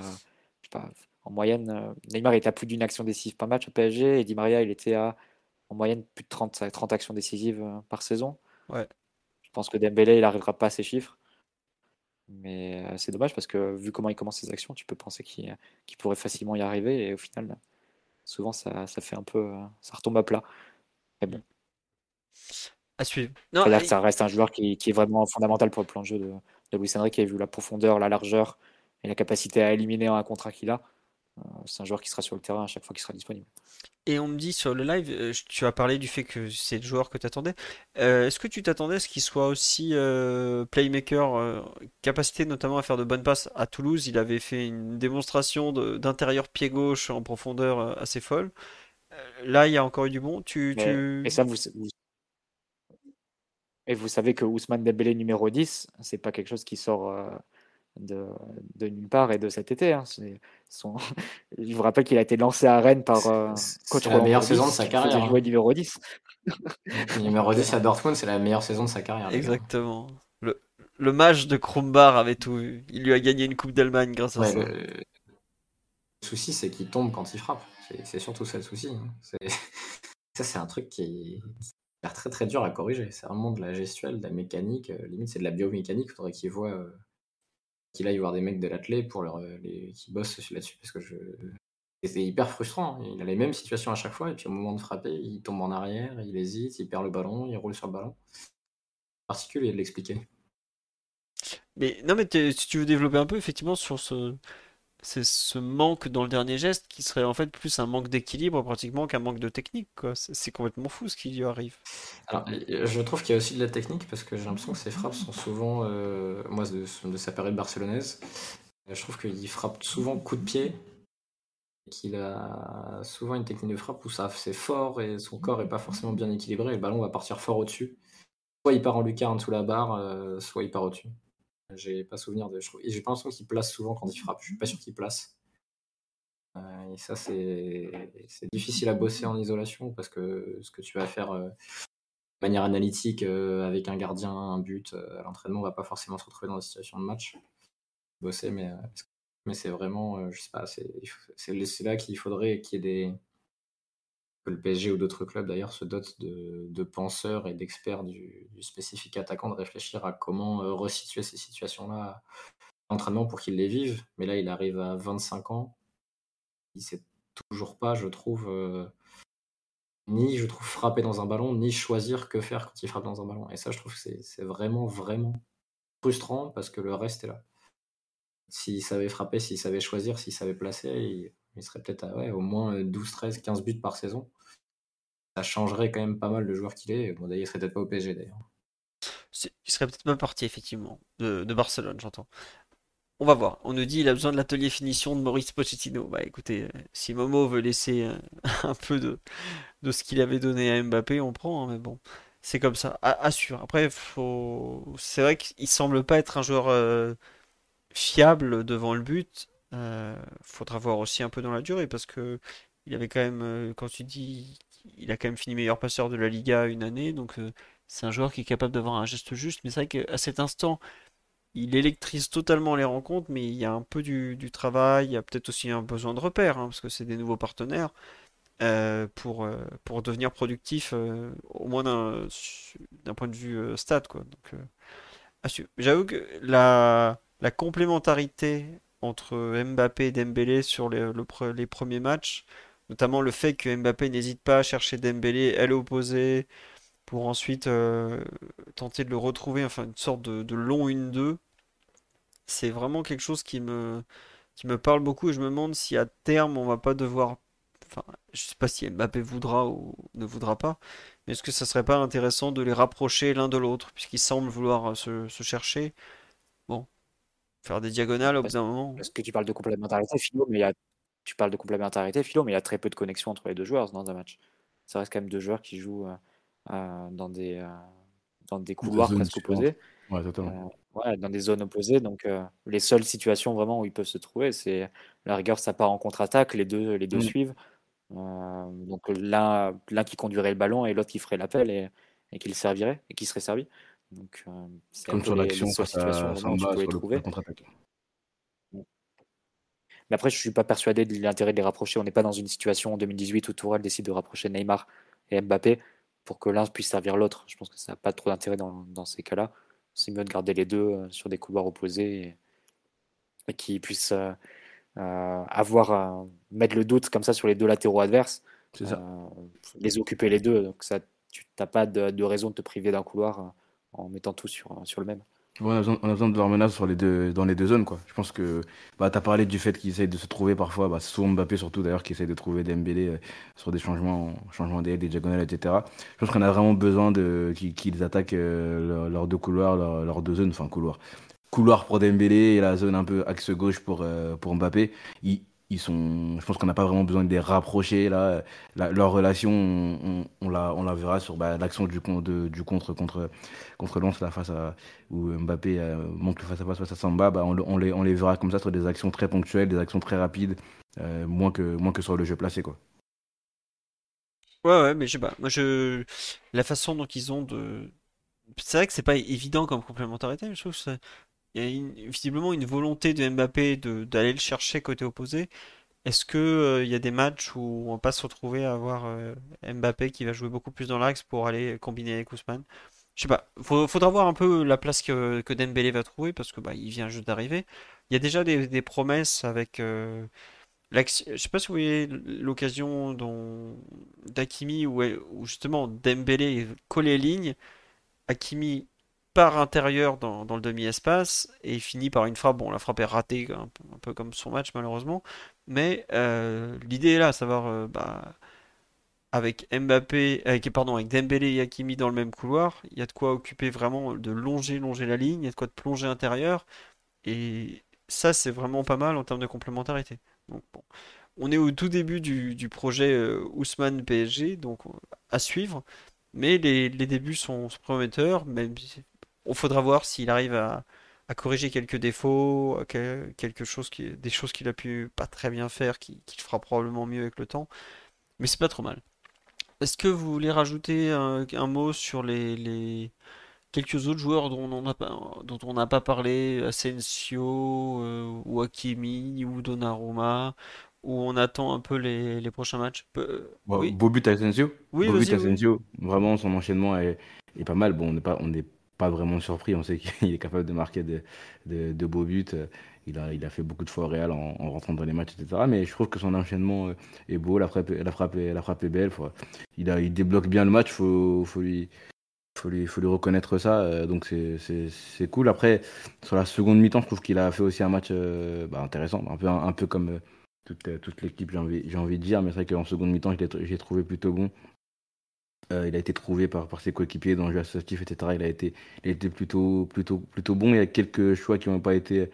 en moyenne, Neymar était à plus d'une action décisive par match au PSG et Di Maria il était à en moyenne plus de 30, 30 actions décisives euh, par saison. Ouais. Je pense que Dembélé, il n'arrivera pas à ces chiffres. Mais euh, c'est dommage parce que vu comment il commence ses actions, tu peux penser qu'il pourrait facilement y arriver. Et au final, souvent, ça, ça, fait un peu. Euh, ça retombe à plat. Mais bon. À suivre. Non, que ça reste un joueur qui, qui, est vraiment fondamental pour le plan de jeu de, de Luis Enrique, qui a vu la profondeur, la largeur et la capacité à éliminer un contrat qu'il a. c'est un joueur qui sera sur le terrain à chaque fois qu'il sera disponible. Et on me dit sur le live, euh, tu as parlé du fait que c'est le joueur que tu attendais. Euh, est-ce que tu t'attendais à ce qu'il soit aussi euh, playmaker, capacité notamment à faire de bonnes passes à Toulouse? Il avait fait une démonstration d'intérieur pied gauche en profondeur assez folle. là, il y a encore eu du bon. Tu, Et ça, vous, Et vous savez que Ousmane Dembélé numéro 10, c'est pas quelque chose qui sort de, de, nulle part et de cet été. Hein. Son... <laughs> Je vous rappelle qu'il a été lancé à Rennes par euh, coach la meilleure saison de sa carrière. Hein. numéro 10. numéro 10 à Dortmund, c'est la meilleure saison de sa carrière. Exactement. Le, le match de Krumbar avait tout Il lui a gagné une Coupe d'Allemagne grâce à ça. Le... souci, c'est qu'il tombe quand il frappe. C'est surtout ça le souci. Hein. <laughs> Ça, c'est un truc qui est très très dur à corriger. C'est vraiment de la gestuelle, de la mécanique. Euh, limite, c'est de la biomécanique. Il faudrait qu'il voit euh, qu'il aille voir des mecs de l'athlé pour euh, les, qui bossent là-dessus parce que je c'est hyper frustrant. Hein. Il a les mêmes situations à chaque fois et puis au moment de frapper, il tombe en arrière, il hésite, il perd le ballon, il roule sur le ballon. Particulier de l'expliquer. Mais non, mais si tu veux développer un peu effectivement sur ce, c'est ce manque dans le dernier geste qui serait en fait plus un manque d'équilibre pratiquement qu'un manque de technique. C'est complètement fou ce qui lui arrive. Alors, je trouve qu'il y a aussi de la technique parce que j'ai l'impression que ses frappes sont souvent, euh, moi de, sa période barcelonaise, je trouve qu'il frappe souvent coup de pied, qu'il a souvent une technique de frappe où ça c'est fort et son corps est pas forcément bien équilibré et le ballon va partir fort au-dessus. Soit il part en lucarne sous la barre, euh, soit il part au-dessus. J'ai pas souvenir de. J'ai pas l'impression qu'il place souvent quand il frappe. Je suis pas sûr qu'il place. Euh, et ça, c'est difficile à bosser en isolation parce que ce que tu vas faire euh, de manière analytique euh, avec un gardien, un but à l'entraînement, on va pas forcément se retrouver dans des situations de match. Bosser, mais, mais c'est vraiment, je sais pas, c'est là qu'il faudrait qu'il y ait des que le PSG ou d'autres clubs d'ailleurs se dotent de, penseurs et d'experts du, spécifique attaquant, de réfléchir à comment euh, resituer ces situations-là en entraînement pour qu'ils les vivent. Mais là, il arrive à 25 ans, il sait toujours pas, je trouve, euh, ni je trouve frapper dans un ballon, ni choisir que faire quand il frappe dans un ballon. Et ça, je trouve que c'est vraiment, vraiment frustrant parce que le reste est là. S'il savait frapper, s'il savait choisir, s'il savait placer, il, il serait peut-être à au moins 12, 13, 15 buts par saison. Ça changerait quand même pas mal le joueur qu'il est. Bon, d'ailleurs, il serait peut-être pas au PSG d'ailleurs. Il serait peut-être pas parti, effectivement, de, Barcelone, j'entends. On va voir. On nous dit qu'il a besoin de l'atelier finition de Maurice Pochettino. Bah écoutez, euh, si Momo veut laisser euh, <laughs> un peu de, de ce qu'il avait donné à Mbappé, on prend. Hein, mais bon, c'est comme ça. Assure. Après, faut... c'est vrai qu'il semble pas être un joueur euh, fiable devant le but. Euh, faudra voir aussi un peu dans la durée parce que il avait quand même, euh, quand tu dis, il a quand même fini meilleur passeur de la Liga une année, donc euh, c'est un joueur qui est capable d'avoir un geste juste. Mais c'est vrai qu'à cet instant, il électrise totalement les rencontres, mais il y a un peu du, travail, il y a peut-être aussi un besoin de repères, hein, parce que c'est des nouveaux partenaires. pour, pour devenir productif, au moins d'un point de vue stade. Quoi. J'avoue que la complémentarité entre Mbappé et Dembélé sur les, premiers matchs. Notamment le fait que Mbappé n'hésite pas à chercher Dembélé, elle opposée, pour ensuite euh, tenter de le retrouver, enfin une sorte de, long 1-2. c'est vraiment quelque chose qui me, qui me parle beaucoup et je me demande si à terme on va pas devoir. Enfin, je sais pas si Mbappé voudra ou ne voudra pas, mais est-ce que ça serait pas intéressant de les rapprocher l'un de l'autre, puisqu'ils semblent vouloir se, se chercher? Faire des diagonales au bout d'un moment. parce que tu parles de complémentarité, Philo, mais il y a, tu parles de complémentarité, Philo, mais il y a très peu de connexion entre les deux joueurs dans un match. Ça reste quand même deux joueurs qui jouent euh, euh, dans des, euh, dans des couloirs zones presque opposés, Ouais, totalement. euh, ouais, dans des zones opposées. Donc, euh, les seules situations vraiment où ils peuvent se trouver, c'est la rigueur, ça part en contre-attaque, les deux, les deux Mm. suivent. Euh, donc, l'un, l'un qui conduirait le ballon et l'autre qui ferait l'appel et, et qui le servirait et qui serait servi. Donc, euh, c'est Comme sur l'action où tu Samba peux les sur le, contre-attaque. Mais après, je suis pas persuadé de l'intérêt de les rapprocher. On n'est pas dans une situation en 2018 où Tourelle décide de rapprocher Neymar et Mbappé pour que l'un puisse servir l'autre. Je pense que ça n'a pas trop d'intérêt dans, dans ces cas-là. C'est mieux de garder les deux euh, sur des couloirs opposés et, et qu'ils puissent euh, euh, avoir euh, mettre le doute comme ça sur les deux latéraux adverses, ça. les occuper les deux. Donc ça, tu n'as pas de, de raison de te priver d'un couloir en mettant tout sur, le même. On a besoin, de leur menace sur les deux, dans les deux zones, quoi. Je pense que bah, tu as parlé du fait qu'ils essayent de se trouver parfois, bah, souvent Mbappé surtout d'ailleurs, qui essaye de trouver Dembélé euh, sur des changements, changements des diagonales, etc. Je pense qu'on a vraiment besoin qu'ils attaquent euh, leur- leurs deux couloirs, leurs deux zones, enfin couloirs. Couloir pour Dembélé et la zone un peu axe gauche pour, euh, pour Mbappé. Ils sont, je pense qu'on n'a pas vraiment besoin de les rapprocher là. Leur relation, on, la, verra sur bah, l'action du, contre contre contre Lens là face à où Mbappé euh, monte face à face face à Samba. Bah, on, le- on les, verra comme ça sur des actions très ponctuelles, des actions très rapides, euh, moins que moins que sur le jeu placé quoi. Ouais, ouais, mais je sais pas. Moi, je. La façon dont ils ont de. C'est vrai que c'est pas évident comme complémentarité, je trouve que il y a visiblement une volonté de Mbappé d'aller le chercher côté opposé. Est-ce que euh, il y a des matchs où on va pas se retrouver à avoir euh, Mbappé qui va jouer beaucoup plus dans l'axe pour aller combiner avec Ousmane? Je sais pas. Faut- faudra voir un peu la place que, que Dembélé va trouver parce que bah il vient juste d'arriver. Il y a déjà des, promesses avec euh. Je sais pas si vous voyez l'occasion dont d'Hakimi où, où justement Dembélé colle les lignes. Hakimi part intérieur dans, dans le demi-espace et finit par une frappe. Bon, la frappe est ratée, un, peu comme son match malheureusement. Mais euh, l'idée est là, à savoir euh, bah, avec Mbappé, avec, pardon, avec Dembélé et Hakimi dans le même couloir, il y a de quoi occuper vraiment, de longer, longer la ligne, il y a de quoi de plonger intérieur. Et ça, c'est vraiment pas mal en termes de complémentarité. Donc bon, on est au tout début du, du projet euh, Ousmane PSG, donc à suivre. Mais les, les débuts sont, sont prometteurs, même on faudra voir s'il arrive à, à corriger quelques défauts, à que- quelque chose qui, des choses qu'il a pu pas très bien faire, qui- qu'il fera probablement mieux avec le temps. Mais c'est pas trop mal. Est-ce que vous voulez rajouter un, un mot sur les, les quelques autres joueurs dont on n'a pas, dont on n'a pas parlé, Asensio, euh, ou Hakimi, ou Donnarumma, où on attend un peu les, les prochains matchs? Peu- Bon, oui, beau but Asensio. oui, Beau but oui. Asensio. Vraiment, son enchaînement est, est pas mal. Bon, on n'est pas, on vraiment surpris. On sait qu'il <laughs> est capable de marquer de, de, beaux buts. Il a, il a fait beaucoup de fois au Real en, en rentrant dans les matchs, etc. Mais je trouve que son enchaînement euh, est beau. La frappe, la frappe, la frappe est belle. Faut- il, a, il débloque bien le match. Faut, faut lui, faut lui, faut lui reconnaître ça. euh, donc c'est, cool. Après, sur la seconde mi-temps, je trouve qu'il a fait aussi un match euh, bah, intéressant. Un peu, un, peu comme toute, toute l'équipe, j'ai envie, j'ai envie de dire. Mais c'est vrai qu'en seconde mi-temps, j'ai trouvé plutôt bon. Euh, il a été trouvé par, ses coéquipiers dans le jeu associatif, etc. Il a été, il a été plutôt, plutôt, plutôt bon. Il y a quelques choix qui n'ont pas été,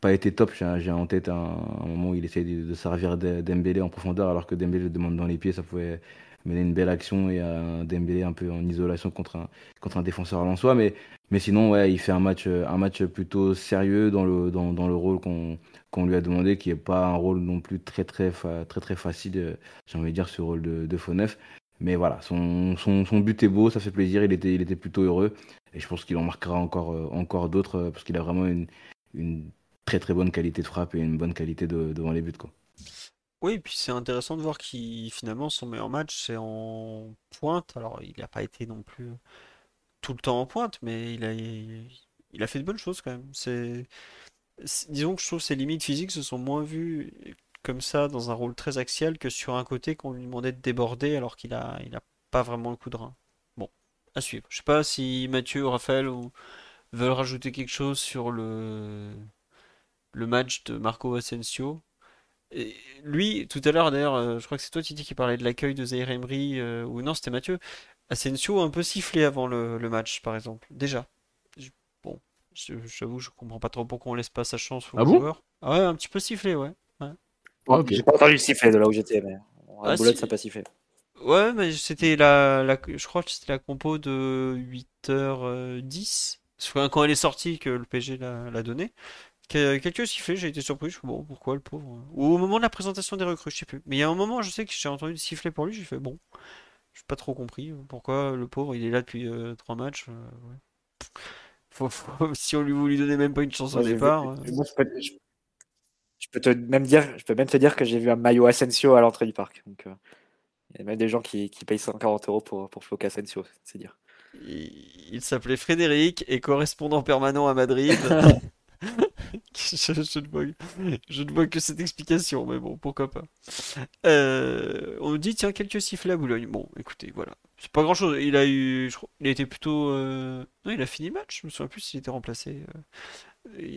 pas été top. J'ai, en tête un, moment où il essaie de, servir de- Dembélé en profondeur alors que Dembélé le demande dans les pieds. Ça pouvait mener une belle action et un Dembélé un peu en isolation contre un, contre un défenseur lensois. Mais, mais sinon, ouais, il fait un match, un match plutôt sérieux dans le, dans, le rôle qu'on, lui a demandé, qui n'est pas un rôle non plus très, très, très, très facile, euh, j'ai envie de dire, ce rôle de, de faux neuf. Mais voilà, son, son, son but est beau, ça fait plaisir, il était, il était plutôt heureux. Et je pense qu'il en marquera encore, euh, encore d'autres, euh, parce qu'il a vraiment une, une très très bonne qualité de frappe et une bonne qualité de, devant les buts. Quoi. Oui, et puis c'est intéressant de voir qu'il finalement son meilleur match c'est en pointe. Alors il n'a pas été non plus tout le temps en pointe, mais il a, il a fait de bonnes choses quand même. C'est- disons que je trouve que ses limites physiques se sont moins vues comme ça dans un rôle très axial que sur un côté qu'on lui demandait de déborder alors qu'il a, il a pas vraiment le coup de rein. Bon, à suivre. Je sais pas si Mathieu, Raphaël, ou veulent rajouter quelque chose sur le, le match de Marco Asensio. Et lui, tout à l'heure, d'ailleurs, euh, je crois que c'est toi, Titi, qui parlait de l'accueil de Zaire Emery, euh, ou non, c'était Mathieu. Asensio a un peu sifflé avant le, le match, par exemple, déjà. Je- bon, j'avoue, je comprends pas trop pourquoi on laisse pas sa chance aux Ah bon? joueurs. Ah ouais, un petit peu sifflé, ouais. Ah. J'ai pas entendu le sifflet de là où j'étais, mais Ah, la boulette, si. ça n'a pas sifflé. Ouais, mais c'était la, la, je crois que c'était la compo de 8h10. C'est quand elle est sortie que le PG l'a l'a donné. Que- Quelques sifflets, j'ai été surpris. Je fais bon, pourquoi le pauvre? Ou au moment de la présentation des recrues, je sais plus. Mais il y a un moment, je sais que j'ai entendu des sifflets pour lui, j'ai fait bon. J'ai pas trop compris euh, pourquoi le pauvre, il est là depuis euh, trois matchs. euh, ouais. <laughs> Faut- faut- si on lui voulait lui donner même pas une chance au j'ai vu- départ. euh, moi, je, je- peux te même dire, je peux même te dire que j'ai vu un maillot Asensio à l'entrée du parc. Donc, euh, il y a même des gens qui, qui payent 140 euros pour, pour Asensio, c'est dire. Il, il s'appelait Frédéric et correspondant permanent à Madrid. <laughs> <laughs> je, je ne vois, je ne vois que cette explication, mais bon, pourquoi pas. Euh, on nous dit, tiens, quelques sifflets à Boulogne. Bon, écoutez, voilà. C'est pas grand-chose. Il a eu, je crois- il a été plutôt... euh, Non, il a fini le match. Je me souviens plus s'il était remplacé. euh.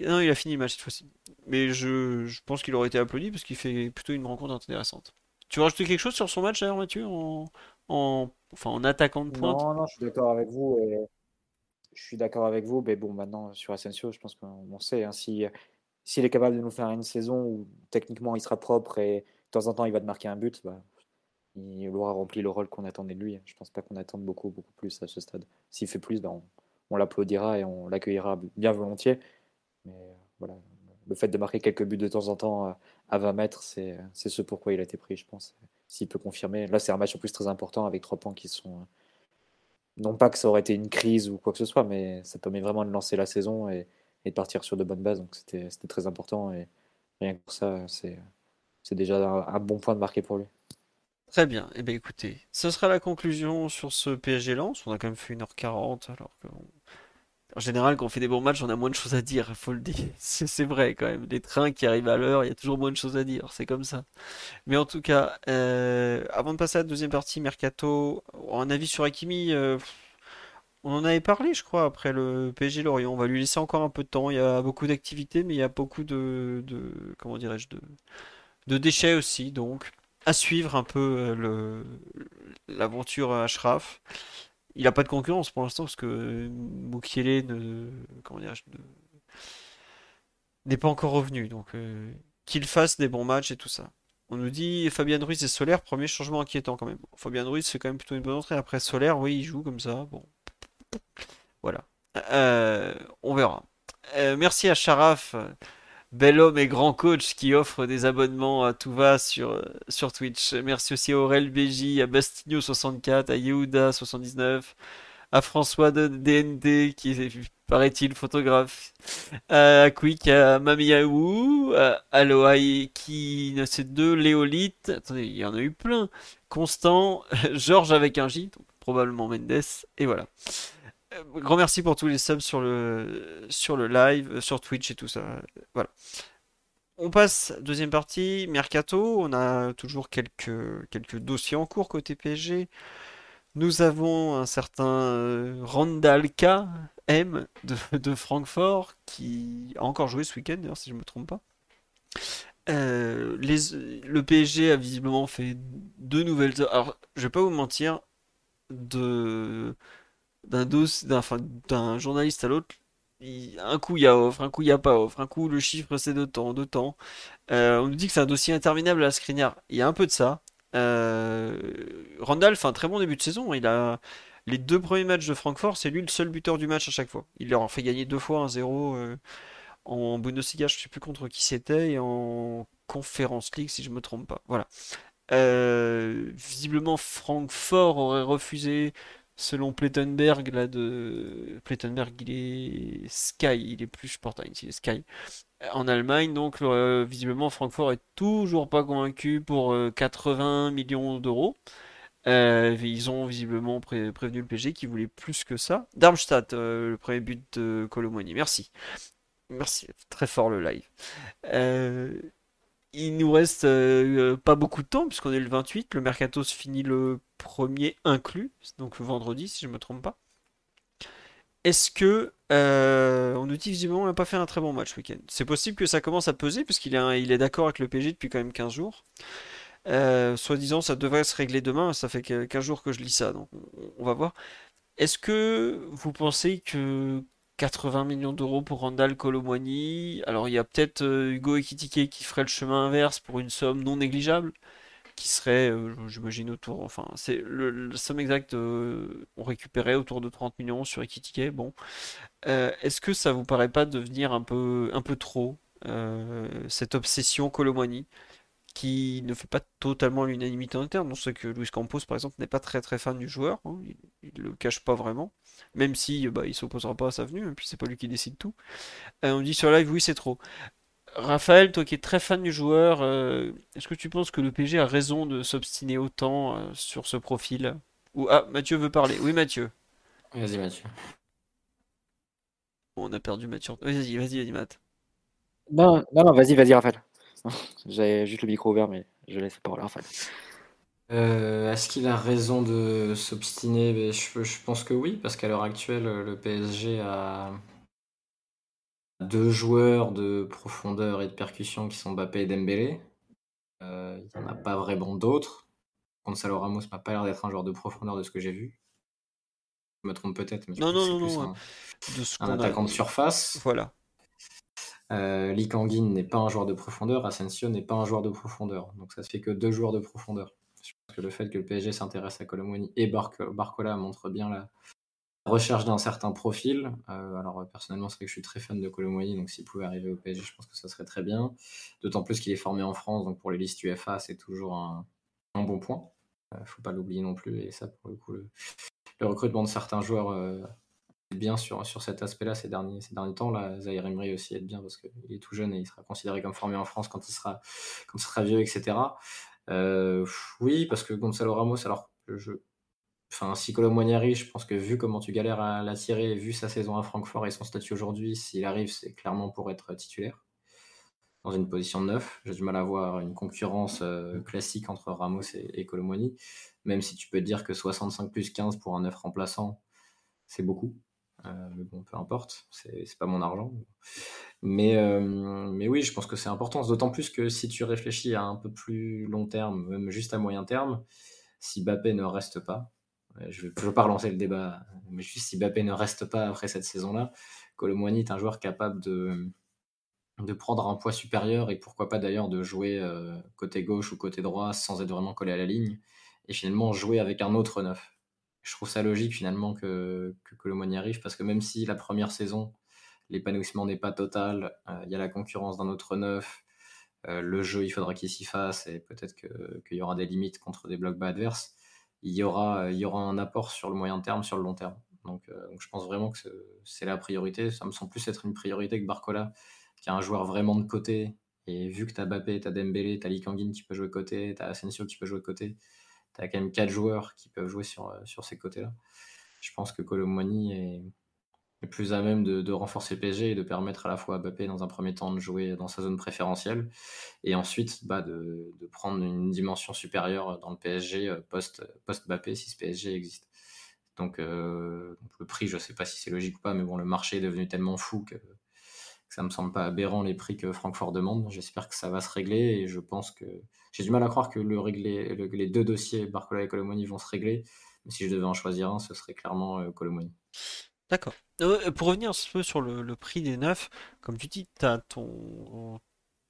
Non, il a fini le match cette fois-ci. Mais je, pense qu'il aurait été applaudi parce qu'il fait plutôt une rencontre intéressante. Tu veux rajouter quelque chose sur son match d'ailleurs, Mathieu, en, en... En attaquant de pointe? Non, non, je suis d'accord avec vous. Et je suis d'accord avec vous. Mais bon, maintenant, sur Asensio, je pense qu'on on sait. hein, si, s'il est capable de nous faire une saison où techniquement il sera propre et de temps en temps il va te marquer un but, bah, il aura rempli le rôle qu'on attendait de lui. Je pense pas qu'on attende beaucoup, beaucoup plus à ce stade. S'il fait plus, bah, on l'applaudira et on l'accueillera bien volontiers. Mais euh, voilà, le fait de marquer quelques buts de temps en temps euh, à 20 mètres, c'est c'est ce pourquoi il a été pris, je pense. S'il peut confirmer. Là, c'est un match en plus très important avec trois points qui sont. euh, Non pas que ça aurait été une crise ou quoi que ce soit, mais ça permet vraiment de lancer la saison et, de partir sur de bonnes bases. Donc c'était très important et rien que ça, c'est déjà un, bon point de marquer pour lui. Très bien. Eh bien, écoutez, ce sera la conclusion sur ce PSG Lens. On a quand même fait 1h40, alors en général, quand on fait des bons matchs, on a moins de choses à dire, faut le dire. <laughs> C'est vrai quand même. Les trains qui arrivent à l'heure, il y a toujours moins de choses à dire. C'est comme ça. Mais en tout cas, euh, avant de passer à la deuxième partie, Mercato, un avis sur Hakimi, euh, on en avait parlé, je crois, après le PSG Lorient. On va lui laisser encore un peu de temps. Il y a beaucoup d'activités, mais il y a beaucoup de, comment dirais-je, de, de déchets aussi. Donc, à suivre un peu euh, l'aventure Ashraf. Il n'a pas de concurrence pour l'instant parce que Mukiele ne, n'est pas encore revenu. Donc, euh, qu'il fasse des bons matchs et tout ça. On nous dit Fabien Ruiz et Solaire, premier changement inquiétant quand même. Fabien Ruiz fait quand même plutôt une bonne entrée. Après Solaire, oui, il joue comme ça. Bon, voilà. Euh, on verra. Euh, merci à Sharaf, bel homme et grand coach qui offre des abonnements à tout va sur, euh, Twitch. Merci aussi à Aurel BJ, à Bastigno64, à Yehuda79, à François de DND qui paraît-il, photographe, à Quick, à Mamiyaou, à Aloai qui c'est deux Léolite. Attendez, il y en a eu plein. Constant, <laughs> Georges avec un J, donc probablement Mendes, et voilà. Euh, Grand merci pour tous les subs sur le, sur le live, euh, sur Twitch et tout ça. Voilà. On passe, deuxième partie, Mercato. On a toujours quelques, quelques dossiers en cours côté PSG. Nous avons un certain euh, Randall K. M de, de Francfort qui a encore joué ce week-end, d'ailleurs, si je ne me trompe pas. Le PSG a visiblement fait deux nouvelles. Alors, je vais pas vous mentir, de d'un d'un, enfin, journaliste à l'autre, un coup il y a offre, un coup il n'y a pas offre, un coup le chiffre c'est de temps, de temps. Euh, on nous dit que c'est un dossier interminable à la Skriniar. Il y a un peu de ça. Euh, Randall fait un très bon début de saison. Il a les deux premiers matchs de Francfort, c'est lui le seul buteur du match à chaque fois. Il leur a fait gagner deux fois 1-0 euh, en Bundesliga, je sais plus contre qui c'était, et en Conference League si je me trompe pas. Voilà. Euh, visiblement, Francfort aurait refusé, selon Plettenberg, là de Plettenberg, il est Sky, il est plus Sporting, il est Sky. En Allemagne, donc euh, visiblement, Francfort est toujours pas convaincu pour euh, 80 millions d'euros. Euh, ils ont visiblement pré- prévenu le PG qui voulait plus que ça. Darmstadt, euh, le premier but de Colomoni. Merci. Merci, très fort le live. Euh, il nous reste euh, pas beaucoup de temps puisqu'on est le 28. Le mercato se finit le premier inclus, donc le vendredi si je me trompe pas. est-ce que euh, on nous dit visiblement on n'a pas fait un très bon match week-end. C'est possible que ça commence à peser puisqu'il est, d'accord avec le PG depuis quand même 15 jours. Euh, Soi-disant ça devrait se régler demain, ça fait 15 jours que je lis ça, donc on, va voir. Est-ce que vous pensez que 80 millions d'euros pour Randall Colomwani, alors il y a peut-être euh, Hugo Ekitike qui ferait le chemin inverse pour une somme non négligeable qui serait, euh, j'imagine, autour. Enfin, c'est le, somme exacte, euh, on récupérait autour de 30 millions sur Ekitike. Bon, est-ce que ça vous paraît pas devenir un peu, un peu trop cette obsession Colomani qui ne fait pas totalement l'unanimité interne? On sait que Luis Campos, par exemple, n'est pas très très fan du joueur. Hein. Il, ne le cache pas vraiment. Même si bah, il s'opposera pas à sa venue, et puis c'est pas lui qui décide tout. on dit sur live, oui, c'est trop. Raphaël, toi qui es très fan du joueur, euh, est-ce que tu penses que le PG a raison de s'obstiner autant euh, sur ce profil? Ou ah, Mathieu veut parler. Oui, Mathieu. Vas-y, Mathieu. on a perdu Mathieu. Vas-y, vas-y, vas-y, Matt. Non, non, vas-y, vas-y, Raphaël. J'avais juste le micro ouvert, mais je laisse parler Raphaël. Euh, est-ce qu'il a raison de s'obstiner? Je, je, pense que oui, parce qu'à l'heure actuelle, le PSG a, deux joueurs de profondeur et de percussion qui sont Mbappé et Dembélé. Euh, il n'y en a pas vraiment d'autres. Gonzalo Ramos m'a pas l'air d'être un joueur de profondeur de ce que j'ai vu. Je me trompe peut-être, mais non, non, non, un, un attaquant de surface. Voilà. Euh, Lee Kangin n'est pas un joueur de profondeur, Asensio n'est pas un joueur de profondeur. Donc ça se fait que deux joueurs de profondeur. Je pense que le fait que le PSG s'intéresse à Colomwani et Barcola montre bien la, recherche d'un certain profil. Euh, alors personnellement, c'est vrai que je suis très fan de Colomboigny, donc s'il pouvait arriver au PSG, je pense que ça serait très bien. D'autant plus qu'il est formé en France, donc pour les listes UFA, c'est toujours un, bon point. ne euh, faut pas l'oublier non plus. Et ça, pour le coup, le, recrutement de certains joueurs euh, est bien sur, sur cet aspect-là ces derniers, ces derniers temps. Là, Zahir Emery aussi est bien parce qu'il est tout jeune et il sera considéré comme formé en France quand il sera, quand il sera vieux, etc. oui, parce que Gonzalo Ramos, alors je, Enfin, si arrive, je pense que vu comment tu galères à l'attirer, vu sa saison à Francfort et son statut aujourd'hui, s'il arrive, c'est clairement pour être titulaire dans une position de neuf. J'ai du mal à voir une concurrence euh, classique entre Ramos et, et même si tu peux dire que 65 plus 15 pour un neuf remplaçant, c'est beaucoup. Euh, mais bon, peu importe, c'est pas mon argent. Mais, euh, mais oui, je pense que c'est important, d'autant plus que si tu réfléchis à un peu plus long terme, même juste à moyen terme, si Bappé ne reste pas, je ne veux pas relancer le débat, mais juste si Mbappé ne reste pas après cette saison-là, Colomboigny est un joueur capable de, de prendre un poids supérieur et pourquoi pas d'ailleurs de jouer euh, côté gauche ou côté droit sans être vraiment collé à la ligne et finalement jouer avec un autre neuf. Je trouve ça logique finalement que, que arrive parce que même si la première saison, l'épanouissement n'est pas total, euh, il y a la concurrence d'un autre neuf, euh, le jeu il faudra qu'il s'y fasse et peut-être qu'il y aura des limites contre des blocs bas adverses il y aura, un apport sur le moyen terme, sur le long terme. Donc, euh, je pense vraiment que c'est la priorité. Ça me semble plus être une priorité que Barcola, qui a un joueur vraiment de côté. Et vu que tu as Bappé, tu as Dembélé, tu as Likangin qui peut jouer côté, tu as Asensio qui peut jouer côté, tu quand même quatre joueurs qui peuvent jouer sur, euh, sur ces côtés-là. Je pense que Colomwani est, plus à même de, renforcer le PSG et de permettre à la fois à Mbappé dans un premier temps de jouer dans sa zone préférentielle et ensuite bah, de, prendre une dimension supérieure dans le PSG euh, post, si ce PSG existe. Donc, euh, le prix, je ne sais pas si c'est logique ou pas, mais bon, le marché est devenu tellement fou que, ça me semble pas aberrant les prix que Francfort demande. J'espère que ça va se régler et je pense que j'ai du mal à croire que le régler, les deux dossiers Barcola et Colomoni vont se régler. Mais si je devais en choisir un, ce serait clairement euh, Colomoni. D'accord. Euh, pour revenir un peu sur le, prix des neufs, comme tu dis, ton...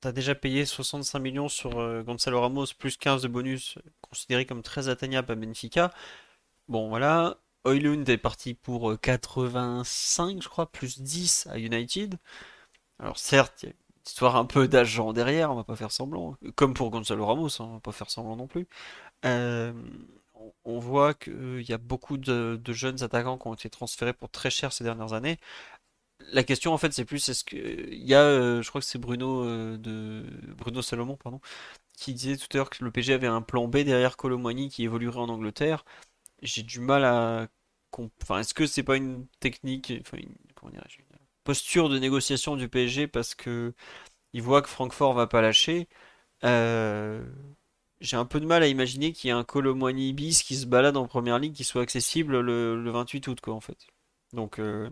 As déjà payé 65 millions sur euh, Gonzalo Ramos, plus 15 de bonus, considéré comme très atteignable à Benfica. Bon, voilà. Oilund est parti pour 85, euh, je crois, plus 10 à United. Alors certes, il y a une histoire un peu d'agent derrière, on va pas faire semblant. Comme pour Gonzalo Ramos, hein, on va pas faire semblant non plus. Euh, on voit qu'il y a beaucoup de, jeunes attaquants qui ont été transférés pour très cher ces dernières années. La question en fait c'est plus est-ce que il y a euh, je crois que c'est Bruno euh, de Bruno Salomon pardon qui disait tout à l'heure que le PG avait un plan B derrière Colomboigny qui évoluerait en Angleterre. J'ai du mal à enfin est-ce que c'est pas une technique enfin une, comment posture de négociation du PSG parce que il voit que Francfort va pas lâcher euh, j'ai un peu de mal à imaginer qu'il y ait un Colomboigny bis qui se balade en première ligue qui soit accessible le, 28 août, quoi, en fait. Donc, euh,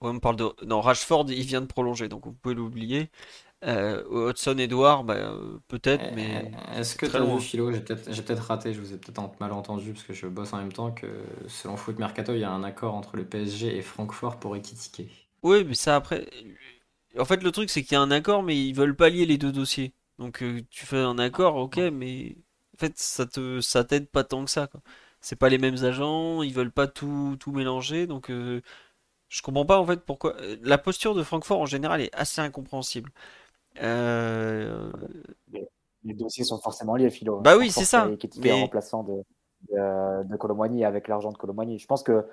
on parle de. Non, Rashford, il vient de prolonger, donc vous pouvez l'oublier. Euh, Hudson Edouard, bah, peut-être, mais. Est-ce que tu as vu, Philo J'ai peut-être raté, je vous ai peut-être mal entendu parce que je bosse en même temps que selon Foot Mercato, il y a un accord entre le PSG et Francfort pour équitiquer. Oui, mais ça après. En fait, le truc, c'est qu'il y a un accord, mais ils veulent pas lier les deux dossiers. Donc, euh, tu fais un accord, ok, mais en fait, ça te, ça t'aide pas tant que ça, quoi. C'est pas les mêmes agents, ils veulent pas tout, tout mélanger, donc euh, je comprends pas en fait pourquoi. La posture de Francfort en général est assez incompréhensible. Euh, les, dossiers sont forcément liés, Philo. Bah oui, c'est ça. Qui est mais... remplaçant de, de, de avec l'argent de Colomboigny. Je pense que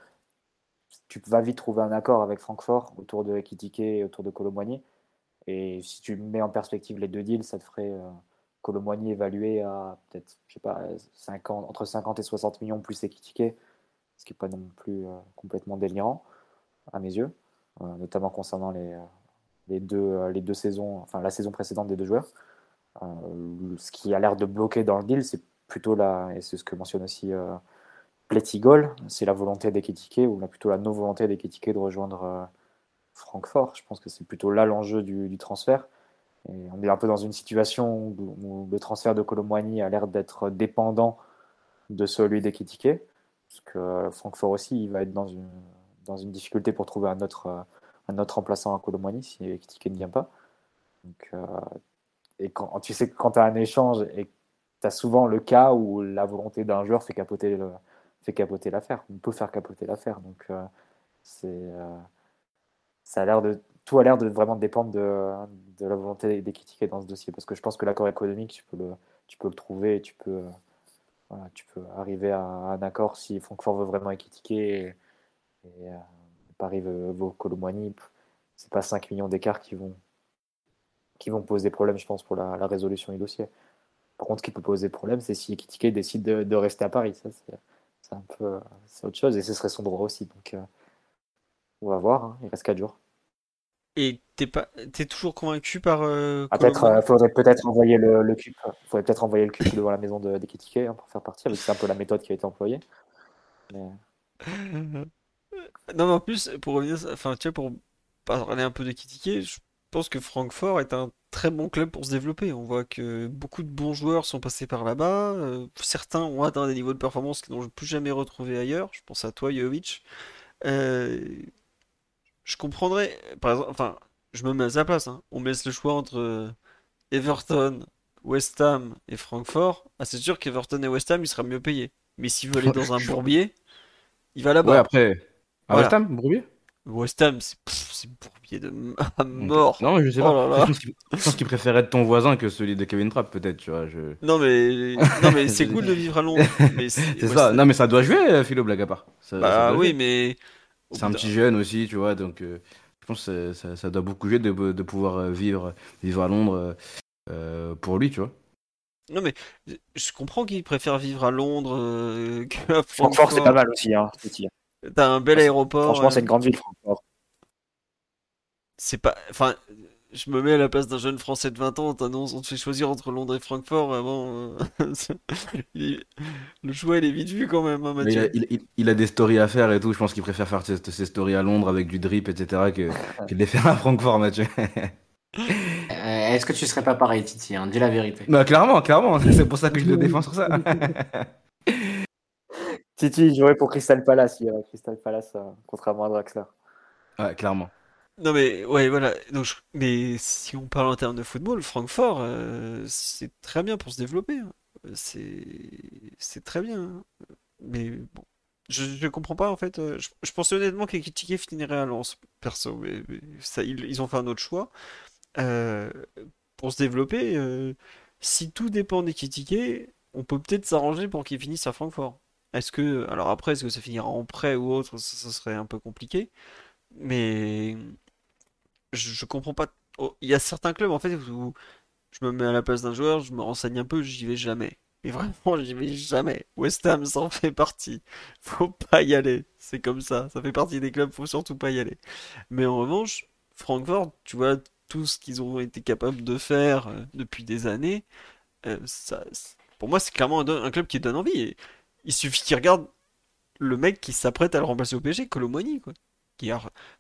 tu vas vite trouver un accord avec Francfort autour de Ekitike et autour de Colomboigny. Et si tu mets en perspective les deux deals, ça te ferait euh, évalué à peut-être, je sais pas, 50, entre 50 et 60 millions plus Ekitike, ce qui n'est pas non plus euh, complètement délirant à mes yeux, euh, notamment concernant les, euh, les, deux, les deux saisons, enfin la saison précédente des deux joueurs. ce qui a l'air de bloquer dans le deal, c'est plutôt là, et c'est ce que mentionne aussi Plétigol, c'est la volonté d'Ekitike, ou plutôt la non-volonté d'Ekitike de rejoindre euh, Francfort. Je pense que c'est plutôt là l'enjeu du, transfert. On est un peu dans une situation où, le transfert de Colomboigny a l'air d'être dépendant de celui d'Ekitike, parce que Francfort aussi il va être dans une, difficulté pour trouver un autre, euh, un autre remplaçant à Colomboigny si Ekitike ne vient pas. Euh, et quand, tu sais que quand tu as un échange tu as souvent le cas où la volonté d'un joueur fait capoter le, fait capoter l'affaire. On peut faire capoter l'affaire. Donc, euh, euh, ça a l'air de, tout a l'air de vraiment dépendre de, la volonté des critiquer dans ce dossier. Parce que je pense que l'accord économique, tu peux le, tu peux le trouver tu peux, voilà, tu peux arriver à un accord si Francfort veut vraiment critiquer et, euh, Paris veut, veut Colomboigny. C'est pas 5 millions d'écarts qui vont, qui vont poser problème, je pense, pour la, résolution du dossier. Par contre, ce qui peut poser problème, c'est si Ekitike décide de, rester à Paris. C'est, un peu c'est autre chose et ce serait son droit aussi. Donc euh, on va voir, hein. il reste 4 jours. Et t'es pas t'es toujours convaincu par euh, ah, peut-être euh, faudrait peut-être envoyer le, le cube faudrait peut-être envoyer le cube devant la maison de, de hein, pour faire partir c'est un peu la méthode qui a été employée <laughs> non mais en plus pour revenir enfin tu vois pour parler un peu de Kitike je pense que Francfort est un très bon club pour se développer. On voit que beaucoup de bons joueurs sont passés par là-bas. Euh, certains ont atteint des niveaux de performance qu'ils n'ont plus jamais retrouvés ailleurs. Je pense à toi, Jovic. Euh, je comprendrais, par exemple, enfin, je me mets à sa place. Hein. On me laisse le choix entre euh, Everton, West Ham et Francfort. Ah, c'est sûr qu'Everton et West Ham, il sera mieux payé. Mais s'il veut aller <laughs> dans un bourbier, il va là-bas. Ouais, après. À West Ham, bourbier? West Ham, c'est bourbier de <laughs> mort. Non, je sais pas. Oh je pense qu'il préférait être ton voisin que celui de Kevin Trapp, peut-être, tu vois. Je... Non, mais, non, mais c'est cool de vivre à Londres. <laughs> C'est ça. Non, mais ça doit jouer, euh, Philo, blague à part. Ça, bah oui, mais. C'est un petit jeune aussi, tu vois, donc euh, je pense que ça, ça, doit beaucoup jouer de, de, pouvoir euh, vivre, vivre à Londres euh, pour lui, tu vois. Non, mais je comprends qu'il préfère vivre à Londres qu'à Francfort. c'est pas mal aussi, hein, T'as un bel aéroport. Franchement, c'est une grande ville, Francfort. C'est pas. Enfin, je me mets à la place d'un jeune français de 20 ans, on te fait choisir entre Londres et Francfort, avant. Euh, <laughs> le choix, il est vite vu quand même, hein, Mathieu. Il a, des stories à faire et tout, je pense qu'il préfère faire ses, stories à Londres avec du drip, etc., que, <laughs> que de les faire à Francfort, Mathieu. Euh, est-ce que tu serais pas pareil, Titi hein Dis la vérité. Bah, clairement, clairement, <laughs> c'est pour ça que je le défends sur ça. Titi, il jouait pour Crystal Palace, il Crystal Palace, euh, contrairement à Draxler. Ouais, clairement. Non mais ouais voilà donc mais si on parle en termes de football Francfort euh, c'est très bien pour se développer hein. c'est c'est très bien hein. mais bon je, je comprends pas en fait euh, je, je pensais honnêtement qu'Ekitike finirait à Lens perso mais, ça ils, ils, ont fait un autre choix pour se développer si tout dépend d'Ekitike on peut peut-être s'arranger pour qu'il finisse à Francfort est-ce que, alors après, est-ce que ça finira en prêt ou autre, ça, serait un peu compliqué. Mais je, comprends pas. Il y a certains clubs en fait où je me mets à la place d'un joueur, je me renseigne un peu, j'y vais jamais. Mais <laughs> vraiment, j'y vais jamais. West Ham, ça en fait partie. Faut pas y aller. C'est comme ça. Ça fait partie des clubs, faut surtout pas y aller. Mais en revanche, Francfort, tu vois, tout ce qu'ils ont été capables de faire euh, depuis des années, euh, pour moi, c'est clairement un, un, club qui donne envie. Et il suffit qu'ils regardent le mec qui s'apprête à le remplacer au PSG, Colomoni, quoi.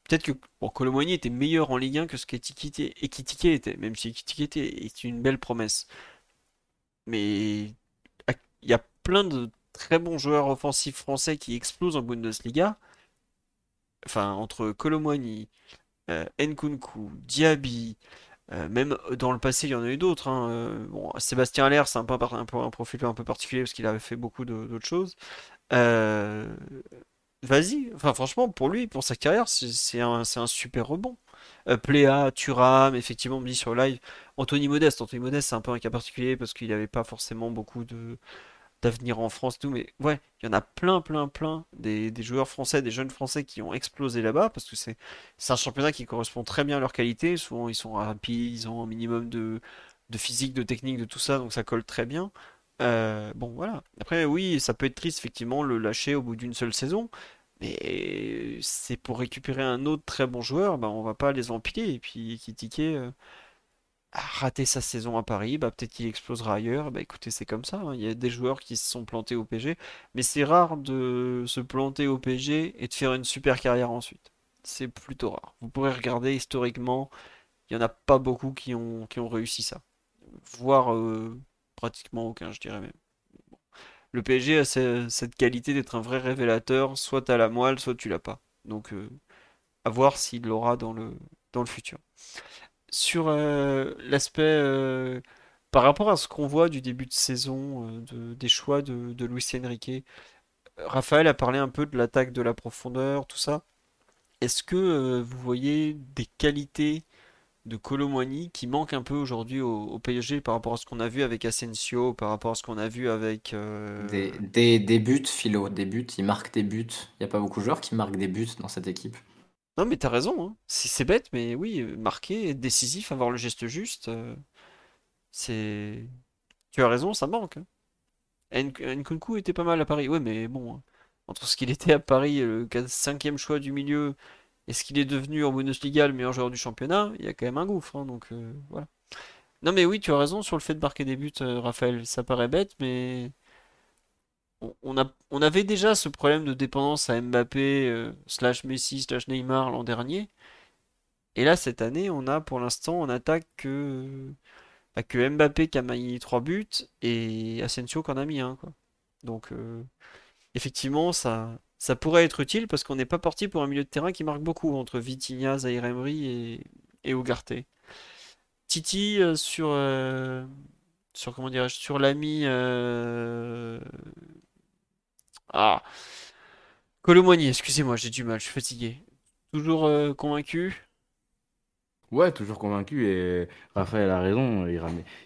Peut-être que bon, Colomoni était meilleur en Ligue 1 que ce qu'Ekitike était, même si était est une belle promesse. Mais il y a plein de très bons joueurs offensifs français qui explosent en Bundesliga. Enfin, entre Colomoni, euh, Nkunku, Diaby, euh, même dans le passé, il y en a eu d'autres. Hein, euh, Sébastien Aller, c'est un peu, un, profil un peu particulier parce qu'il avait fait beaucoup d'autres choses. Vas-y, enfin franchement, pour lui, pour sa carrière, c'est un, un, super rebond. Pléa, Thuram, effectivement, on me dit sur live, Anthony Modeste. Anthony Modeste, c'est un peu un cas particulier parce qu'il n'avait pas forcément beaucoup de, d'avenir en France, tout, mais ouais, il y en a plein, plein, plein des, joueurs français, des jeunes français qui ont explosé là-bas parce que c'est un championnat qui correspond très bien à leur qualité. Souvent, ils sont rapides, ils ont un minimum de, physique, de technique, de tout ça, donc ça colle très bien. Euh, bon, voilà. Après, oui, ça peut être triste, effectivement, le lâcher au bout d'une seule saison. Mais c'est pour récupérer un autre très bon joueur, bah, on va pas les empiler. Et puis, Kitike a raté sa saison à Paris, bah, peut-être qu'il explosera ailleurs. Bah, écoutez, c'est comme ça. Hein. Il y a des joueurs qui se sont plantés au PG. Mais c'est rare de se planter au PG et de faire une super carrière ensuite. C'est plutôt rare. Vous pourrez regarder historiquement, il n'y en a pas beaucoup qui ont, qui ont réussi ça. Voire euh, pratiquement aucun, je dirais même. Le PSG a cette qualité d'être un vrai révélateur, soit as la moelle, soit tu l'as pas. Donc euh, à voir s'il l'aura dans le, dans le futur sur euh, l'aspect euh, par rapport à ce qu'on voit du début de saison, euh, des choix de, Luis Enrique, Raphaël a parlé un peu de l'attaque de la profondeur, tout ça. Est-ce que vous voyez des qualités de Colomwani qui manquent un peu aujourd'hui au, PSG par rapport à ce qu'on a vu avec Asensio, par rapport à ce qu'on a vu avec... Des, des, buts, Philo, des buts, il marque des buts. Il n'y a pas beaucoup de joueurs qui marquent des buts dans cette équipe. Non, mais t'as raison, hein. C'est bête, mais oui, marquer, décisif, avoir le geste juste, euh, c'est. Tu as raison, ça manque. hein. Nkunku était pas mal à Paris, ouais, mais bon, hein. entre ce qu'il était à Paris, le cinquième choix du milieu, et ce qu'il est devenu en Bundesliga, le meilleur joueur du championnat, il y a quand même un gouffre, hein, donc euh, voilà. Non, mais oui, tu as raison sur le fait de marquer des buts, euh, Raphaël. Ça paraît bête, mais on, a, on avait déjà ce problème de dépendance à Mbappé, euh, slash Messi, slash Neymar l'an dernier. Et là, cette année, on a pour l'instant, on attaque que, bah, que Mbappé qui a mis 3 buts et Asensio qui en a mis un. Quoi. Donc, euh, effectivement, ça, ça pourrait être utile parce qu'on n'est pas parti pour un milieu de terrain qui marque beaucoup entre Vitinha, Zaire et, et. Titi euh, sur, sur comment dirais sur l'ami ah. Colomoni, excusez-moi, j'ai du mal, je suis fatigué. Toujours euh, convaincu? Ouais, toujours convaincu. Et Raphaël a raison.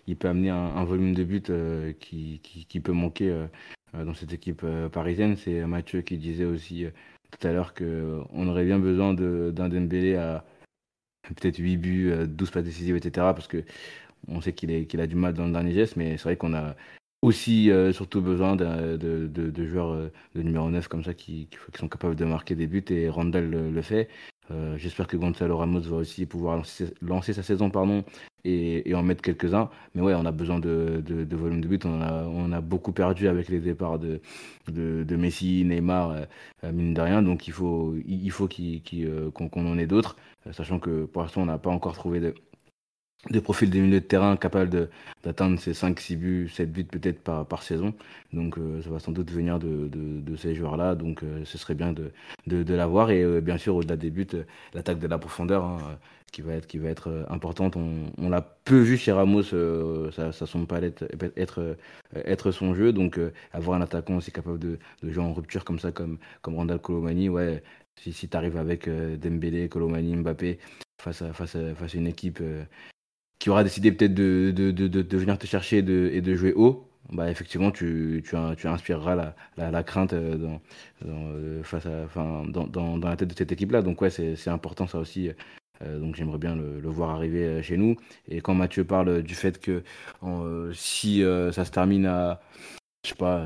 Il, peut amener un, volume de buts euh, qui, peut manquer euh, dans cette équipe parisienne. C'est Mathieu qui disait aussi tout à l'heure qu'on aurait bien besoin d'un Dembélé à peut-être 8 buts, 12 passes décisives, etc. Parce que on sait qu'il a du mal dans le dernier geste, mais c'est vrai qu'on a aussi euh, surtout besoin de, de, joueurs euh, de numéro 9 comme ça qui, qui, sont capables de marquer des buts et Randall le, fait. Euh, j'espère que Gonzalo Ramos va aussi pouvoir lancer, sa saison pardon, et, en mettre quelques-uns. Mais ouais, on a besoin de, volume de buts. On a, on a beaucoup perdu avec les départs de, de, Messi, Neymar, mine de rien. Donc il faut, il faut qu'on en ait d'autres, sachant que pour l'instant on n'a pas encore trouvé de, des profils des milieux de terrain capables d'atteindre ces 5-6 buts, 7 buts peut-être par, par saison. Donc euh, ça va sans doute venir de, de, ces joueurs-là. Donc euh, ce serait bien de, de, l'avoir. Et euh, bien sûr, au-delà des buts, l'attaque de la profondeur hein, qui va être, qui va être importante. On, on l'a peu vu chez Ramos, ça, ça semble pas être, être, être son jeu. Donc avoir un attaquant aussi capable de, jouer en rupture comme ça, comme, comme Randall Colomani, ouais, si, si tu arrives avec Dembélé, Colomani, Mbappé, face à, face face à une équipe qui aura décidé peut-être de, de, de, de, venir te chercher et de jouer haut, bah effectivement tu, tu, tu inspireras la, la, la crainte euh, dans, euh, face à, enfin, dans, dans, dans, la tête de cette équipe-là. Donc ouais, c'est important ça aussi. Euh, donc j'aimerais bien le, voir arriver chez nous. Et quand Mathieu parle du fait que si ça se termine à, je sais pas,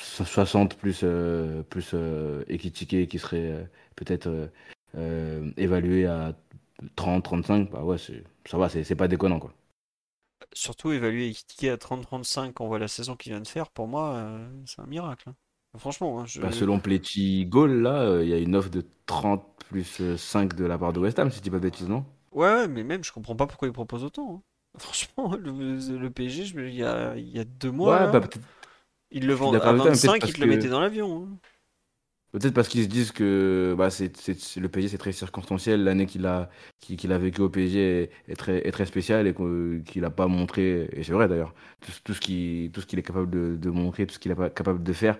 60 plus, plus qui serait peut-être évalué à 30, 35, bah ouais, ça va, c'est pas déconnant quoi. Surtout évaluer Ekitike à 30-35 quand on voit la saison qu'il vient de faire, pour moi, euh, c'est un miracle. Hein. Franchement, hein, je... Bah, selon Pletty Goal, là, euh, il y a une offre de 30 plus 5 de la part de West Ham, si je dis pas de bêtises, non? Ouais, ouais, mais même, je comprends pas pourquoi ils proposent autant. hein. <laughs> Franchement, le, le PSG, il y a, il y a deux mois, Ouais, bah, ils le d'accord à avec toi, mais peut-être 25, parce ils te le que- mettaient dans l'avion. Peut-être parce qu'ils se disent que bah, le PSG, c'est très circonstanciel. L'année qu'il a, a vécu au PSG est, très, est très spéciale et qu'il n'a pas montré, et c'est vrai d'ailleurs, tout, tout ce qu'il, est capable de, montrer, tout ce qu'il est capable de faire.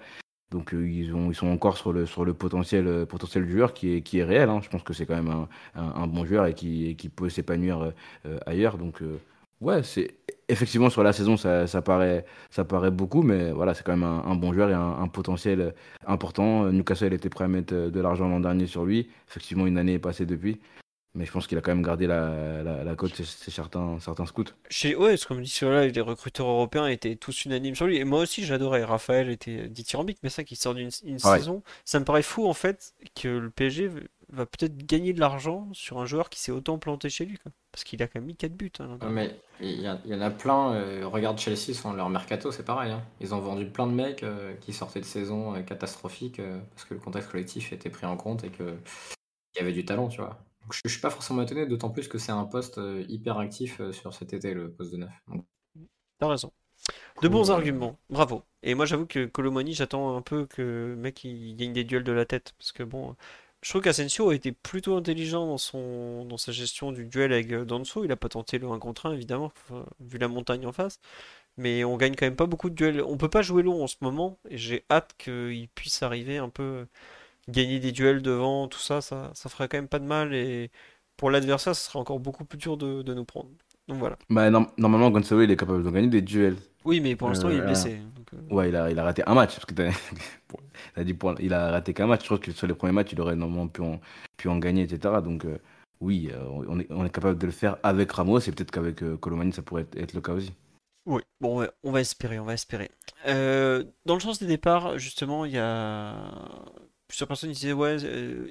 Donc euh, ils, ont, ils sont encore sur le, sur le potentiel, euh, potentiel joueur qui est, qui est réel. hein. Je pense que c'est quand même un, un- bon joueur et qui, qui peut s'épanouir euh, ailleurs. Donc ouais, c'est effectivement sur la saison ça, ça paraît, ça paraît beaucoup, mais voilà, c'est quand même un, un bon joueur et un, un potentiel important. Newcastle était prêt à mettre de l'argent l'an dernier sur lui. Effectivement, une année est passée depuis. Mais je pense qu'il a quand même gardé la, la, la cote, c'est certains, certains scouts. Chez, ouais, ce qu'on me dit sur là, les recruteurs européens étaient tous unanimes sur lui. Et moi aussi, j'adorais. Raphaël était dithyrambique, mais ça, qui sort d'une saison, ça me paraît fou en fait que le PSG va peut-être gagner de l'argent sur un joueur qui s'est autant planté chez lui, quoi. Parce qu'il a quand même mis 4 buts. hein, Ouais, mais il y, en a plein. euh, regarde Chelsea, sont leur mercato, c'est pareil. hein. Ils ont vendu plein de mecs euh, qui sortaient de saison euh, catastrophiques euh, parce que le contexte collectif était pris en compte et que il y avait du talent, tu vois. Donc, je, je suis pas forcément étonné, d'autant plus que c'est un poste hyper actif sur cet été, le poste de neuf. Donc, T'as raison. De bons arguments, bravo. Et moi j'avoue que Colomani, j'attends un peu que le mec il gagne des duels de la tête. Parce que bon, je trouve qu'Asensio a été plutôt intelligent dans son, dans sa gestion du duel avec euh, Danso. Il a pas tenté le 1 contre 1 évidemment, vu la montagne en face. Mais on gagne quand même pas beaucoup de duels. On peut pas jouer long en ce moment. Et j'ai hâte qu'il puisse arriver un peu gagner des duels devant, tout ça, ça, ça ferait quand même pas de mal. Et pour l'adversaire, ce serait encore beaucoup plus dur de, de nous prendre. Donc voilà. Bah, norm- normalement, Gonzalo, il est capable de gagner des duels. Oui, mais pour l'instant, il est Euh, blessé. Ouais, il a, il a raté un match. Parce que t'as- <laughs> dit pour- il a raté qu'un match. Je trouve que sur les premiers matchs, il aurait normalement pu en, pu en gagner, etc. Donc, euh, oui, euh, on, est, on est capable de le faire avec Ramos. Et peut-être qu'avec euh, Colomani, ça pourrait être, être le cas aussi. Oui, bon, on va espérer, on va espérer. Euh, dans le sens des départs, justement, il y a plusieurs personnes qui disaient, ouais, euh,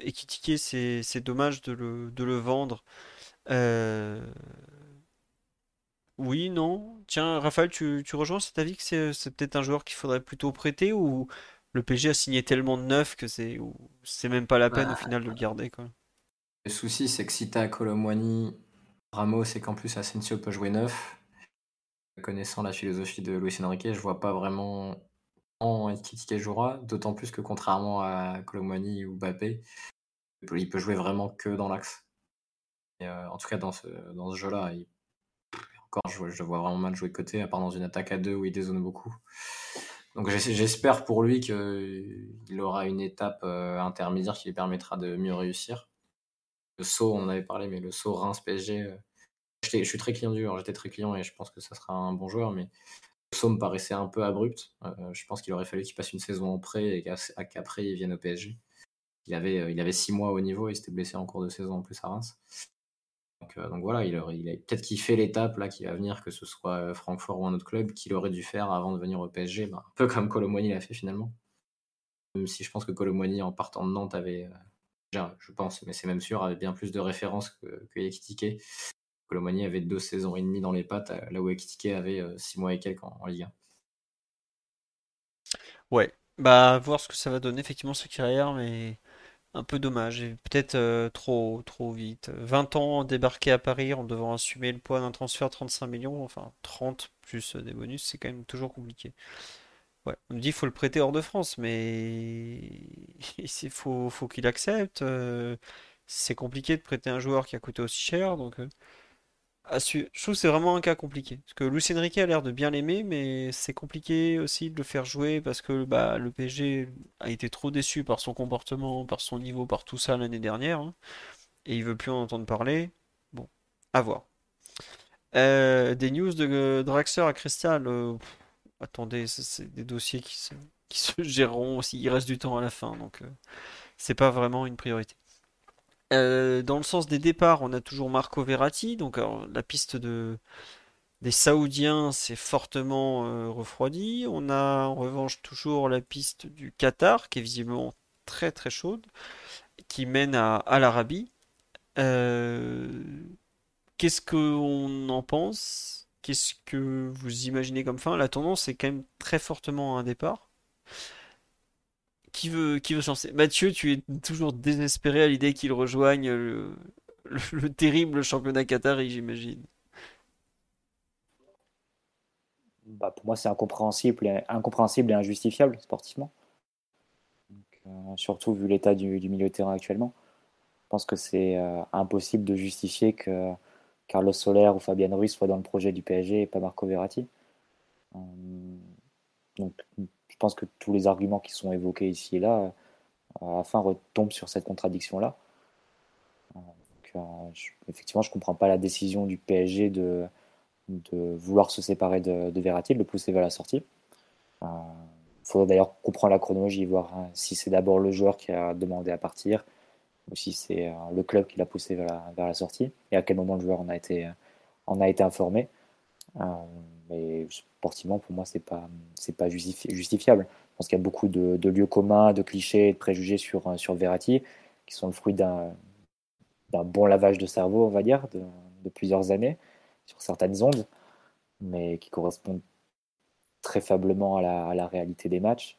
c'est dommage de le, de le vendre. Euh, Oui, non. Tiens, Raphaël, tu, tu rejoins cet avis que c'est c'est peut-être un joueur qu'il faudrait plutôt prêter ou le PSG a signé tellement de neufs que c'est ou c'est même pas la peine au Bah, final de le garder, quoi. le souci, c'est que si t'as Colomwani, Ramos et qu'en plus Asensio peut jouer neuf, connaissant la philosophie de Luis Enrique, je vois pas vraiment en Ekitike jouera, d'autant plus que contrairement à Colomwani ou Mbappé, il peut jouer vraiment que dans l'axe. Et, euh, en tout cas, dans ce, dans ce jeu-là, il- je, je vois vraiment mal jouer côté, à part dans une attaque à deux où il dézone beaucoup. Donc j'es- j'espère pour lui qu'il aura une étape euh, intermédiaire qui lui permettra de mieux réussir. Le saut, on en avait parlé, mais le saut Reims-PSG, euh, je suis très client du j'étais très client et je pense que ça sera un bon joueur, mais le saut me paraissait un peu abrupt. Euh, je pense qu'il aurait fallu qu'il passe une saison en prêt et qu'après il vienne au PSG. Il avait, il avait six mois au niveau et il s'était blessé en cours de saison en plus à Reims. Donc, euh, donc voilà, il peut-être qu'il fait l'étape là qui va venir, que ce soit euh, Francfort ou un autre club, qu'il aurait dû faire avant de venir au PSG, ben, un peu comme Colomboigny l'a fait finalement. Même si je pense que Colomboigny en partant de Nantes avait, euh, je pense, mais c'est même sûr, avait bien plus de références que, que Ekitike. Colomboigny avait deux saisons et demie dans les pattes, là où Ekitike avait six mois et quelques en, en Ligue 1. Ouais, bah voir ce que ça va donner effectivement sa carrière, mais un peu dommage et peut-être euh, trop trop vite. 20 ans débarqué à Paris en devant assumer le poids d'un transfert de 35 millions, enfin 30 plus des bonus, c'est quand même toujours compliqué. Ouais, on me dit faut le prêter hors de France, mais <laughs> il faut, faut qu'il accepte. euh, c'est compliqué de prêter un joueur qui a coûté aussi cher, donc euh, su- je trouve que c'est vraiment un cas compliqué. Parce que Luis Enrique a l'air de bien l'aimer, mais c'est compliqué aussi de le faire jouer parce que bah, le PSG a été trop déçu par son comportement, par son niveau, par tout ça l'année dernière. hein, et il veut plus en entendre parler. Bon, à voir. Euh, des news de euh, Draxler à Crystal. euh, pff, attendez, c'est c'est des dossiers qui se, qui se <laughs> géreront s'il reste du temps à la fin. Donc, euh, c'est pas vraiment une priorité. Euh, dans le sens des départs, on a toujours Marco Verratti. Donc, la piste de, des Saoudiens s'est fortement euh, refroidie. On a en revanche toujours la piste du Qatar, qui est visiblement très très chaude, qui mène à, à l'Arabie. Euh, qu'est-ce qu'on en pense? Qu'est-ce que vous imaginez comme fin? La tendance est quand même très fortement à un départ. Qui veut, qui veut Mathieu, tu es toujours désespéré à l'idée qu'il rejoigne le, le, terrible championnat qatari, j'imagine. Bah, pour moi, c'est incompréhensible et, incompréhensible et injustifiable sportivement. Euh, surtout vu l'état du, milieu de terrain actuellement. Je pense que c'est euh, impossible de justifier que Carlos Soler ou Fabien Ruiz soient dans le projet du PSG et pas Marco Verratti. Euh, donc, pense que tous les arguments qui sont évoqués ici et là, à la fin, retombent sur cette contradiction-là. effectivement, je ne comprends pas la décision du PSG de, de vouloir se séparer de, de Verratti, de le pousser vers la sortie. Il faudrait d'ailleurs comprendre la chronologie, voir hein, si c'est d'abord le joueur qui a demandé à partir, ou si c'est euh, le club qui l'a poussé vers la, sortie, et à quel moment le joueur en a été, en a été informé. Euh, mais sportivement, pour moi, c'est pas, c'est pas justifiable. Je pense qu'il y a beaucoup de, lieux communs, de clichés, de préjugés sur, euh, sur Verratti, qui sont le fruit d'un, bon lavage de cerveau, on va dire, de, de plusieurs années, sur certaines ondes, mais qui correspondent très faiblement à la, à la réalité des matchs.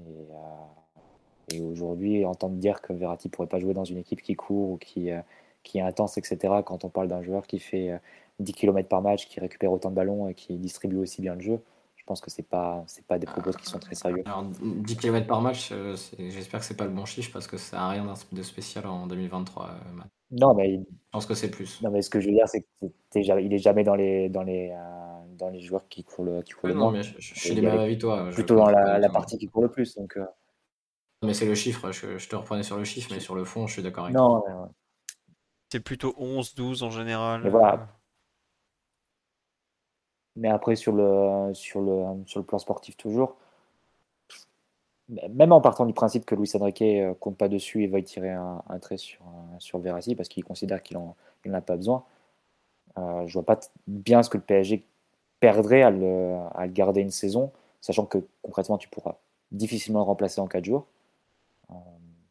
Et, et aujourd'hui, entendre dire que Verratti pourrait pas jouer dans une équipe qui court ou qui, euh, qui est intense, etc., quand on parle d'un joueur qui fait 10 euh, km par match, qui récupère autant de ballons et qui distribue aussi bien le jeu, je pense que ce n'est pas, pas des propos qui sont très sérieux. Alors, 10 km par match, euh, j'espère que c'est pas le bon chiffre parce que ça n'a rien de spécial en 2023. non, mais je pense que c'est plus. Non, mais ce que je veux dire, c'est qu'il n'est jamais dans les, dans, les, dans les joueurs qui courent le, qui le non, Mais je, suis des mêmes avis toi. Plutôt dans la, la, partie qui court le plus. Donc, mais c'est le chiffre, je, te reprenais sur le chiffre, mais sur le fond, je suis d'accord avec non, toi. C'est plutôt 11, 12 en général. Mais voilà. Mais après, sur le, sur, le, sur le plan sportif, toujours, même en partant du principe que Luis Enrique euh, compte pas dessus et va tirer un, trait sur, sur Verratti parce qu'il considère qu'il n'en a pas besoin, euh, je vois pas bien ce que le PSG perdrait à le, à garder une saison, sachant que concrètement, tu pourras difficilement le remplacer en 4 jours. Euh,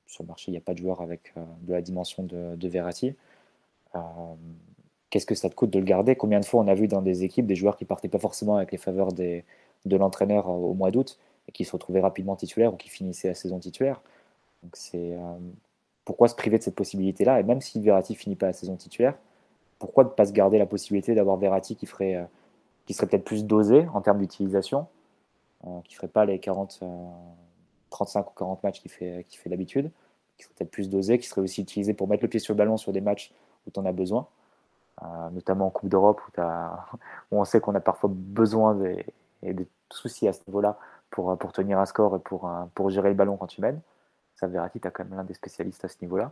sur le marché, il n'y a pas de joueur avec euh, de la dimension de, de. Euh, qu'est-ce que ça te coûte de le garder? Combien de fois on a vu dans des équipes des joueurs qui partaient pas forcément avec les faveurs de l'entraîneur au mois d'août et qui se retrouvaient rapidement titulaires ou qui finissaient la saison titulaire Donc c'est pourquoi se priver de cette possibilité-là? Et même si Verratti finit pas la saison titulaire, pourquoi ne pas se garder la possibilité d'avoir Verratti qui ferait qui serait peut-être plus dosé en termes d'utilisation, qui ferait pas les 40 35 ou 40 matchs qui fait, fait d'habitude, qui serait peut-être plus dosé, qui serait aussi utilisé pour mettre le pied sur le ballon sur des matchs où tu en as besoin, euh, notamment en Coupe d'Europe <laughs> où, on sait qu'on a parfois besoin des, et des soucis à ce niveau-là pour, pour tenir un score et pour, euh, pour gérer le ballon quand tu mènes. Ça, Verratti, tu as quand même l'un des spécialistes à ce niveau-là.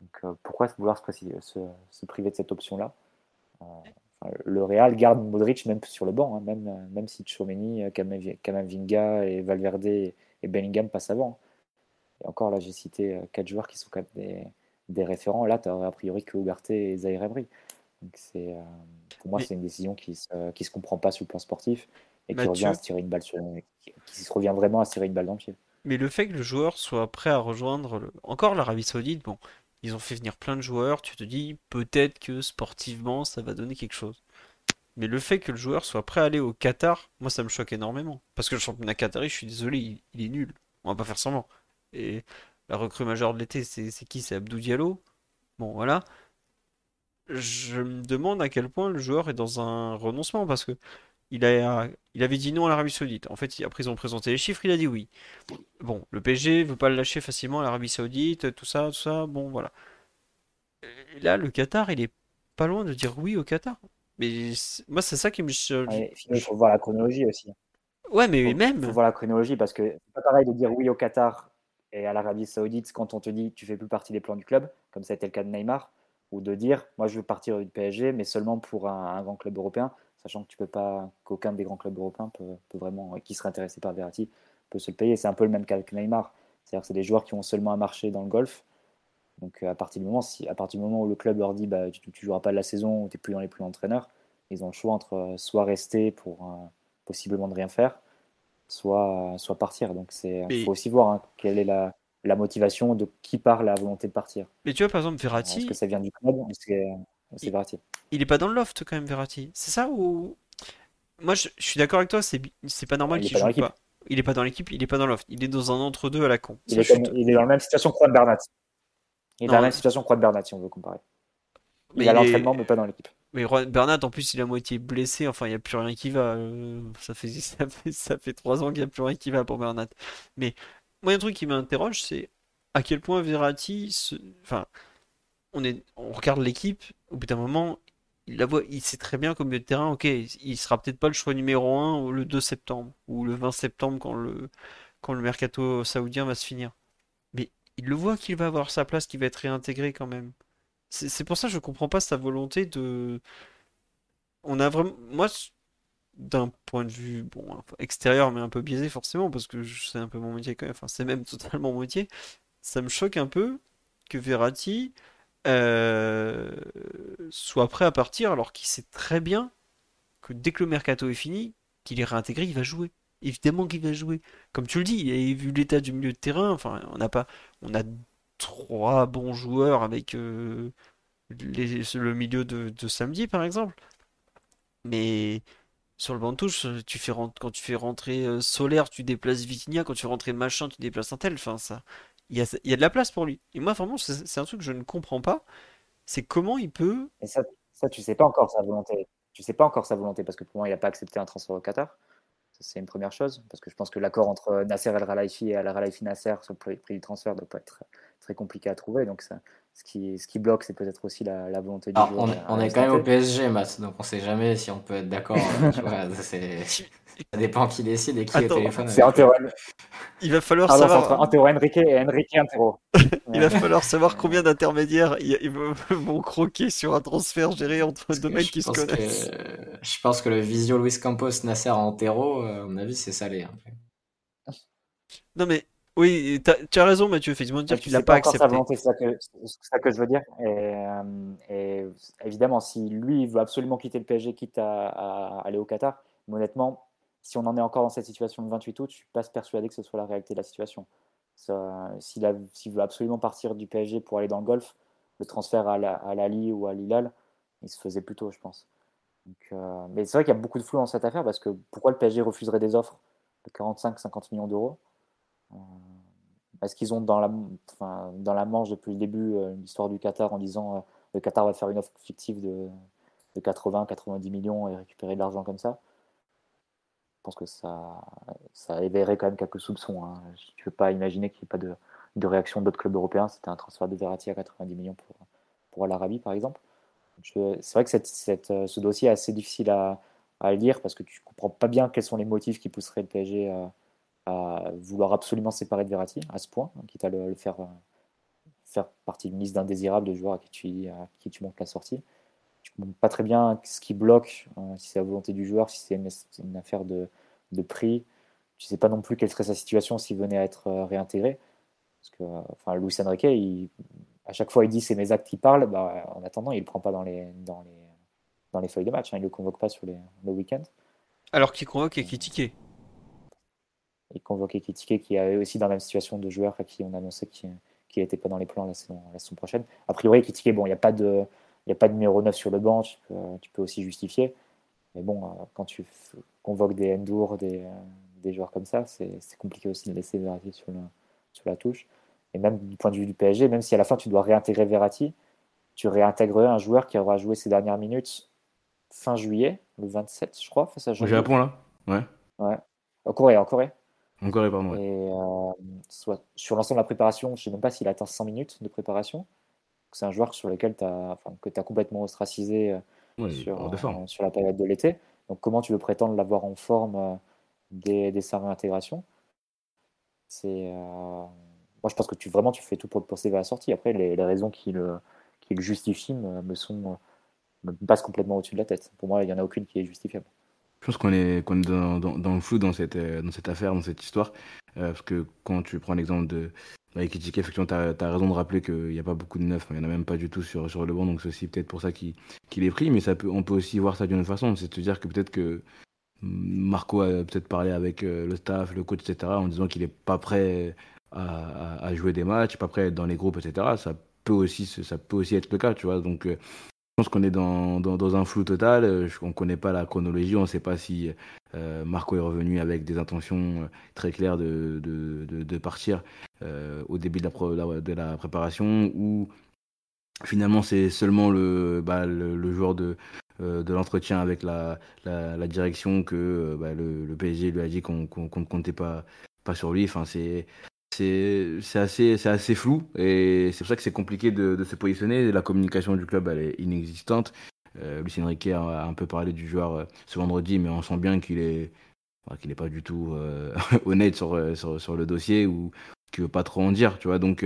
Donc, euh, pourquoi vouloir se, priver de cette option-là? Le Real garde Modric même sur le banc, hein, même, même si Tchouameni, Kamavinga et Valverde et Bellingham passe avant. Et encore là, j'ai cité euh, quatre joueurs qui sont quand même des, référents. Là, tu as a priori que Ugarte et Zaire Emery. Donc c'est, euh, pour moi, c'est une décision qui ne se, se comprend pas sur le plan sportif et qui revient, à se tirer une balle sur, qui, revient vraiment à se tirer une balle dans le pied. Mais le fait que le joueur soit prêt à rejoindre encore l'Arabie Saoudite, bon, ils ont fait venir plein de joueurs, tu te dis peut-être que sportivement ça va donner quelque chose. Mais le fait que le joueur soit prêt à aller au Qatar, moi ça me choque énormément. Parce que le championnat qatari, je suis désolé, il, est nul. On va pas faire semblant. Et la recrue majeure de l'été, c'est qui? C'est Abdou Diallo Bon, voilà. Je me demande à quel point le joueur est dans un renoncement parce que il, a, il avait dit non à l'Arabie Saoudite. En fait, après ils ont présenté les chiffres, il a dit oui. Bon, le PSG veut pas le lâcher facilement à l'Arabie Saoudite, tout ça, tout ça. Bon, voilà. Et là, le Qatar, il est pas loin de dire oui au Qatar. Mais moi, c'est ça qui me. il faut voir la chronologie aussi. Ouais, mais même. Il faut voir la chronologie parce que c'est pas pareil de dire oui au Qatar et à l'Arabie Saoudite quand on te dit tu fais plus partie des plans du club, comme ça a été le cas de Neymar, ou de dire moi je veux partir du PSG, mais seulement pour un, grand club européen, sachant que tu peux pas, qu'aucun des grands clubs européens peut, vraiment, qui serait intéressé par Verratti, peut se le payer. C'est un peu le même cas que Neymar. C'est-à-dire que c'est des joueurs qui ont seulement un marché dans le golf. Donc à partir du moment, si, à partir du moment où le club leur dit bah, tu ne joueras pas de la saison, ou tu n'es plus dans les plus entraîneurs, ils ont le choix entre euh, soit rester pour euh, possiblement ne rien faire, soit, soit partir. Donc il faut aussi voir hein, quelle est la, la, motivation de qui part la volonté de partir. Mais tu vois par exemple Verratti. Est-ce que ça vient du club c'est Verratti? Il n'est pas dans le loft quand même Verratti. C'est ça ou moi je, suis d'accord avec toi, c'est pas normal qu'il joue pas. il est pas dans l'équipe, il est pas dans l'offre, il est dans un entre-deux à la con. Il est, il est, dans la même situation que Juan Bernat. Il est dans la même situation que Juan Bernat, si on veut comparer. Il est à l'entraînement, mais pas dans l'équipe. Mais Bernat, en plus, il est à moitié blessé. Enfin, il n'y a plus rien qui va. Euh, ça, fait, <laughs> ça, fait, trois ans qu'il n'y a plus rien qui va pour Bernat. Mais moi, un truc qui m'interroge, c'est à quel point Verratti. Enfin, on, regarde l'équipe. Au bout d'un moment, il, la voit, il sait très bien comme milieu de terrain. Ok, il sera peut-être pas le choix numéro 1 le 2 septembre ou le 20 septembre quand le, quand le mercato saoudien va se finir. Mais il le voit qu'il va avoir sa place, qu'il va être réintégré quand même. C'est pour ça que je comprends pas sa volonté de. On a vraiment. Moi, d'un point de vue extérieur, mais un peu biaisé forcément, parce que c'est un peu mon métier même, enfin, c'est même <laughs> totalement mon métier. Ça me choque un peu que Verratti euh, soit prêt à partir alors qu'il sait très bien que dès que le mercato est fini, qu'il est réintégré, il va jouer. Évidemment qu'il va jouer. Comme tu le dis, vu l'état du milieu de terrain, on n'a pas, on a trois bons joueurs avec euh, le milieu de, samedi, par exemple. Mais sur le banc de touche, tu fais quand tu fais rentrer euh, Solaire, tu déplaces Vitinha, quand tu fais rentrer Machin, tu déplaces un tel. Ça, il y a, de la place pour lui. Et moi, vraiment, c'est un truc que je ne comprends pas. C'est comment il peut. Et ça, ça, tu sais pas encore sa volonté. Tu sais pas encore sa volonté parce que pour moi, il n'a pas accepté un transfert au Qatar. C'est une première chose, parce que je pense que l'accord entre Nasser El Khelaifi et El Khelaifi Nasser sur le prix du transfert ne doit pas être très compliqué à trouver. Donc, ça, ce, qui, ce qui bloque, c'est peut-être aussi la, la, volonté du joueur. On, est quand même au PSG, Matt, donc on ne sait jamais si on peut être d'accord. Hein, <laughs> ça dépend qui décide et qui est au téléphone. C'est Antero. Il va falloir savoir. Entre Antero Henrique et Henrique Antero. il va falloir savoir combien d'intermédiaires <laughs> ils vont croquer sur un transfert géré entre deux mecs qui se connaissent. je pense que le visio Luis Campos Nasser Antero, à mon avis, c'est salé. Hein. Non mais oui, tu as raison, Mathieu, effectivement, de dire qu'il n'a pas, accepté. C'est ça, ça, que je veux dire. Euh, et, évidemment, si lui il veut absolument quitter le PSG, quitte à, aller au Qatar, honnêtement, si on en est encore dans cette situation le 28 août, je ne suis pas persuadé que ce soit la réalité de la situation. S'il veut absolument partir du PSG pour aller dans le golf, le transfert à l'Ali ou à Lilal, il se faisait plus tôt, je pense. Euh, mais c'est vrai qu'il y a beaucoup de flou dans cette affaire parce que pourquoi le PSG refuserait des offres de 45-50 millions d'euros? Est-ce qu'ils ont dans la, manche depuis le début euh, l'histoire du Qatar en disant euh, le Qatar va faire une offre fictive de, de 80-90 millions et récupérer de l'argent comme ça Je pense que ça, ça éveillerait quand même quelques soupçons. Hein. Je ne peux pas imaginer qu'il n'y ait pas de, réaction d'autres clubs européens. C'était un transfert de Verratti à 90 millions pour, pour l'Arabie, par exemple. C'est vrai que ce dossier est assez difficile à, à, lire parce que tu ne comprends pas bien quels sont les motifs qui pousseraient le PSG à à vouloir absolument séparer de Verratti à ce point, quitte à le, faire, euh, faire partie d'une liste d'indésirables de joueurs à qui tu, à qui tu montres la sortie. Tu ne pas très bien ce qui bloque, euh, si c'est la volonté du joueur, si c'est une, affaire de, de, prix. Tu ne sais pas non plus quelle serait sa situation s'il venait à être euh, réintégré. Parce que enfin, Luis Enrique, il, à chaque fois il dit c'est mes actes qui parlent, bah, en attendant, il ne le prend pas dans les, dans les, dans les feuilles de match, hein, il ne le convoque pas sur les, le week-end. Alors qu'il convoque et critiqué il convoquait Kitike qui est aussi dans la même situation de joueur à qui on annonçait qu'il n'était pas dans les plans la saison, la saison prochaine. A priori, Kitike, bon, il n'y a, pas de, a pas de numéro 9 sur le banc, tu peux, aussi justifier. Mais bon, euh, quand tu convoques des Endur, des, euh, des joueurs comme ça, c'est compliqué aussi de laisser Verratti sur, sur la touche. Et même du point de vue du PSG, même si à la fin tu dois réintégrer Verratti, tu réintégrerais un joueur qui aura joué ses dernières minutes fin juillet, le 27, je crois, face à Au Japon, là? Ouais. Ouais. En Corée, en Corée. Encore et pardon. Et euh, soit, sur l'ensemble de la préparation, je ne sais même pas s'il atteint 100 minutes de préparation. C'est un joueur sur lequel tu as, enfin, que tu as complètement ostracisé euh, sur, euh, sur, la période de l'été. Donc comment tu veux prétendre l'avoir en forme dès, dès, sa réintégration? C'est moi je pense que tu vraiment tu fais tout pour pousser vers la sortie. Après les, les raisons qui le, qui le justifient me, me sont me passent complètement au-dessus de la tête. Pour moi il n'y en a aucune qui est justifiable. Je pense qu'on est, dans, le flou dans cette, euh, dans cette affaire, dans cette histoire. Euh, parce que quand tu prends l'exemple de Ekitike, effectivement, tu as, raison de rappeler qu'il n'y a pas beaucoup de neufs. Il n'y en a même pas du tout sur, le banc. Donc c'est aussi peut-être pour ça qu'il est pris. Mais on peut aussi voir ça d'une autre façon. C'est de dire que peut-être que Marco a peut-être parlé avec euh, le staff, le coach, etc. en disant qu'il n'est pas prêt à, à, jouer des matchs, pas prêt à être dans les groupes, etc. Ça peut aussi, ça peut aussi être le cas, tu vois. Donc pense qu'on est dans, dans, un flou total. Euh, on ne connaît pas la chronologie. On ne sait pas si euh, Marco est revenu avec des intentions euh, très claires de, de, de, partir au début de la, de la préparation ou finalement c'est seulement le, bah, le, joueur de, de l'entretien avec la, la, direction que bah, le, PSG lui a dit qu'on ne comptait pas, pas sur lui. Enfin, c'est assez, assez flou et c'est pour ça que c'est compliqué de, se positionner. La communication du club elle est inexistante. Euh, Lucien Riquet a un peu parlé du joueur euh, ce vendredi, mais on sent bien qu'il est qu'il n'est pas du tout euh, <laughs> honnête sur, sur, le dossier qu'il veut pas trop en dire, tu vois. Donc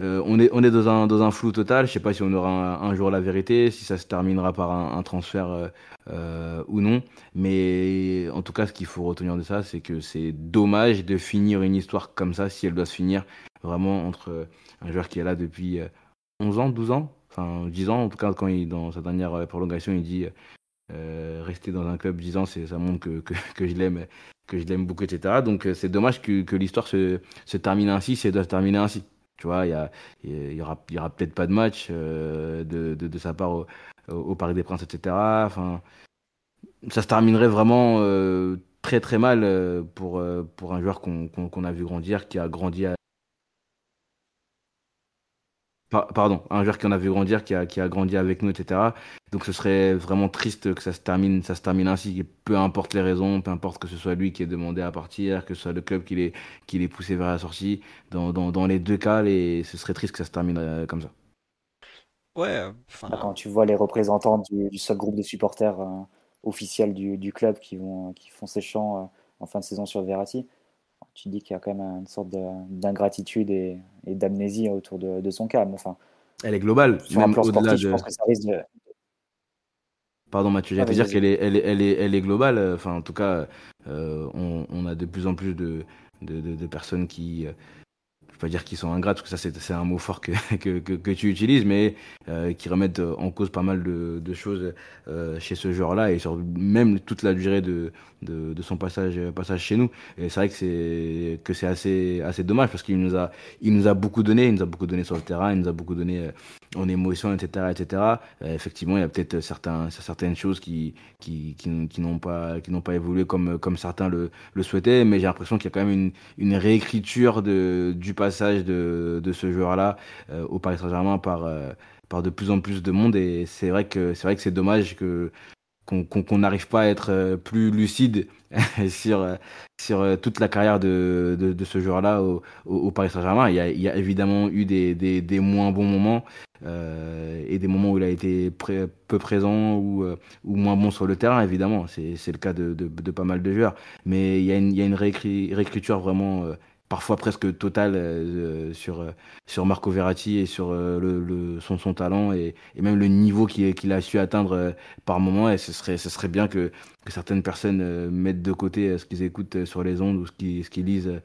euh, on, est, on est dans un, dans un flou total. Je sais pas si on aura un, jour la vérité, si ça se terminera par un, transfert euh, euh, ou non. Mais en tout cas, ce qu'il faut retenir de ça, c'est que c'est dommage de finir une histoire comme ça si elle doit se finir vraiment entre un joueur qui est là depuis 11 ans, 12 ans, enfin 10 ans. En tout cas, quand il dans sa dernière prolongation, il dit rester dans un club 10 ans, ça montre que, que je l'aime que je l'aime beaucoup, etc. Donc c'est dommage que, que l'histoire se, se termine ainsi, si elle doit se terminer ainsi. Tu vois, il y, a, y aura, y aura peut-être pas de match euh, de, de, sa part au, au, Parc des Princes, etc. Enfin, ça se terminerait vraiment euh, très très mal euh, pour, pour un joueur qu'on a vu grandir, qui a grandi à, pardon, un joueur qui en a vu grandir, qui a, qui a grandi avec nous, etc. Donc ce serait vraiment triste que ça se termine, ça se termine ainsi, peu importe les raisons, peu importe que ce soit lui qui ait demandé à partir, que ce soit le club qui l'ait, qui poussé vers la sortie. Dans, dans, dans les deux cas, les, ce serait triste que ça se termine euh, comme ça. Ouais, bah, Quand tu vois les représentants du, seul groupe de supporters euh, officiels du, du, club qui, vont, qui font ces chants euh, en fin de saison sur Verratti, tu dis qu'il y a quand même une sorte d'ingratitude et, d'amnésie autour de, son cas. enfin, elle est globale. même au-delà de... je pense que ça risque de... Pardon Mathieu, j'allais ah, dire qu'elle est, elle est, elle est, elle est globale. Enfin, en tout cas, euh, on, on, a de plus en plus de, de, de, de personnes qui, euh, pas dire qu'ils sont ingrats, parce que ça c'est un mot fort <laughs> que, que, que, tu utilises, mais euh, qui remettent en cause pas mal de, de choses euh, chez ce joueur-là et sur même toute la durée de, de, de son passage, passage chez nous. Et c'est vrai que c'est que c'est assez, assez dommage parce qu'il nous a il nous a beaucoup donné, il nous a beaucoup donné sur le terrain, il nous a beaucoup donné euh, en émotion, etc., etc. effectivement, il y a peut-être certaines choses qui qui, qui, qui n'ont pas qui n'ont pas évolué comme comme certains le, le souhaitaient, mais j'ai l'impression qu'il y a quand même une, une réécriture de du passé passage de, de ce joueur-là euh, au Paris Saint-Germain par, euh, par de plus en plus de monde. Et c'est vrai que c'est vrai que c'est dommage que qu'on n'arrive pas à être euh, plus lucide <laughs> sur, sur toute la carrière de, de, ce joueur-là au, Paris Saint-Germain. Il, il, y a évidemment eu des, des, des moins bons moments et des moments où il a été peu présent ou, ou moins bon sur le terrain, évidemment. C'est le cas de, de, pas mal de joueurs. Mais il y a une réécriture vraiment parfois presque total euh, sur, euh, sur Marco Verratti et sur euh, le, son, son talent et, et même le niveau qu'il a su atteindre par moment. Et ce serait, ce serait bien que, que certaines personnes mettent de côté ce qu'ils écoutent sur les ondes ou ce qu'ils qu'ils lisent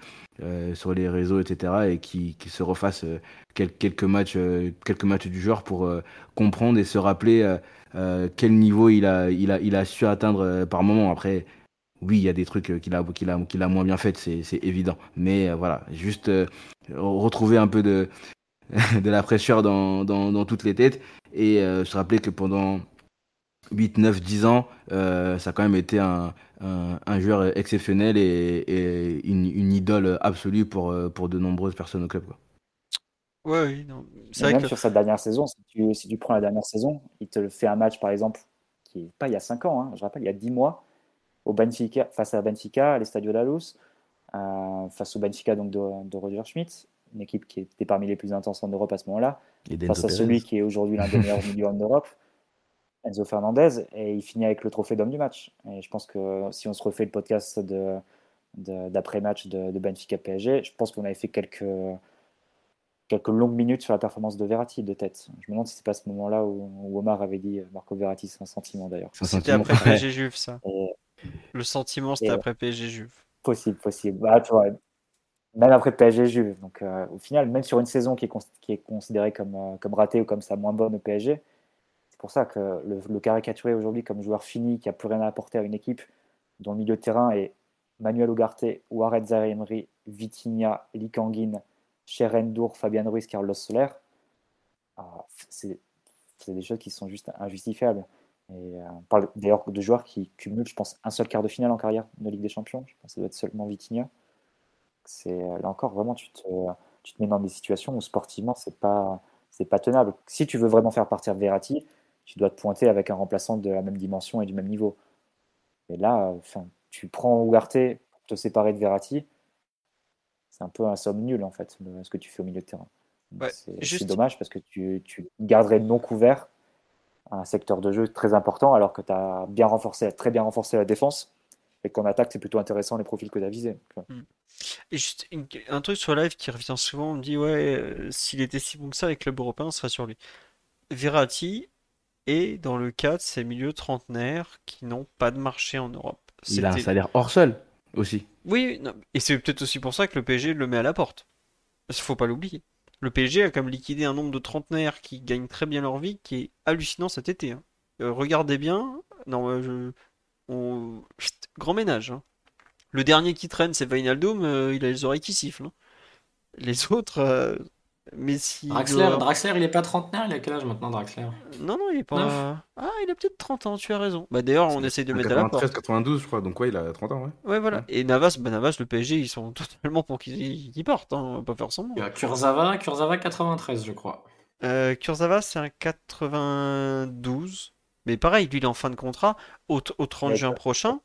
sur les réseaux, etc. et qui, qui se refassent quelques, matchs, quelques matchs du joueur pour comprendre et se rappeler quel niveau il a, il, a, il a su atteindre par moment. Après, oui, il y a des trucs qu'il a, qu'il a, qu'il a moins bien fait, c'est, évident. Mais euh, voilà, juste euh, retrouver un peu de, <laughs> de la fraîcheur dans, dans, dans, toutes les têtes et euh, se rappeler que pendant 8, 9, 10 ans, ça a quand même été un, un, joueur exceptionnel et, et une, une, idole absolue pour, pour de nombreuses personnes au club. Quoi. Ouais, oui, non. C'est même sur sa dernière saison, si tu, si tu prends la dernière saison, il te fait un match par exemple qui n'est pas il y a 5 ans, hein, je rappelle, il y a 10 mois au Benfica, face à Benfica, à l'Estadio da Luz, euh, face au Benfica donc de, Roger Schmidt, une équipe qui était parmi les plus intenses en Europe à ce moment-là, face à celui qui est aujourd'hui l'un des meilleurs <laughs> milieux en Europe, Enzo Fernandez, et il finit avec le trophée d'homme du match. Et je pense que si on se refait le podcast de, d'après-match de, Benfica PSG, je pense qu'on avait fait quelques, quelques longues minutes sur la performance de Verratti de tête. Je me demande si c'est pas ce moment-là où, Omar avait dit Marco Verratti, c'est un sentiment d'ailleurs. C'était après PSG Juve, ça. Le sentiment, c'était après PSG Juve. Possible, possible. Bah, même après PSG Juve. Donc, euh, au final, même sur une saison qui est, qui est considérée comme, euh, comme ratée ou comme ça moins bonne au PSG, c'est pour ça que le, le caricaturer aujourd'hui comme joueur fini qui a plus rien à apporter à une équipe dont le milieu de terrain est Manuel Ugarte, Warren Zaire-Emery, Vitinha, Likanguin, Sherendour, Fabian Ruiz, Carlos Soler, ah, c'est des choses qui sont juste injustifiables. Et on parle d'ailleurs de joueurs qui cumulent, je pense, un seul quart de finale en carrière de Ligue des Champions. Je pense que ça doit être seulement Vitinha. C'est là encore vraiment tu te, tu te mets dans des situations où sportivement c'est pas c'est pas tenable. Si tu veux vraiment faire partir Verratti, tu dois te pointer avec un remplaçant de la même dimension et du même niveau. Et là, enfin, tu prends Ugarte pour te séparer de Verratti, c'est un peu un somme nul en fait, ce que tu fais au milieu de terrain. c'est dommage parce que tu, tu, garderais non couvert un secteur de jeu très important alors que tu as bien renforcé, très bien renforcé la défense et qu'en attaque c'est plutôt intéressant les profils que tu as visés. Et juste un truc sur live qui revient souvent, on me dit ouais, euh, s'il était si bon que ça, les clubs européens, ce serait sur lui. Verratti est dans le cas de ces milieux trentenaires qui n'ont pas de marché en Europe. Il a un salaire hors sol aussi. Oui, et c'est peut-être aussi pour ça que le PSG le met à la porte. Il faut pas l'oublier. Le PSG a comme liquidé un nombre de trentenaires qui gagnent très bien leur vie, qui est hallucinant cet été. Hein. Euh, regardez bien, non, euh, je... grand ménage. Hein. Le dernier qui traîne, c'est Wijnaldum, euh, il a les oreilles qui sifflent. Hein. Les autres, Messi. Draxler, Draxler, il est pas trentenaire, il a quel âge maintenant, Draxler Non, non, il est pas. Ah, il a peut-être 30 ans, tu as raison. Bah, d'ailleurs, on essaye de mettre à la porte. 92, je crois, donc ouais, il a 30 ans, ouais. Ouais, voilà. Et Navas, bah, Navas, le PSG, ils sont <laughs> totalement pour qu'ils partent, hein. on va pas faire sans Il y a Kurzawa, Kurzawa 93, je crois. Euh, Kurzawa, c'est un 92. Mais pareil, lui, il est en fin de contrat au, au 30 juin prochain.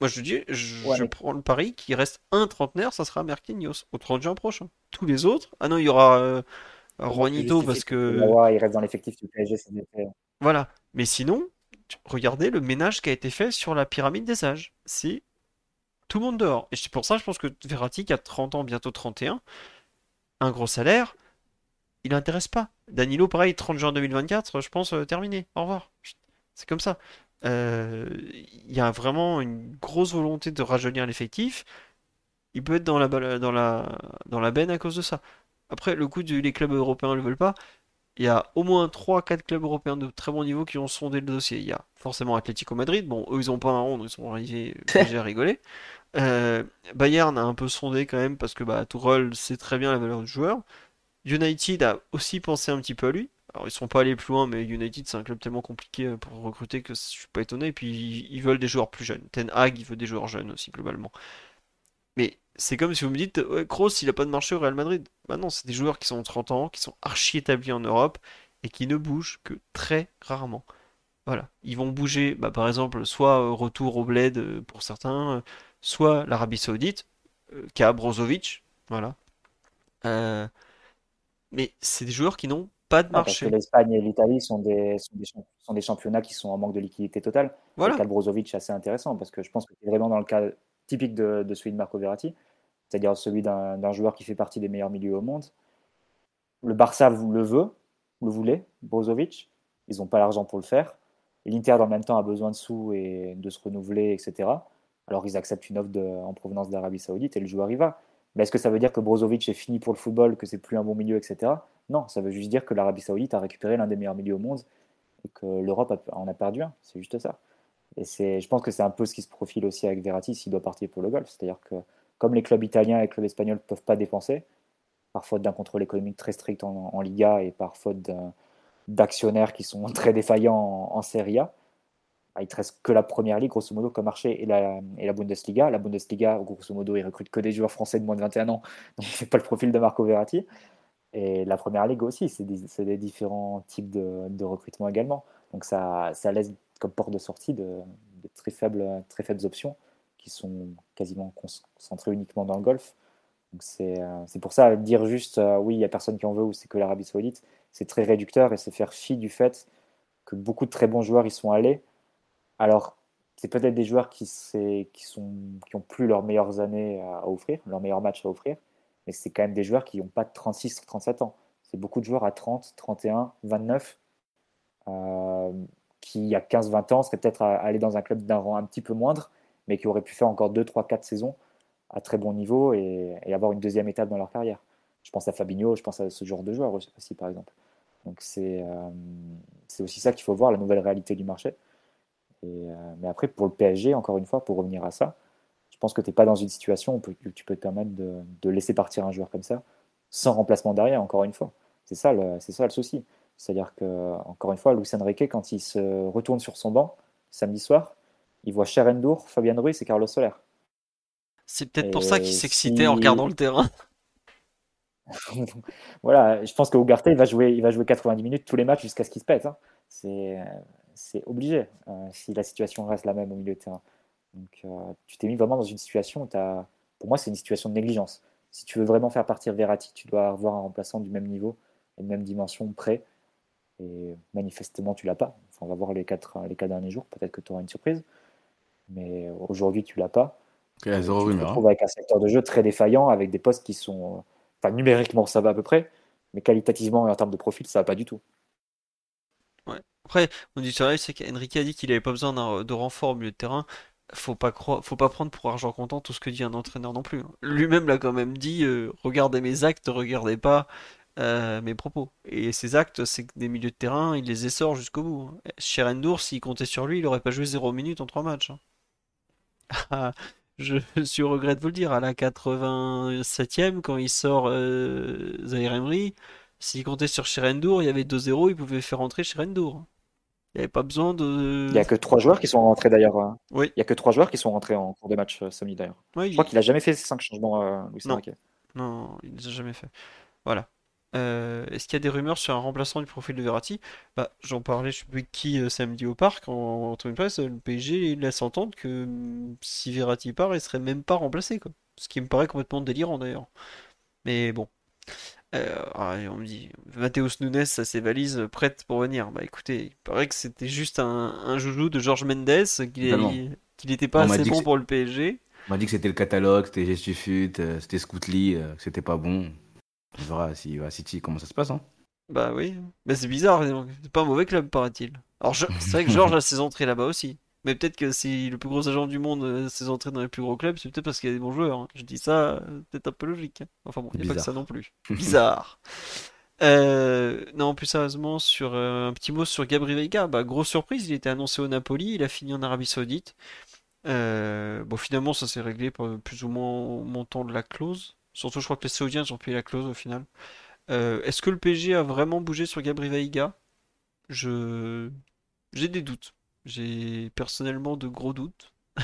Moi, je dis, je, prends le pari qu'il reste un trentenaire, ça sera Merquinhos au 30 juin prochain. Tous les autres, ah non, il y aura euh, Juanito parce que. il reste dans l'effectif du PSG. Voilà. Mais sinon, regardez le ménage qui a été fait sur la pyramide des âges. C'est tout le monde dehors. Et c'est pour ça, je pense que Verratti, qui a 30 ans, bientôt 31, un gros salaire, il n'intéresse pas. Danilo, pareil, 30 juin 2024, je pense, euh, terminé. Au revoir. C'est comme ça. Euh, il y a vraiment une grosse volonté de rajeunir l'effectif. Il peut être dans la, dans la, dans la benne à cause de ça. Après, le coup du les clubs européens ne le veulent pas. Il y a au moins 3-4 clubs européens de très bon niveau qui ont sondé le dossier. Il y a forcément Atlético Madrid. Bon, eux, ils n'ont pas un rond, ils sont arrivés, <laughs> j'ai rigolé. Euh, Bayern a un peu sondé quand même parce que bah, Tourelle sait très bien la valeur du joueur. United a aussi pensé un petit peu à lui. Alors ils sont pas allés plus loin, mais United c'est un club tellement compliqué euh, pour recruter que je suis pas étonné. Et puis ils veulent des joueurs plus jeunes. Ten Hag il veut des joueurs jeunes aussi globalement. Mais c'est comme si vous me dites, ouais, Kroos il a pas de marché au Real Madrid. Bah non, c'est des joueurs qui sont 30 ans, qui sont archi établis en Europe et qui ne bougent que très rarement. Voilà, ils vont bouger, bah, par exemple, soit euh, retour au bled euh, pour certains, soit l'Arabie Saoudite, a Brozovic, voilà. mais c'est des joueurs qui n'ont pas de marché. parce que l'Espagne et l'Italie sont des, sont des, championnats qui sont en manque de liquidité totale. Voilà. Le cas de Brozovic est assez intéressant parce que je pense que c'est vraiment dans le cas typique de, celui de Marco Verratti, c'est-à-dire celui d'un joueur qui fait partie des meilleurs milieux au monde. Le Barça le veut, le voulait, Brozovic. Ils n'ont pas l'argent pour le faire. L'Inter, dans le même temps, a besoin de sous et de se renouveler, etc. Alors ils acceptent une offre en provenance d'Arabie Saoudite et le joueur y va. Mais est-ce que ça veut dire que Brozovic est fini pour le football, que c'est plus un bon milieu, etc. Non, ça veut juste dire que l'Arabie Saoudite a récupéré l'un des meilleurs milieux au monde et que l'Europe en a perdu un. C'est juste ça. Et je pense que c'est un peu ce qui se profile aussi avec Verratti s'il doit partir pour le golf. C'est-à-dire que comme les clubs italiens et les clubs espagnols ne peuvent pas dépenser, par faute d'un contrôle économique très strict en, Liga et par faute d'actionnaires qui sont <laughs> très défaillants en Serie A, il ne reste que la première ligue, grosso modo, comme marché, et la, et la Bundesliga. La Bundesliga, grosso modo, ils recrutent que des joueurs français de moins de 21 ans, <laughs> donc c'est pas le profil de Marco Verratti. Et la première ligue aussi, c'est des, différents types de, recrutement également. Donc ça, ça, laisse comme porte de sortie de, très, faibles, très faibles options qui sont quasiment concentrées uniquement dans le golf. Donc c'est pour ça, dire juste euh, oui, il n'y a personne qui en veut ou c'est que l'Arabie Saoudite, c'est très réducteur et c'est faire fi du fait que beaucoup de très bons joueurs y sont allés alors, c'est peut-être des joueurs qui, qui, sont, qui ont plus leurs meilleures années à, offrir, leurs meilleurs matchs à offrir, mais c'est quand même des joueurs qui n'ont pas de 36, 37 ans. C'est beaucoup de joueurs à 30, 31, 29, qui, il y a 15, 20 ans, seraient peut-être aller dans un club d'un rang un petit peu moindre, mais qui auraient pu faire encore 2, 3, 4 saisons à très bon niveau et, avoir une deuxième étape dans leur carrière. Je pense à Fabinho, je pense à ce genre de joueurs aussi, par exemple. Donc c'est euh, aussi ça qu'il faut voir, la nouvelle réalité du marché. Euh, mais après, pour le PSG, encore une fois, pour revenir à ça, je pense que tu n'es pas dans une situation où tu peux te permettre de, laisser partir un joueur comme ça, sans remplacement derrière, encore une fois. C'est ça, c'est ça le souci. C'est-à-dire que, encore une fois, Luis Enrique, quand il se retourne sur son banc samedi soir, il voit Cherendour, Fabien Ruiz et Carlos Soler. C'est peut-être pour ça qu'il s'excitait en regardant le terrain. <laughs> voilà, je pense que Ugarte, il va jouer, il va jouer 90 minutes tous les matchs jusqu'à ce qu'il se pète. Hein. C'est obligé euh, si la situation reste la même au milieu de terrain. Donc, euh, tu t'es mis vraiment dans une situation où as, pour moi, c'est une situation de négligence. Si tu veux vraiment faire partir Verratti, tu dois avoir un remplaçant du même niveau et de même dimension prêt. Et manifestement, tu l'as pas. Enfin, on va voir les quatre, les quatre derniers jours. Peut-être que tu auras une surprise. Mais aujourd'hui, tu l'as pas. Il y a zéro tu te retrouves avec un secteur de jeu très défaillant, avec des postes qui sont. Enfin, numériquement, ça va à peu près. Mais qualitativement et en termes de profil, ça va pas du tout. Après, on dit c'est qu'Enrique a dit qu'il avait pas besoin de renfort au milieu de terrain faut pas croire, faut pas prendre pour argent comptant tout ce que dit un entraîneur non plus. Hein. Lui-même l'a quand même dit, euh, regardez mes actes, regardez pas euh, mes propos. Et ces actes, c'est des milieux de terrain, il les essore jusqu'au bout. Hein. Sherendour, s'il comptait sur lui, il aurait pas joué 0 minutes en 3 matchs. Hein. <laughs> je suis regret de vous le dire, à la 87e, quand il sort euh, Zaire s'il comptait sur Sherendour, il y avait 2-0, il pouvait faire rentrer Sherendour. Il n'y avait pas besoin de. Il n'y a que trois joueurs qui sont rentrés d'ailleurs. Hein. Oui. Il n'y a que trois joueurs qui sont rentrés en cours de match euh, samedi d'ailleurs. Je crois qu'il n'a jamais fait ces cinq changements, euh, non. non, il ne les a jamais fait. Voilà. Euh, est-ce qu'il y a des rumeurs sur un remplaçant du profil de Verratti? Bah, J'en parlais, je ne sais plus qui samedi au parc en, en presse. Le PSG laisse entendre que mm, si Verratti part, il serait même pas remplacé. Quoi. Ce qui me paraît complètement délirant d'ailleurs. Mais bon. Euh, ah, on me dit, Mathéus Nunes, ça ses valises prêtes pour venir. Bah écoutez, il paraît que c'était juste un, joujou de Georges Mendes, qu'il n'était pas assez bon pour le PSG. On m'a dit que c'était le catalogue, c'était Gestufut, euh, c'était Scoutly, euh, que c'était pas bon. On verra si à City comment ça se passe. Hein. Bah oui, mais c'est bizarre, c'est pas un mauvais club, paraît-il. Alors c'est vrai que Georges a ses entrées là-bas aussi. Mais peut-être que si le plus gros agent du monde euh, s'est entré dans les plus gros clubs, c'est peut-être parce qu'il y a des bons joueurs. Hein. Je dis ça, euh, peut-être un peu logique. Hein. Enfin bon, il n'y a pas que ça non plus. <laughs> Bizarre. Euh, non, plus sérieusement, sur un petit mot sur Gabri Veiga. Bah, grosse surprise, il était annoncé au Napoli, il a fini en Arabie Saoudite. bon, finalement, ça s'est réglé par plus ou moins au montant de la clause. Surtout, je crois que les Saoudiens ont payé la clause au final. Est-ce que le PSG a vraiment bougé sur Gabri Veiga? Je j'ai des doutes. J'ai personnellement de gros doutes. <laughs>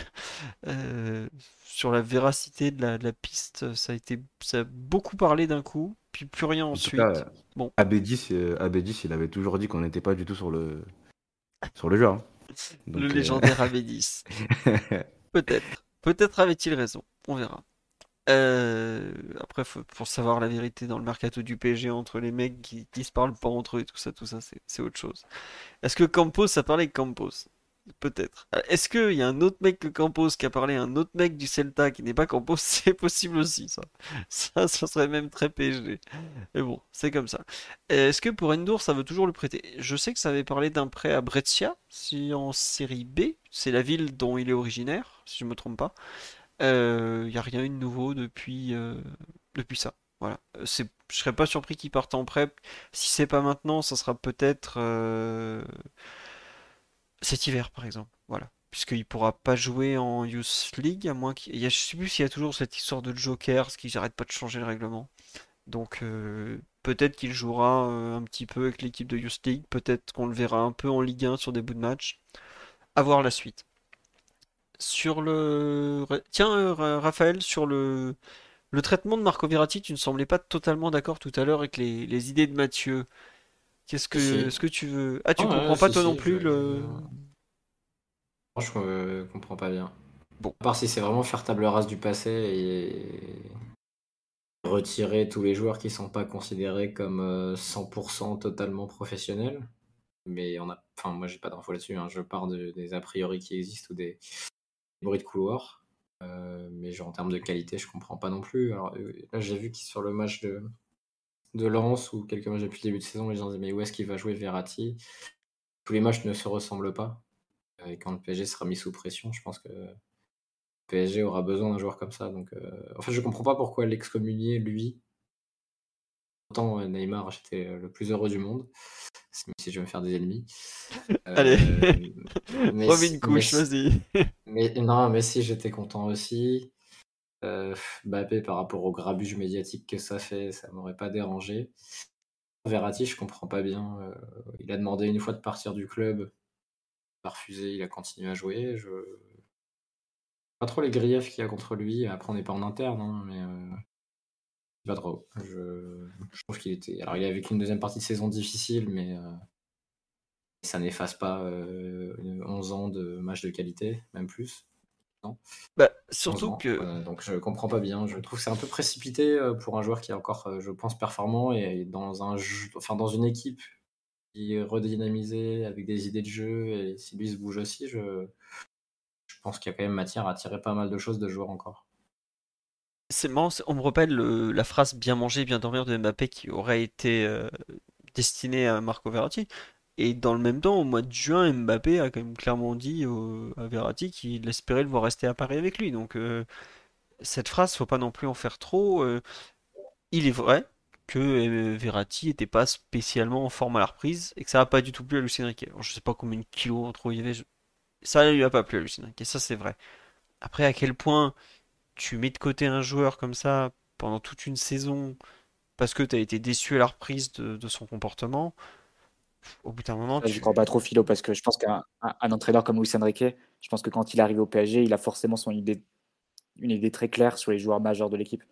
Euh, sur la véracité de la, piste, ça a été, ça a beaucoup parlé d'un coup, puis plus rien ensuite. bon. AB10, euh, il avait toujours dit qu'on n'était pas du tout sur le, sur le jeu. Hein. le euh, légendaire <laughs> AB10. Peut-être. Peut-être avait-il raison. On verra. Après, pour savoir la vérité dans le mercato du PSG entre les mecs qui, qui se parlent pas entre eux et tout ça, tout ça, c'est autre chose. Est-ce que Campos, ça parlait Campos? Peut-être. Euh, est-ce qu'il y a un autre mec que Campos qui a parlé à un autre mec du Celta qui n'est pas Campos? <laughs> C'est possible aussi, ça. Ça, serait même très PSG. Mais bon, c'est comme ça. Est-ce que pour Endur, ça veut toujours le prêter? Je sais que ça avait parlé d'un prêt à Brescia, si en série B. C'est la ville dont il est originaire, si je ne me trompe pas. Il euh, n'y a rien de nouveau depuis, euh, depuis ça. Voilà. C'est, je serais pas surpris qu'il parte en prêt. Si c'est pas maintenant, ça sera peut-être cet hiver, par exemple. Voilà. Puisqu'il pourra pas jouer en Youth League, à moins qu'il. Je sais plus s'il y a toujours cette histoire de Joker, ce qui n'arrête pas de changer le règlement. Donc euh, peut-être qu'il jouera euh, un petit peu avec l'équipe de Youth League, peut-être qu'on le verra un peu en Ligue 1 sur des bouts de match. À voir la suite. Sur le. Tiens, euh, Raphaël, sur le. Le traitement de Marco Verratti, tu ne semblais pas totalement d'accord tout à l'heure avec les, les idées de Mathieu. Qu'est-ce que, ce que tu veux? Ah, tu comprends pas toi non plus le. Je euh, comprends pas bien. Bon. À part si c'est vraiment faire table rase du passé et retirer tous les joueurs qui sont pas considérés comme 100% euh, totalement professionnels. Mais on a, enfin moi j'ai pas d'infos là-dessus. Hein. Je pars des a priori qui existent ou des bruits de couloir. Euh, mais genre en termes de qualité, je comprends pas non plus. Alors là j'ai vu qu'il sur le match de de Lens ou quelques matchs depuis le début de saison, les gens disaient mais où est-ce qu'il va jouer Verratti? Tous les matchs ne se ressemblent pas. Et quand le PSG sera mis sous pression, je pense que le PSG aura besoin d'un joueur comme ça. Donc, euh... Je comprends pas pourquoi l'excommunier, lui. Autant euh, Neymar, j'étais euh, le plus heureux du monde, même si je vais me faire des ennemis. <laughs> Allez, <laughs> remets une couche, vas-y. mais non, mais si j'étais content aussi. Euh, Mbappé par rapport au grabuge médiatique que ça fait, ça m'aurait pas dérangé. Verratti, je comprends pas bien. Euh, il a demandé une fois de partir du club, il a refusé, il a continué à jouer. Je pas trop les griefs qu'il y a contre lui. Après, on n'est pas en interne, hein, mais euh, pas. Je, je trouve qu'il était. Alors, il a vécu une deuxième partie de saison difficile, mais euh, ça n'efface pas 11 ans de match de qualité, même plus. Bah, surtout que. donc je comprends pas bien. Je trouve que c'est un peu précipité euh, pour un joueur qui est encore, euh, je pense, performant et dans, un enfin, dans une équipe qui est redynamisée avec des idées de jeu et si lui se bouge aussi, je, je pense qu'il y a quand même matière à tirer pas mal de choses de joueurs encore. C'est on me rappelle la phrase bien manger, bien dormir de Mbappé qui aurait été euh, destinée à Marco Verratti. Et dans le même temps, au mois de juin, Mbappé a quand même clairement dit à Verratti qu'il espérait le voir rester à Paris avec lui. Donc euh, cette phrase, faut pas non plus en faire trop. Euh. il est vrai que Verratti n'était pas spécialement en forme à la reprise et que ça n'a pas du tout plu à Lucien Riquet. Je sais pas combien de kilos entre il y avait. Ça ne lui a pas plu à Lucien Riquet, ça c'est vrai. Après, à quel point tu mets de côté un joueur comme ça pendant toute une saison parce que tu as été déçu à la reprise de son comportement au bout d'un moment. Je ne crois pas trop Philo parce que je pense qu'un entraîneur comme Luis Enrique, je pense que quand il arrive au PSG, il a forcément son idée, une idée très claire sur les joueurs majeurs de l'équipe.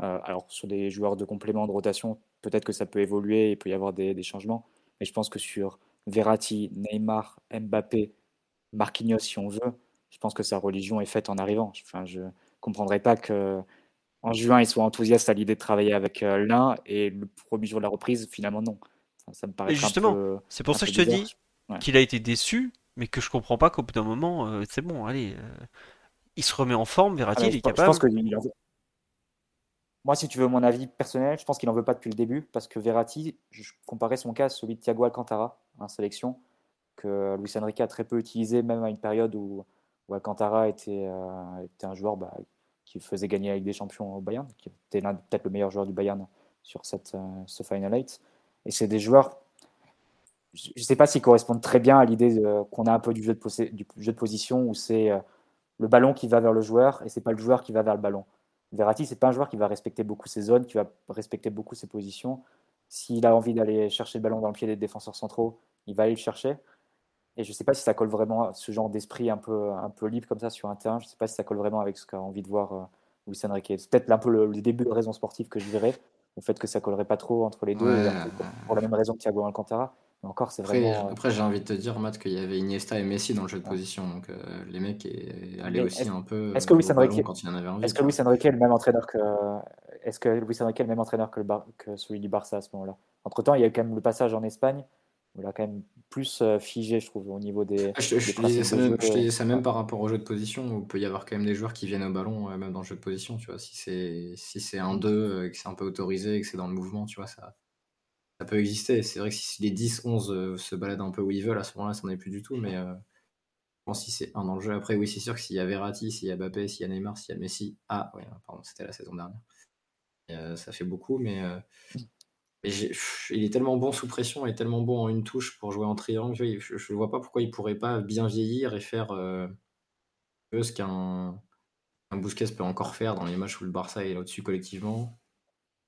Euh, alors sur des joueurs de complément, de rotation, peut-être que ça peut évoluer, il peut y avoir des, changements. Mais je pense que sur Verratti, Neymar, Mbappé, Marquinhos, si on veut, je pense que sa religion est faite en arrivant. Enfin, je ne comprendrais pas que en juin, il soit enthousiaste à l'idée de travailler avec euh, l'un et le premier jour de la reprise, finalement, non. Ça me paraît justement, c'est pour ça que je te dis qu'il a été déçu, mais que je comprends pas qu'au bout d'un moment, euh, c'est bon, allez, euh, il se remet en forme, Verratti, ah, il est capable. Je pense que Moi, si tu veux mon avis personnel, je pense qu'il n'en veut pas depuis le début, parce que Verratti, je comparais son cas à celui de Thiago Alcantara en sélection, que Luis Enrique a très peu utilisé, même à une période où, Alcantara était, euh, était un joueur bah, qui faisait gagner avec des champions au Bayern, qui était peut-être le meilleur joueur du Bayern sur cette, ce Final 8. Et c'est des joueurs, je ne sais pas s'ils correspondent très bien à l'idée qu'on a un peu du jeu de, du jeu de position où c'est euh, le ballon qui va vers le joueur et c'est pas le joueur qui va vers le ballon. Verratti, c'est pas un joueur qui va respecter beaucoup ses zones, qui va respecter beaucoup ses positions. S'il a envie d'aller chercher le ballon dans le pied des défenseurs centraux, il va aller le chercher. Et je ne sais pas si ça colle vraiment à ce genre d'esprit un peu, un peu libre comme ça sur un terrain. Je ne sais pas si ça colle vraiment avec ce qu'a envie de voir euh, Enrique. C'est peut-être un peu le, le, début de raison sportive que je verrais au fait que ça collerait pas trop entre les deux, pour la même raison que Thiago Alcantara. Mais encore, c'est vraiment. Après, j'ai envie de te dire, Matt, qu'il y avait Iniesta et Messi dans le jeu de position. Donc, euh, les mecs allaient aussi un peu. Est-ce que Luis Enrique, quand il en avait envie, est-ce que Luis Enrique est le même entraîneur que. Est-ce que Luis Enrique est le même entraîneur que, le que celui du Barça à ce moment-là? Entre temps, il y a eu quand même le passage en Espagne il a quand même plus euh, figé, je trouve, au niveau des. Ah, je, te disais ça, même, ça même par rapport au jeu de position, où il peut y avoir quand même des joueurs qui viennent au ballon, euh, même dans le jeu de position, tu vois. Si c'est si c'est un 2, euh, que c'est un peu autorisé, et que c'est dans le mouvement, tu vois, ça, ça peut exister. C'est vrai que si les 10, 11 se baladent un peu où ils veulent, à ce moment-là, ça n'en est plus du tout, mais je pense si c'est un dans le jeu. Après, oui, c'est sûr que s'il y a Verratti, s'il y a Mbappé, s'il y a Neymar, s'il y a Messi, ah, ouais, pardon, c'était la saison dernière. ça fait beaucoup, mais il est tellement bon sous pression et tellement bon en une touche pour jouer en triangle. Je ne vois pas pourquoi il pourrait pas bien vieillir et faire euh, ce qu'un un Busquets peut encore faire dans les matchs où le Barça est là-dessus collectivement.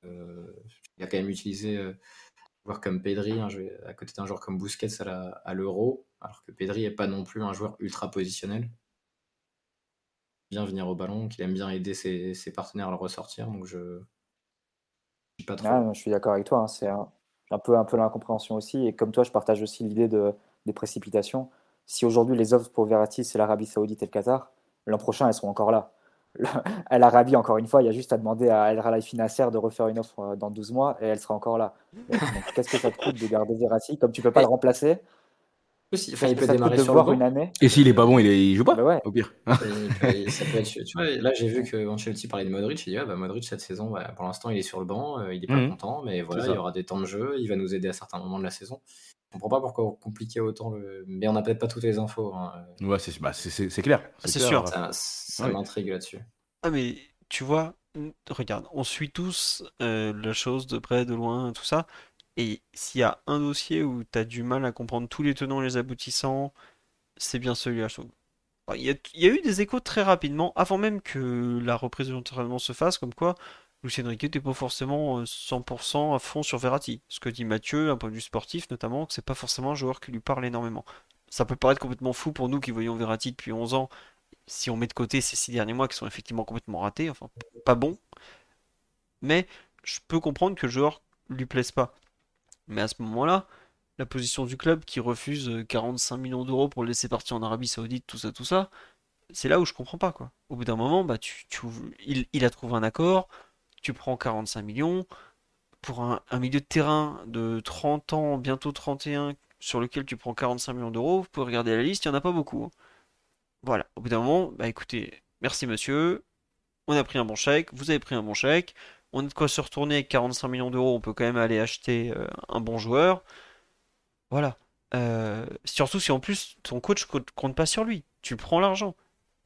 Euh, il a quand même utilisé euh, un joueur comme Pedri, à côté d'un joueur comme Busquets à l'Euro, alors que Pedri n'est pas non plus un joueur ultra positionnel. Bien venir au ballon, qu'il aime bien aider ses, ses, partenaires à le ressortir. Donc je ah, je suis d'accord avec toi. Hein, c'est un, peu, un peu l'incompréhension aussi. Et comme toi, je partage aussi l'idée de, des précipitations. Si aujourd'hui les offres pour Verratti, c'est l'Arabie Saoudite et le Qatar, l'an prochain, elles seront encore là. <laughs> L'Arabie, encore une fois, il y a juste à demander à El Ralafi Nasser de refaire une offre euh, dans 12 mois et elle sera encore là. <laughs> Qu'est-ce que ça te coûte de garder Verratti? Comme tu ne peux pas le remplacer, il peut démarrer sur le une année. Et s'il est pas bon, il, est... il joue pas, bah au pire. <laughs> tu vois, là, j'ai vu que Ancelotti parlait de Modric. Il dit ah, bah, Modric, cette saison, bah, pour l'instant, il est sur le banc, euh, il est pas mhm. content, mais voilà, il y aura des temps de jeu, il va nous aider à certains moments de la saison. Je comprends pas pourquoi compliquer autant le. Mais on n'a peut-être pas toutes les infos. Hein. Ouais, c'est bah, clair. C'est sûr. Ça, m'intrigue là-dessus. Ah, mais tu vois, regarde, on suit tous euh, la chose de près, de loin, tout ça. Et s'il y a un dossier où tu as du mal à comprendre tous les tenants et les aboutissants, c'est bien celui-là, Il y, a, eu des échos très rapidement, avant même que la reprise de l'entraînement se fasse, comme quoi Lucien Riquet n'était pas forcément 100% à fond sur Verratti. Ce que dit Mathieu, un point de vue sportif notamment, que c'est pas forcément un joueur qui lui parle énormément. Ça peut paraître complètement fou pour nous qui voyons Verratti depuis 11 ans, si on met de côté ces six derniers mois qui sont effectivement complètement ratés, enfin pas bons. Mais je peux comprendre que le joueur lui plaise pas. Mais à ce moment-là, la position du club qui refuse 45 millions d'euros pour le laisser partir en Arabie Saoudite, tout ça, tout ça, c'est là où je comprends pas quoi. Au bout d'un moment, bah tu, il, a trouvé un accord, tu prends 45 millions pour un, milieu de terrain de 30 ans, bientôt 31, sur lequel tu prends 45 millions d'euros. Vous pouvez regarder la liste, il n'y en a pas beaucoup. Hein. Voilà. Au bout d'un moment, bah écoutez, merci monsieur, on a pris un bon chèque, vous avez pris un bon chèque, on a de quoi se retourner avec 45 millions d'euros, on peut quand même aller acheter euh, un bon joueur. Voilà. Euh, surtout si en plus ton coach compte pas sur lui. Tu prends l'argent.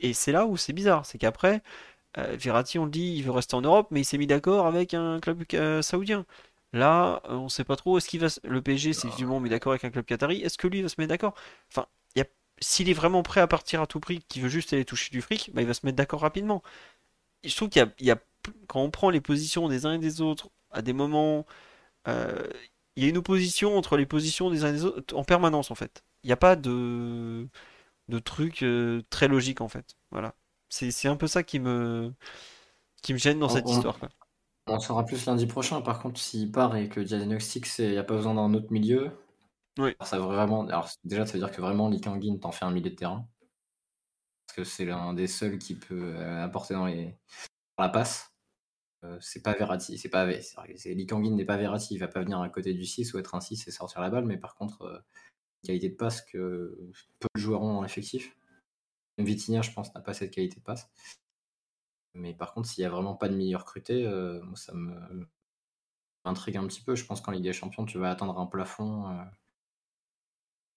Et c'est là où c'est bizarre. C'est qu'après, euh, Verratti, on le dit, il veut rester en Europe, mais il s'est mis d'accord avec un club saoudien. Là, on sait pas trop. Est-ce qu'il va. Le PSG s'est évidemment mis d'accord avec un club qatari. Est-ce que lui va se mettre d'accord? Enfin, s'il est vraiment prêt à partir à tout prix, qu'il veut juste aller toucher du fric, bah, il va se mettre d'accord rapidement. Je trouve qu'il y a quand on prend les positions des uns et des autres, à des moments, euh, il y a une opposition entre les positions des uns et des autres en permanence en fait. Il n'y a pas de, de truc euh, très logique en fait. Voilà. C'est un peu ça qui me, qui me gêne dans cette histoire. On saura plus lundi prochain. Par contre, s'il part et que diagnostic, il n'y a pas besoin d'un autre milieu. Oui. ça vraiment. Alors déjà, ça veut dire que vraiment, Lee Kangin t'en fait un milieu de terrain. Parce que c'est l'un des seuls qui peut euh, apporter dans les... la passe. Euh, c'est pas Verratti, c'est pas c'est Likangin n'est pas Verratti, il va pas venir à côté du 6 ou être un 6 et sortir la balle, mais par contre, euh, qualité de passe que peu de joueurs ont en effectif. Vitinha, je pense, n'a pas cette qualité de passe. Mais par contre, s'il y a vraiment pas de milieu recruté, euh, moi, ça me m'intrigue un petit peu. Je pense qu'en Ligue des Champions, tu vas atteindre un plafond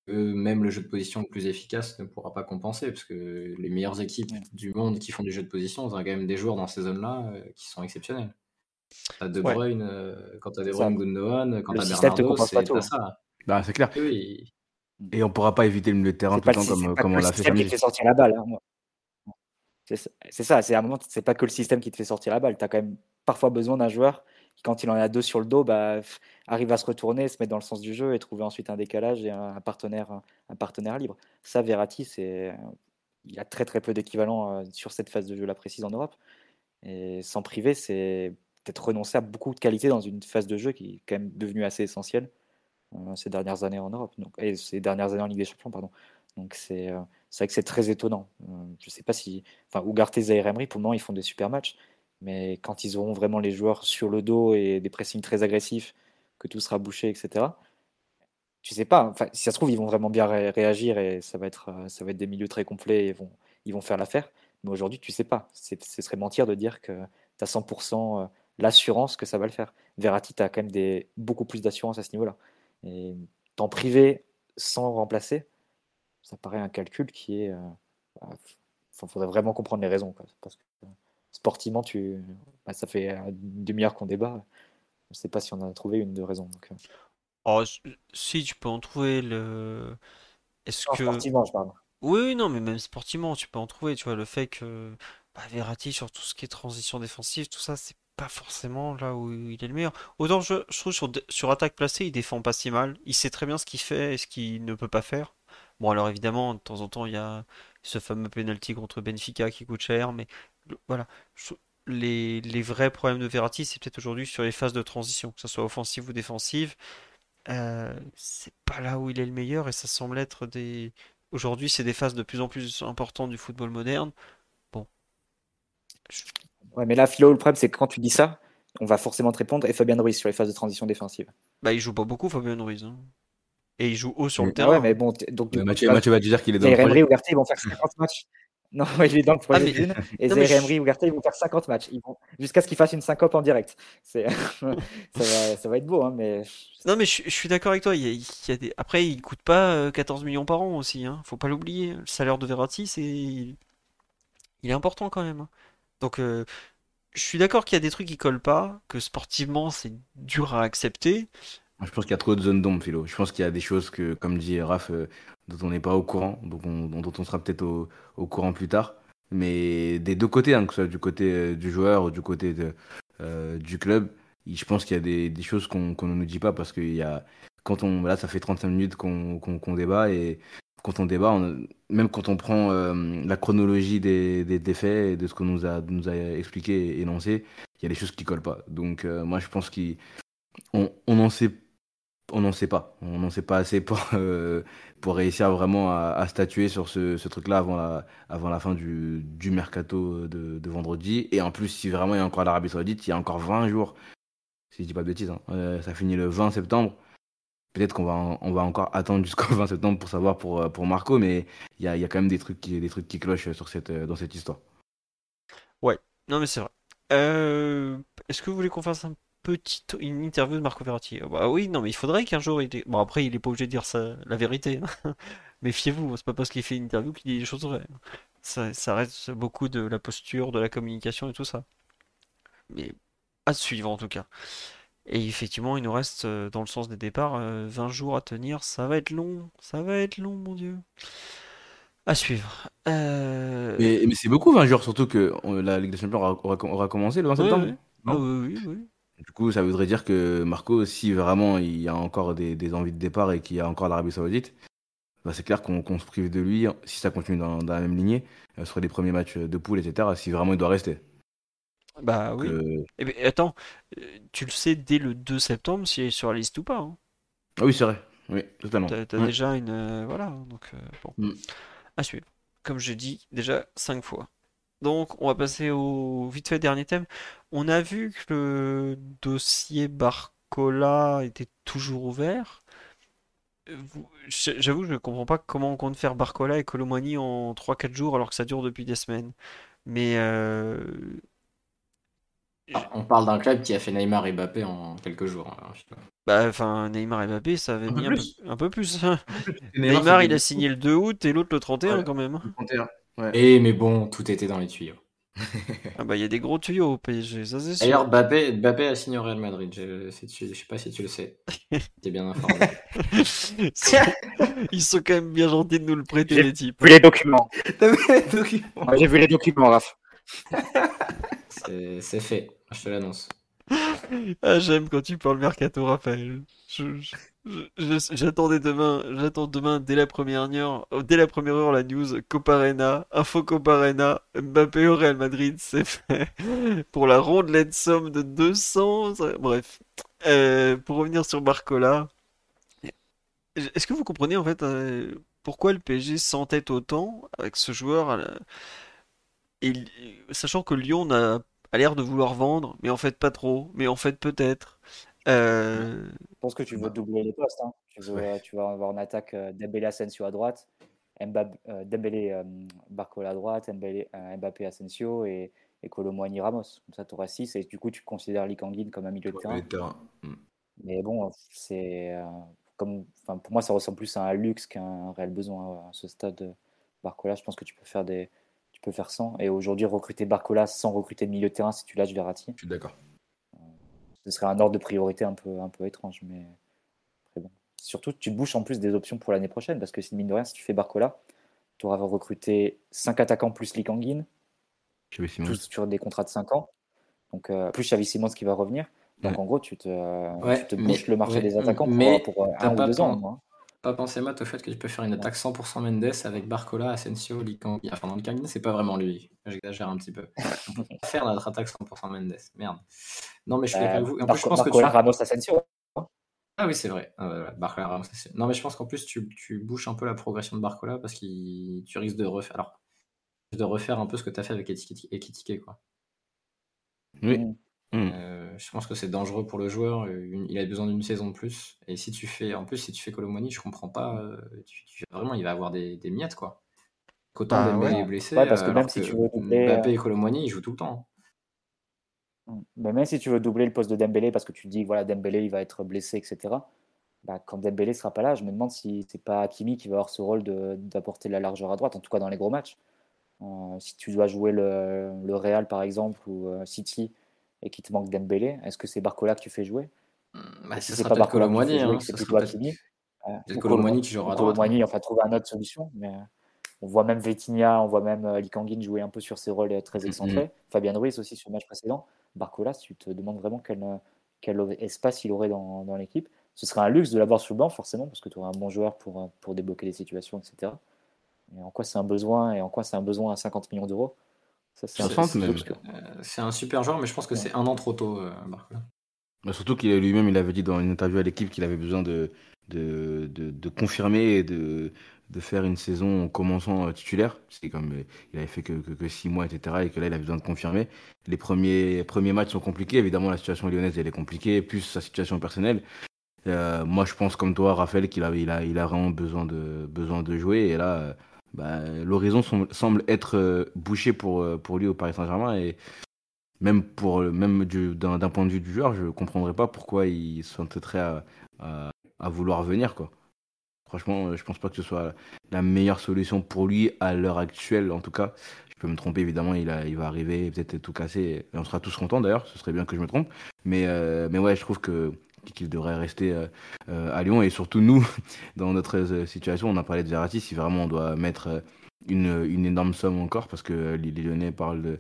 même le jeu de position le plus efficace ne pourra pas compenser, parce que les meilleures équipes du monde qui font du jeu de position, ont quand même des joueurs dans ces zones-là euh, qui sont exceptionnels. T'as De Bruyne, euh, quand t'as De Bruyne, Gundogan, quand t'as Bernardo, c'est ça. Bah, c'est clair. Et on pourra pas éviter le milieu de terrain tout le temps comme, comme on l'a fait. C'est qui te fait sortir la balle. Hein. C'est ça, c'est à un moment, c'est pas que le système qui te fait sortir la balle. Tu as quand même parfois besoin d'un joueur quand il en a deux sur le dos, bah, arrive à se retourner, se mettre dans le sens du jeu et trouver ensuite un décalage et un, partenaire, un partenaire libre. Ça, Verratti, c'est, il a très très peu d'équivalent euh, sur cette phase de jeu là précise en Europe. Et sans priver, c'est peut-être renoncer à beaucoup de qualité dans une phase de jeu qui est quand même devenue assez essentielle euh, ces dernières années en Europe, donc, et ces dernières années en Ligue des Champions, pardon. Donc c'est euh, vrai que c'est très étonnant. je sais pas si, enfin, Ugarte et Zaire Emery, pour le moment, ils font des super matchs. Mais quand ils auront vraiment les joueurs sur le dos et des pressings très agressifs, que tout sera bouché, etc. Tu sais pas. Enfin, si ça se trouve, ils vont vraiment bien réagir et ça va être, euh, ça va être des milieux très complets et vont, ils vont faire l'affaire. Mais aujourd'hui, tu sais pas. Ce serait mentir de dire que tu as 100% euh, l'assurance que ça va le faire. Verratti, tu as quand même des, beaucoup plus d'assurance à ce niveau-là. Et t'en priver sans remplacer, ça paraît un calcul qui est. Il euh, bah, faudrait vraiment comprendre les raisons. que sportivement, tu, bah, ça fait une demi-heure qu'on débat. Je ne sais pas si on a trouvé une de raison. Donc... Euh. Oh, si, tu peux en trouver le. Est-ce que. Sportivement, je parle. Oui, non, mais même sportivement, tu peux en trouver. Tu vois, le fait que bah, Verratti, sur tout ce qui est transition défensive, tout ça, c'est pas forcément là où il est le meilleur. Autant je, trouve sur, sur attaque placée, il défend pas si mal. Il sait très bien ce qu'il fait et ce qu'il ne peut pas faire. Bon, alors évidemment, de temps en temps, il y a ce fameux penalty contre Benfica qui coûte cher, mais voilà. Les, vrais problèmes de Verratti, c'est peut-être aujourd'hui sur les phases de transition, que ce soit offensive ou défensive. Euh, c'est pas là où il est le meilleur et ça semble être des. Aujourd'hui, c'est des phases de plus en plus importantes du football moderne. Bon. Ouais, mais là, Philo, le problème, c'est que quand tu dis ça, on va forcément te répondre et Fabien Ruiz sur les phases de transition défensive. Bah, il joue pas beaucoup, Fabien Ruiz. Hein. Et il joue haut sur le terrain. Ouais, mais bon, donc, Mathieu, Mathieu, va dire qu'il est dans le projet. ou ils vont faire 50 matchs. Non, <laughs> il est dans le projet ah, d'une. <laughs> Et Zaire Emery ou Garté, ils vont faire 50 matchs. Ils vont... Jusqu'à ce qu'ils fassent une syncope en direct. <laughs> ça, va, ça va être beau, hein, mais. Non, mais je, suis d'accord avec toi. Il y a, des... Après, il coûte pas 14 euh, millions par an aussi. Hein. Faut pas l'oublier. Le salaire de Verratti, c'est. Il est important quand même. Hein. Donc, euh, je suis d'accord qu'il y a des trucs qui collent pas, que sportivement, c'est dur à accepter. Je pense qu'il y a trop de zones d'ombre, Philo. Je pense qu'il y a des choses que, comme dit Raph, euh, dont on n'est pas au courant, donc dont on sera peut-être au, courant plus tard. Mais des deux côtés, hein, que ce soit du côté euh, du joueur ou du côté de, du club. je pense qu'il y a des, choses qu'on ne nous dit pas parce qu'il y a quand on là ça fait 35 minutes qu'on débat et quand on débat, même quand on prend euh, la chronologie des, faits et de ce qu'on nous a, expliqué et énoncé, il y a des choses qui collent pas. Donc euh, moi je pense qu'on on n'en sait on n'en sait pas. On n'en sait pas assez pour, <laughs> euh, pour réussir vraiment à, statuer sur ce, truc-là avant la, avant la fin du, du mercato de, vendredi. Et en plus, si vraiment il y a encore l'Arabie Saoudite, il y a encore 20 jours, si je dis pas de bêtises, hein. ça finit le 20 septembre peut-être qu'on va, on va encore attendre jusqu'au <laughs> 20 septembre pour savoir pour, euh, pour Marco, mais il y a, y a, quand même des trucs qui, des trucs qui clochent sur cette, euh, dans cette histoire. Ouais, non mais c'est vrai. Euh, est-ce que vous voulez qu'on fasse un une interview de Marco Verratti Bah oui, non mais il faudrait qu'un jour il... Bon après il est pas obligé de dire ça, la vérité. Hein. <laughs> Méfiez-vous, c'est pas parce qu'il fait une interview qu'il dit des choses vraies. Ça, ça reste beaucoup de la posture, de la communication et tout ça. Mais à suivre en tout cas. Et effectivement, il nous reste, euh, dans le sens des départs, 20 euh, jours à tenir. Ça va être long, ça va être long, mon Dieu. À suivre. Euh, mais, c'est beaucoup 20 jours, surtout que la Ligue des Champions aura, commencé le 20 septembre. Ah oui, oui, Du coup, ça voudrait dire que Marco, si vraiment il y a encore des, envies de départ et qu'il y a encore l'Arabie Saoudite, bah, c'est clair qu'on se prive de lui, si ça continue dans, dans la même lignée, sur les premiers matchs de poule, etc., si vraiment il doit rester. Bah oui. Eh ben, attends, euh, tu le sais dès le 2 septembre si est sur la liste ou pas. Hein. Ah oui, c'est vrai. Oui, totalement. T'as déjà une. Euh, voilà, donc euh, bon. Mm. À suivre. Comme je dis déjà 5 fois. Donc, on va passer au vite fait dernier thème. On a vu que le dossier Barcola était toujours ouvert. J'avoue, je ne comprends pas comment on compte faire Barcola et Colomani en 3-4 jours alors que ça dure depuis des semaines. Mais ah, on parle d'un club qui a fait Neymar et Mbappé en quelques jours. Hein, bah, enfin, Neymar et Mbappé, ça avait mis un peu, plus. <laughs> Neymar, il a signé le 2 août et l'autre le 31 quand même. Et eh, mais bon, tout était dans les tuyaux. Ah bah il y a des gros tuyaux au PSG, ça c'est D'ailleurs, Mbappé, Mbappé a signé au Real Madrid. Je, je sais pas si tu le sais. <laughs> T'es bien informé. Ils sont quand même bien gentils de nous le prêter les types. J'ai vu les documents. <laughs> J'ai vu les documents, Raph. <laughs> C'est fait. Je te l'annonce. Ah, j'aime quand tu parles mercato, Raphaël. J'attendais demain, j'attends demain dès la première heure, dès la première heure la news Coparena, info Coparena, Mbappé au Real Madrid, <laughs> c'est fait pour la rondelette somme de 200. Bref, euh, pour revenir sur Barcola, est-ce que vous comprenez en fait euh, pourquoi le PSG s'entête autant avec ce joueur, sachant que Lyon a l'air de vouloir vendre, mais en fait pas trop, mais en fait peut-être. Euh, Je pense que tu veux doubler les postes. Hein. Tu, vas avoir une attaque euh, Dembélé Asensio à droite, euh, Dembélé Barcola à droite, Mbappé Asensio et, et Colomboigny Ramos. Comme ça, tu auras 6 et du coup, tu considères Likanguin comme un milieu de terrain. Mm. Mais bon, c'est comme, pour moi, ça ressemble plus à un luxe qu'à un réel besoin à ce stade. Barcola, je pense que tu peux faire des, tu peux faire sans. Et aujourd'hui, recruter Barcola sans recruter de milieu de terrain, si tu lâches Verratti. Je suis d'accord. Euh, ce serait un ordre de priorité un peu, un peu étrange. Mais bon. Surtout, tu bouches en plus des options pour l'année prochaine. Parce que si, mine de rien, si tu fais Barcola, tu auras recruté 5 attaquants plus Likanguin. Tous sur des contrats de 5 ans. Donc, euh, plus Xavi Simons qui va revenir. Donc, en gros, tu te, tu te bouches le marché des attaquants pour, pour un ou deux ans. Hein pas pensé, Matt, au fait que tu peux faire une attaque 100% Mendes avec Barcola, Asensio, Likangi. Enfin, dans le Kangin, c'est pas vraiment lui. J'exagère un petit peu. On peut pas faire notre attaque 100% Mendes. Merde. Non, mais je suis avec vous. En plus, je pense que tu... Ramos, Asensio. Ah oui, c'est vrai. Ah, Barcola, Ramos, Asensio. Non, mais je pense qu'en plus, tu, tu, bouches un peu la progression de Barcola parce que tu risques de refaire. Alors, de refaire un peu ce que tu as fait avec Ekitike, quoi. Oui. Mm. Hmm. Euh, je pense que c'est dangereux pour le joueur. il a besoin d'une saison de plus. Et si tu fais, en plus, si tu fais Colomoni, je comprends pas. Euh, vraiment, il va avoir des, miettes, quoi. Qu'autant bah, Dembélé est blessé. parce que même si tu veux doubler. Mbappé et Colomoni, ils jouent tout le temps. Hmm. Mais même si tu veux doubler le poste de Dembélé, parce que tu dis, voilà, Dembélé, il va être blessé, etc. Bah, quand Dembélé sera pas là, je me demande si c'est pas Hakimi qui va avoir ce rôle d'apporter de, la largeur à droite, en tout cas dans les gros matchs. Euh, si tu dois jouer le, le Real, par exemple, ou City et qui te manque Dembélé, est-ce que c'est Barcola que tu fais jouer? Hmm, bah, Si c'est pas Barcola hein, c'est plutôt Hakimi. C'est Colomani qui jouera à droite. Colomani, on va trouver une autre solution. Mais euh, on voit même Vitinha, on voit même euh, Likanguin jouer un peu sur ses rôles euh, très excentrés. Mm. Fabien Ruiz aussi sur le match précédent. Barcola, tu te demandes vraiment quel, quel espace il aurait dans, dans l'équipe. Ce serait un luxe de l'avoir sur le banc, forcément, parce que tu aurais un bon joueur pour, pour débloquer les situations, etc. Mais en quoi c'est un besoin et en quoi c'est un besoin à 50 millions d'euros? C'est un, super joueur, mais je pense que c'est un an trop tôt, Barcola. Bah, surtout qu'il lui-même, il avait dit dans une interview à l'équipe qu'il avait besoin de, de, de, confirmer et de, de faire une saison en commençant euh, titulaire. C'est comme euh, il avait fait que, que, six mois, etc. Et que là, il avait besoin de confirmer. Les premiers, premiers matchs sont compliqués. Évidemment, la situation lyonnaise, elle est compliquée, plus sa situation personnelle. Euh, moi, je pense comme toi, Raphaël, qu'il a, il a, il a vraiment besoin de, besoin de jouer. Et là, bah, l'horizon semble être bouché pour, pour lui au Paris Saint-Germain. Et même, pour, même d'un point de vue du joueur, je ne comprendrais pas pourquoi il s'entêterait à, à, vouloir venir. Quoi. Franchement, je pense pas que ce soit la meilleure solution pour lui à l'heure actuelle, en tout cas. Je peux me tromper, évidemment, il, va arriver, peut-être tout casser, et on sera tous contents d'ailleurs, ce serait bien que je me trompe. Mais, euh, mais ouais, je trouve que qu'il devrait rester euh, euh, à Lyon, et surtout nous, <laughs> dans notre situation, on a parlé de Verratti, si vraiment on doit mettre une, une énorme somme encore, parce que les Lyonnais parlent de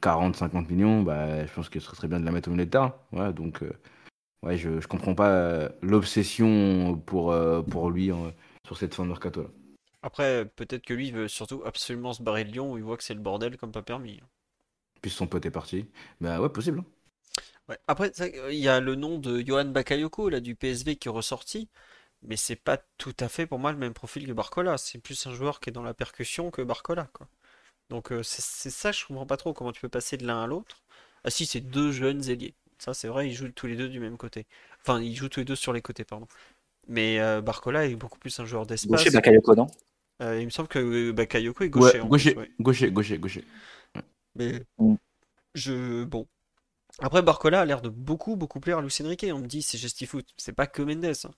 40-50 millions, bah, je pense que ce serait bien de la mettre au milieu de terrain. Donc, euh, ouais, je, ne comprends pas euh, l'obsession pour, euh, pour lui sur cette fin de mercato. Après, peut-être que lui il veut surtout absolument se barrer de Lyon où il voit que c'est le bordel comme pas permis. Puis son pote est parti. Bah ouais, possible. Ouais. Après, il y a le nom de Johan Bakayoko là, du PSV qui est ressorti. Mais c'est pas tout à fait pour moi le même profil que Barcola. C'est plus un joueur qui est dans la percussion que Barcola. Quoi. Donc euh, c'est ça, je comprends pas trop comment tu peux passer de l'un à l'autre. Ah si, c'est deux jeunes ailiers. Ça, c'est vrai, ils jouent tous les deux du même côté. Enfin, ils jouent tous les deux sur les côtés, pardon. Mais euh, Barcola est beaucoup plus un joueur d'espace. Gaucher, Bakayoko, non? Euh, Il me semble que Bakayoko est gaucher. gaucher, gaucher, gaucher, gaucher, Mais mm. je... Bon. Après, Barcola a l'air de beaucoup, beaucoup plaire à Luis Enrique. On me dit, c'est Gestifoot. C'est pas que Mendes. Hein.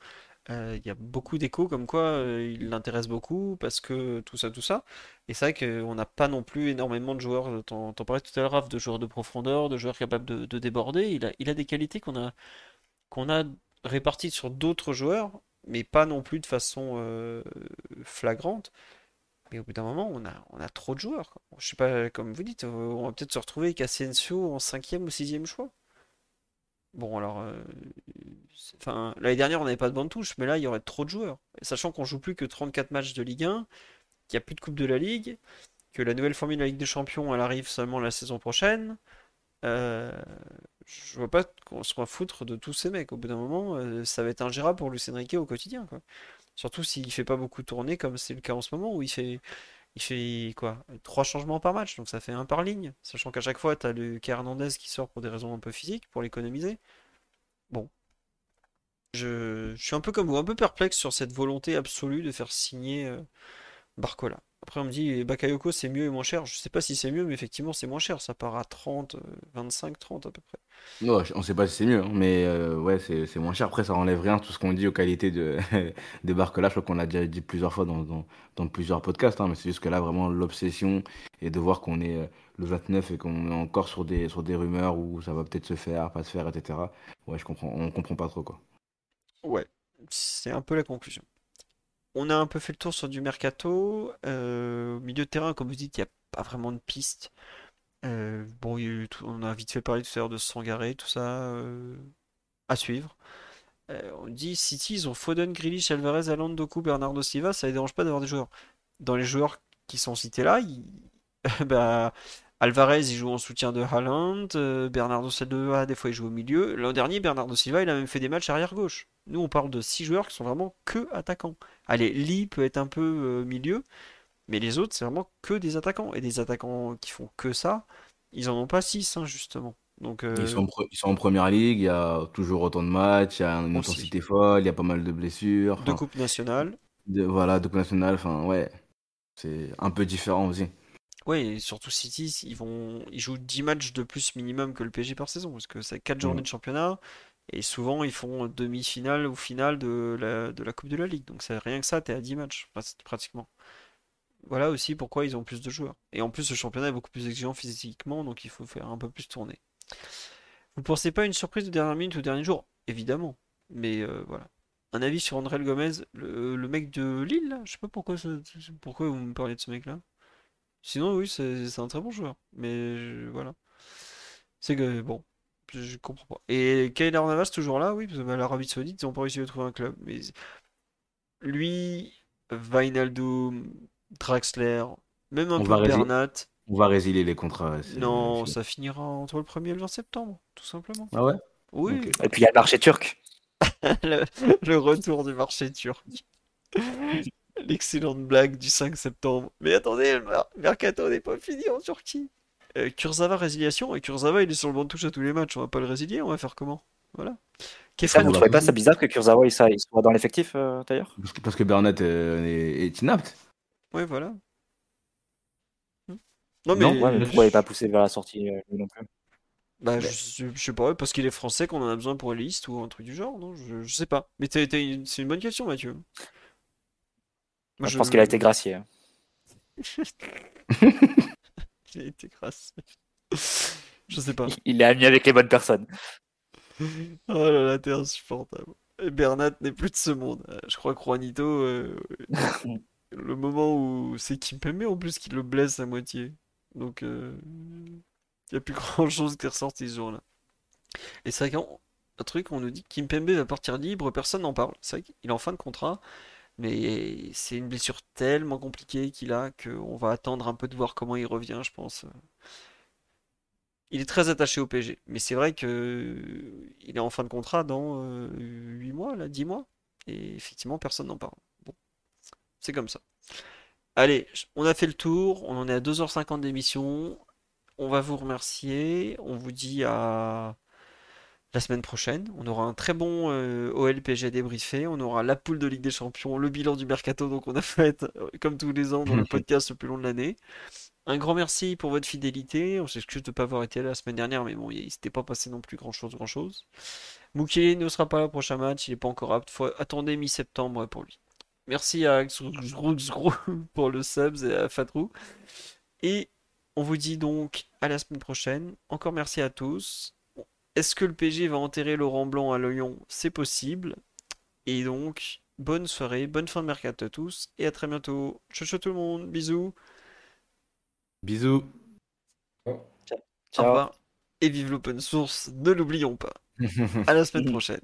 Euh, il y a beaucoup d'échos comme quoi euh, il l'intéresse beaucoup parce que tout ça, tout ça. Et c'est vrai qu'on n'a pas non plus énormément de joueurs, t'en parlais tout à l'heure, de joueurs de profondeur, de joueurs capables de, déborder. Il a, il a des qualités qu'on a, qu'on a réparties sur d'autres joueurs, mais pas non plus de façon euh, flagrante. Mais au bout d'un moment, on a, on a trop de joueurs. Je sais pas, comme vous dites, on va peut-être se retrouver avec en cinquième ou sixième choix. Bon, alors, euh, l'année dernière, on n'avait pas de bande touche, mais là, il y aurait trop de joueurs. sachant qu'on joue plus que 34 matchs de Ligue 1, qu'il n'y a plus de Coupe de la Ligue, que la nouvelle formule de la Ligue des Champions, elle arrive seulement la saison prochaine, euh, je vois pas qu'on se foutre de tous ces mecs. Au bout d'un moment, euh, ça va être ingérable pour Lucien Riquet au quotidien, quoi. Surtout s'il fait pas beaucoup tourner, comme c'est le cas en ce moment, où il fait quoi Trois changements par match, donc ça fait un par ligne. Sachant qu'à chaque fois, tu as le Hernandez qui sort pour des raisons un peu physiques, pour l'économiser. Bon. Je, suis un peu comme vous, un peu perplexe sur cette volonté absolue de faire signer euh, Barcola. Après, on me dit Bakayoko c'est mieux et moins cher. Je sais pas si c'est mieux, mais effectivement, c'est moins cher. Ça part à 30, 25, 30 à peu près. Non, on sait pas si c'est mieux, hein, mais euh, ouais, c'est moins cher. Après, ça enlève rien tout ce qu'on dit aux qualités de, <laughs> des Barcola. Je crois qu'on l'a déjà dit plusieurs fois dans, dans, plusieurs podcasts, hein, mais c'est juste que là, vraiment, l'obsession et de voir qu'on est euh, le 29 et qu'on est encore sur des, sur des rumeurs où ça va peut-être se faire, pas se faire, etc. Ouais, je comprends, on comprend pas trop quoi. Ouais, c'est un peu la conclusion on a un peu fait le tour sur du mercato. Euh, au milieu de terrain, comme vous dites, il n'y a pas vraiment de piste. Euh, bon, on a vite fait parler tout à l'heure de Sangaré, tout ça euh, à suivre. on dit City, ils ont Foden, Grealish, Alvarez, Alan, Doku, Bernardo Silva, ça ne dérange pas d'avoir des joueurs. Dans les joueurs qui sont cités là, <laughs> bah, Alvarez, il joue en soutien de Haaland. Bernardo Silva, des fois, il joue au milieu. L'an dernier, Bernardo Silva, il a même fait des matchs arrière gauche. Nous, on parle de 6 joueurs qui sont vraiment que attaquants. Allez, Lee peut être un peu euh, milieu, mais les autres, c'est vraiment que des attaquants. Et des attaquants qui font que ça, ils en ont pas 6, hein, justement. Donc, euh, ils, sont en première ligue, il y a toujours autant de matchs, il y a une intensité folle, il y a pas mal de blessures. De Coupe nationale. voilà, de Coupe nationale, enfin, ouais. C'est un peu différent aussi. Ouais, et surtout City, ils, vont... ils jouent 10 matchs de plus minimum que le PSG par saison, parce que c'est 4 journées mm. de championnat. Et souvent, ils font demi-finale ou finale de la, de la Coupe de la Ligue. Donc, c'est rien que ça, t'es à 10 matchs, pratiquement. Voilà aussi pourquoi ils ont plus de joueurs. Et en plus, le championnat est beaucoup plus exigeant physiquement, donc il faut faire un peu plus tourner. Vous pensez pas à une surprise de dernière minute ou dernier jour? Évidemment. Mais euh, voilà. Un avis sur André Gomez, le, mec de Lille, là? Je sais pas pourquoi, pourquoi vous me parlez de ce mec-là. Sinon, oui, c'est un très bon joueur. Mais voilà. C'est que, bon, je, comprends pas. Et Kyler Navas, toujours là, oui, parce que bah, l'Arabie Saoudite, ils ont pas réussi à trouver un club. Mais lui, Wijnaldum, Draxler, même un On peu. Bernat, On va résilier les contrats. c'est- non, ça finira entre le 1er et le 20 septembre, tout simplement. Ah ouais? Oui. Et puis il y a le marché turc. <laughs> le, le retour du marché turc. <laughs> L'excellente blague du 5 septembre. Mais attendez, le mer- mercato n'est pas fini en Turquie. Euh, Kurzawa résiliation, et Kurzawa il est sur le banc de touche à tous les matchs. On va pas le résilier, on va faire comment? Voilà. Ça, vous va trouvez pas ça bizarre que Kurzawa il soit, il soit dans l'effectif euh, d'ailleurs? Parce que, parce que Bernat euh, est, est inapte. ouais, voilà. Hmm. Non, Non, mais Ouais, mais pourquoi il n'est pas poussé vers la sortie euh, lui non plus? Bah, je, je- je sais pas, parce qu'il est français qu'on en a besoin pour les listes ou un truc du genre, non? Je, je sais pas. Mais c'est une bonne question, Mathieu. Moi, Je pense qu'il a été gracié. <laughs> <laughs> <laughs> Il a été. Je sais pas. Il est ami avec les bonnes personnes. Oh là là, t'es insupportable. Et Bernat n'est plus de ce monde. Euh, Je crois que Juanito, euh, le moment où c'est Kimpembe en plus qui le blesse à moitié. Donc, il n'y a plus <laughs> grand chose qui est ressorti ce jour-là. Et c'est vrai qu'un truc, on nous dit que Kimpembe va partir libre, personne n'en parle. C'est vrai qu'il est en fin de contrat, mais c'est une blessure tellement compliquée qu'il a qu'on va attendre un peu de voir comment il revient, je pense. Il est très attaché au PSG, mais c'est vrai que il est en fin de contrat dans euh, 8 mois, là, 10 mois, et effectivement, personne n'en parle. Bon, c'est comme ça. Allez, on a fait le tour, on en est à 2h50 d'émission. On va vous remercier, on vous dit à la semaine prochaine. On aura un très bon euh, OL PSG débriefé, on aura la poule de Ligue des Champions, le bilan du mercato donc on a fait euh, comme tous les ans dans le <laughs> podcast le plus long de l'année. Un grand merci pour votre fidélité. On s'excuse de ne pas avoir été là la semaine dernière, mais bon, il s'était pas passé non plus grand chose, grand chose. Moukele ne sera pas là au prochain match, il n'est pas encore apte. Faut attendez mi-septembre pour lui. Merci à Xrou <laughs> pour le subs et à Fatrou. Et on vous dit donc à la semaine prochaine. Encore merci à tous. Est-ce que le PG va enterrer Laurent Blanc à Lyon? C'est possible. Et donc, bonne soirée, bonne fin de mercato à tous et à très bientôt. Ciao, ciao tout le monde, bisous. Bisous. Au Ciao. revoir. Et vive l'open source, ne l'oublions pas. <laughs> À la semaine prochaine.